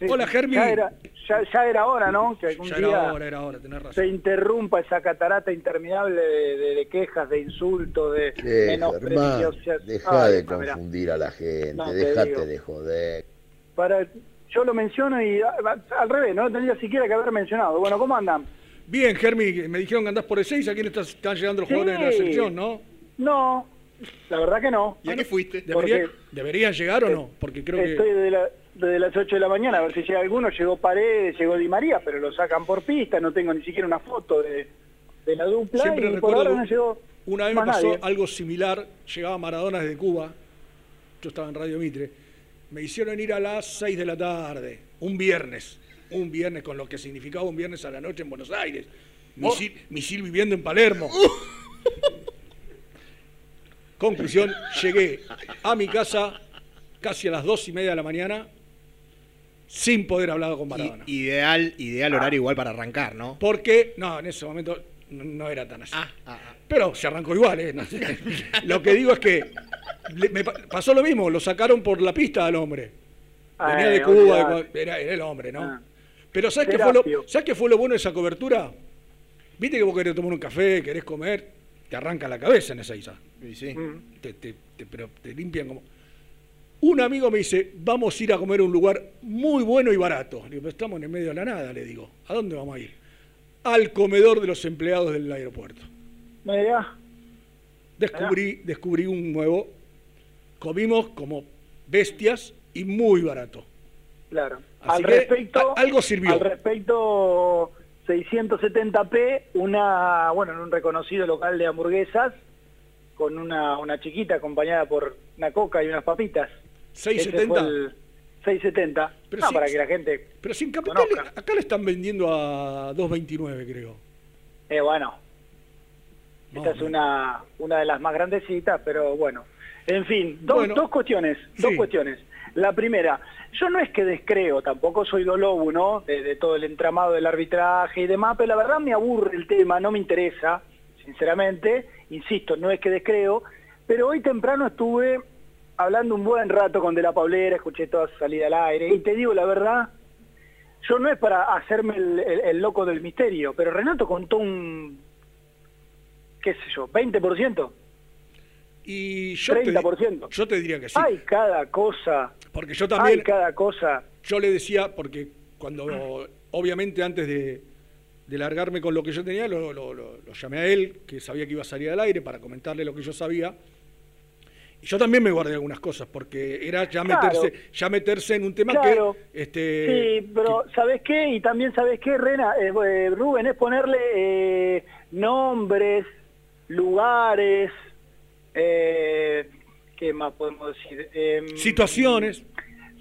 sí. Hola, Germi. Ya era, ya, ya era hora, ¿no? Que algún Ya día era hora, era hora, tenés razón. se interrumpa esa catarata interminable de, de- de quejas, de insultos, de menosprecios. Germán, deja Ay, de mirá. confundir a la gente, No, te dejate de joder. Para, yo lo menciono y al revés, no tendría siquiera que haber mencionado. Bueno, ¿cómo andan? Bien, Germi, me dijeron que andás por el 6, aquí estás, están llegando los jugadores de la selección, ¿no? No, la verdad que no. ¿Y a qué fuiste? Porque- ¿Debería- ¿Deberían llegar o no? Porque creo Estoy que... desde, la- desde las 8 de la mañana a ver si llega alguno. Llegó Paredes, llegó Di María, pero lo sacan por pista. No tengo ni siquiera una foto de, de la dupla. Siempre y por recuerdo, ahora no llegó una vez me más pasó nadie. algo similar, llegaba Maradona desde Cuba, yo estaba en Radio Mitre, me hicieron ir a las 6 de la tarde, un viernes, un viernes con lo que significaba un viernes a la noche en Buenos Aires, misil, misil viviendo en Palermo. Conclusión, llegué a mi casa casi a las dos y media de la mañana sin poder hablar con Maradona. I- ideal, ideal horario igual para arrancar, ¿no? Porque, no, en ese momento no, no era tan así. Ah, Pero se arrancó igual, ¿eh? No sé. Lo que digo es que le- me pa- pasó lo mismo, lo sacaron por la pista al hombre. Venía de Cuba, de olvidate. Cu- era, era el hombre, ¿no? Pero ¿sabes qué, fue lo. ¿sabes qué fue lo bueno de esa cobertura? Viste que vos querés tomar un café, querés comer, te arranca la cabeza en esa isa. Sí, sí. Mm. Te, te- te- pero te limpian como... Un amigo me dice, vamos a ir a comer a un lugar muy bueno y barato. Le digo, pero estamos en el medio de la nada, le digo. ¿A dónde vamos a ir? Al comedor de los empleados del aeropuerto. Mirá, Descubrí, descubrí un nuevo. Comimos como bestias y muy barato. claro. Así al que, respecto, algo sirvió. Al respecto, 670p, una, bueno, en un reconocido local de hamburguesas, con una, una chiquita acompañada por una coca y unas papitas. Ese 670. fue el 670. Pero no, sí, para que la gente Pero si en Capital, acá le están vendiendo a 2.29, creo. Eh, bueno, esta es una, una de las más grandecitas, pero bueno. En fin, dos, Bueno. dos cuestiones, dos Sí. cuestiones. La primera, yo no es que descreo, tampoco soy dolobu, ¿no? De, de todo el entramado del arbitraje y demás, pero la verdad me aburre el tema, no me interesa, sinceramente. Insisto, no es que descreo, pero hoy temprano estuve hablando un buen rato con De La Paulera, escuché toda su salida al aire, y te digo la verdad, yo no es para hacerme el, el- el loco del misterio, pero Renato contó un, qué sé yo, 20%. Y yo te, 30%. yo te diría que sí. Hay cada cosa. Porque yo también. Hay cada cosa. Yo le decía, porque cuando, obviamente antes de, de largarme con lo que yo tenía, lo, lo- lo- lo llamé a él, que sabía que iba a salir al aire, para comentarle lo que yo sabía. Y yo también me guardé algunas cosas, porque era ya Claro. meterse, ya meterse en un tema Claro. que. Este, Sí, pero ¿sabes qué? Y también ¿sabes qué, Rena? Eh, eh, Rubén, es ponerle eh, nombres, lugares, eh, ¿qué más podemos decir? Em, Situaciones.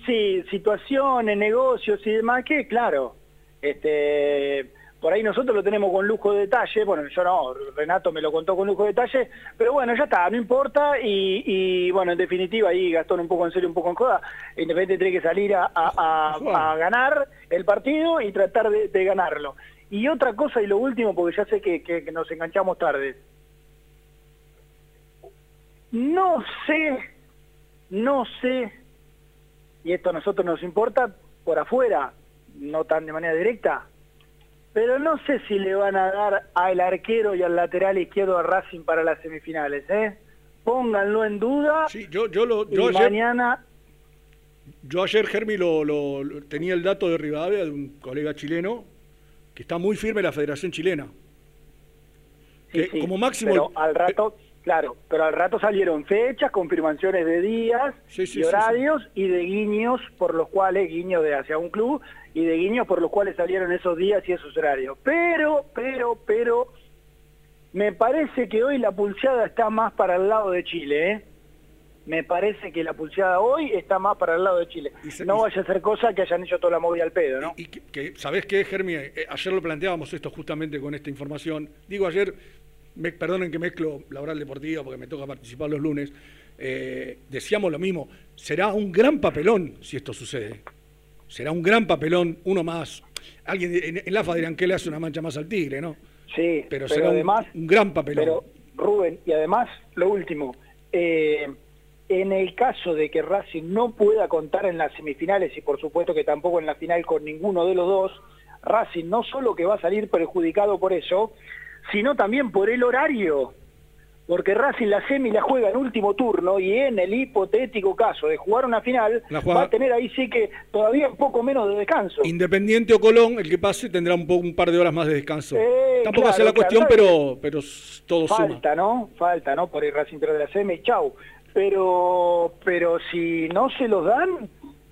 Sí, situaciones, negocios y demás, que claro, este, por ahí nosotros lo tenemos con lujo de detalle, bueno, yo no, Renato me lo contó con lujo de detalle, pero bueno, ya está, no importa, y, y, bueno, en definitiva, ahí Gastón un poco en serio, un poco en joda, Independiente tiene que salir a, a- a- a ganar el partido y tratar de, de ganarlo. Y otra cosa, y lo último, porque ya sé que, que- que nos enganchamos tarde, no sé, no sé, y esto a nosotros nos importa por afuera, no tan de manera directa, pero no sé si le van a dar al arquero y al lateral izquierdo a Racing para las semifinales, ¿eh? Pónganlo en duda. yo, yo lo, y yo ayer- mañana, Yo ayer, Germi, lo, lo- lo- tenía el dato de Rivadavia de un colega chileno que está muy firme la Federación Chilena. Que sí, como máximo. pero al rato, claro, pero al rato salieron fechas, confirmaciones de días sí, y sí, horarios y de guiños por los cuales, guiños de hacia un club y de guiños por los cuales salieron esos días y esos horarios. Pero, pero, pero, me parece que hoy la pulseada está más para el lado de Chile, ¿eh? Me parece que la pulseada hoy está más para el lado de Chile. No vaya a ser cosa que hayan hecho toda la movida al pedo, ¿no? Y que, que, ¿Sabés qué, Germi? Eh, ayer lo planteábamos esto justamente con esta información. Digo ayer, me, perdonen que mezclo laboral deportiva porque me toca participar los lunes. eh, decíamos lo mismo. Será un gran papelón si esto sucede. Será un gran papelón, uno más. Alguien en, en la AFA dirán que le hace una mancha más al tigre, ¿no? Sí, Pero, pero será un- además- un, gran papelón. Pero, Rubén, y además, lo último, eh, en el caso de que Racing no pueda contar en las semifinales y por supuesto que tampoco en la final con ninguno de los dos, Racing no solo que va a salir perjudicado por eso, sino también por el horario. Porque Racing la semi la juega en último turno y en el hipotético caso de jugar una final, va a tener ahí sí que todavía un poco menos de descanso. Independiente o Colón, el que pase tendrá un, po- un par de horas más de descanso. Eh, Tampoco hace claro, la cuestión, claro. pero, pero todo suma. Falta, ¿no? Falta, ¿no? Por el Racing pero de la semi, chau. Pero, pero si no se los dan,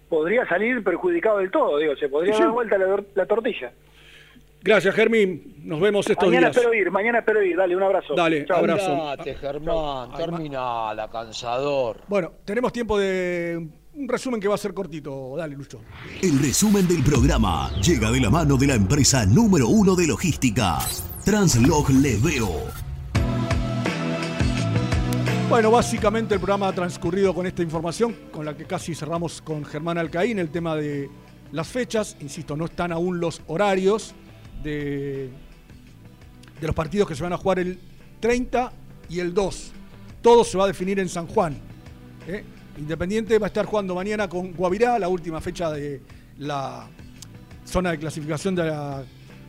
podría salir perjudicado del todo, digo, se podría Sí. dar vuelta la, la tortilla. Gracias, Germín. Nos vemos estos mañana días. espero ir, mañana espero ir, dale, un abrazo. Dale, Chau. abrazo. Andate, Germán, terminala, cansador. Bueno, tenemos tiempo de un resumen que va a ser cortito. Dale, Lucho. El resumen del programa llega de la mano de la empresa número uno de logística, Translog Leveo. Bueno, básicamente el programa ha transcurrido con esta información, con la que casi cerramos con Germán Alcaín, el tema de las fechas. Insisto, no están aún los horarios de, de los partidos que se van a jugar el 30 y el 2. Todo se va a definir en San Juan. ¿eh? Independiente va a estar jugando mañana con Guavirá, la última fecha de la zona de clasificación de la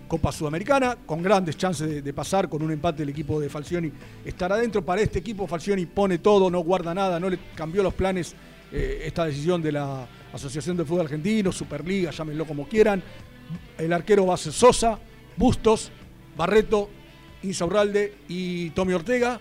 Copa Sudamericana, con grandes chances de, pasar, con un empate el equipo de Falcioni estará adentro. Para este equipo Falcioni pone todo, no guarda nada, no le cambió los planes eh, esta decisión de la Asociación de Fútbol Argentino, Superliga, llámenlo como quieran. El arquero va a ser Sosa, Bustos, Barreto, Insaurralde y Tommy Ortega.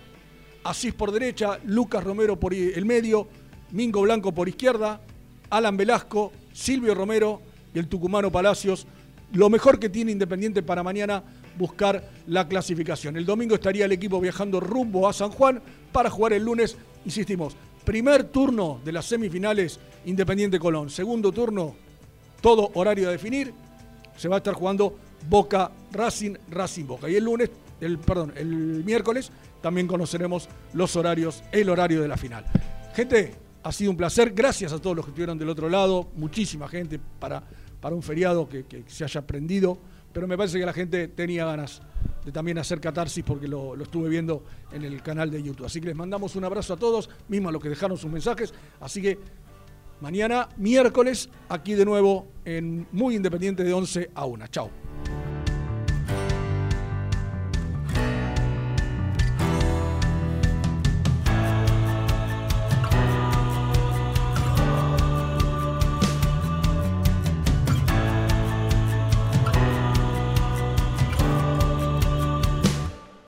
Asís por derecha, Lucas Romero por el medio, Mingo Blanco por izquierda, Alan Velasco, Silvio Romero y el tucumano Palacios. Lo mejor que tiene Independiente para mañana buscar la clasificación. El domingo estaría el equipo viajando rumbo a San Juan para jugar el lunes, insistimos, primer turno de las semifinales Independiente Colón, segundo turno, todo horario a definir, se va a estar jugando Boca Racing, Racing Boca. Y el lunes, el perdón, el miércoles también conoceremos los horarios, el horario de la final. Gente, ha sido un placer. Gracias a todos los que estuvieron del otro lado. Muchísima gente para, para un feriado que, que se haya prendido. Pero me parece que la gente tenía ganas de también hacer catarsis porque lo, lo estuve viendo en el canal de YouTube. Así que les mandamos un abrazo a todos, mismo a los que dejaron sus mensajes. Así que mañana, miércoles, aquí de nuevo en Muy Independiente de 11 a 1. Chao.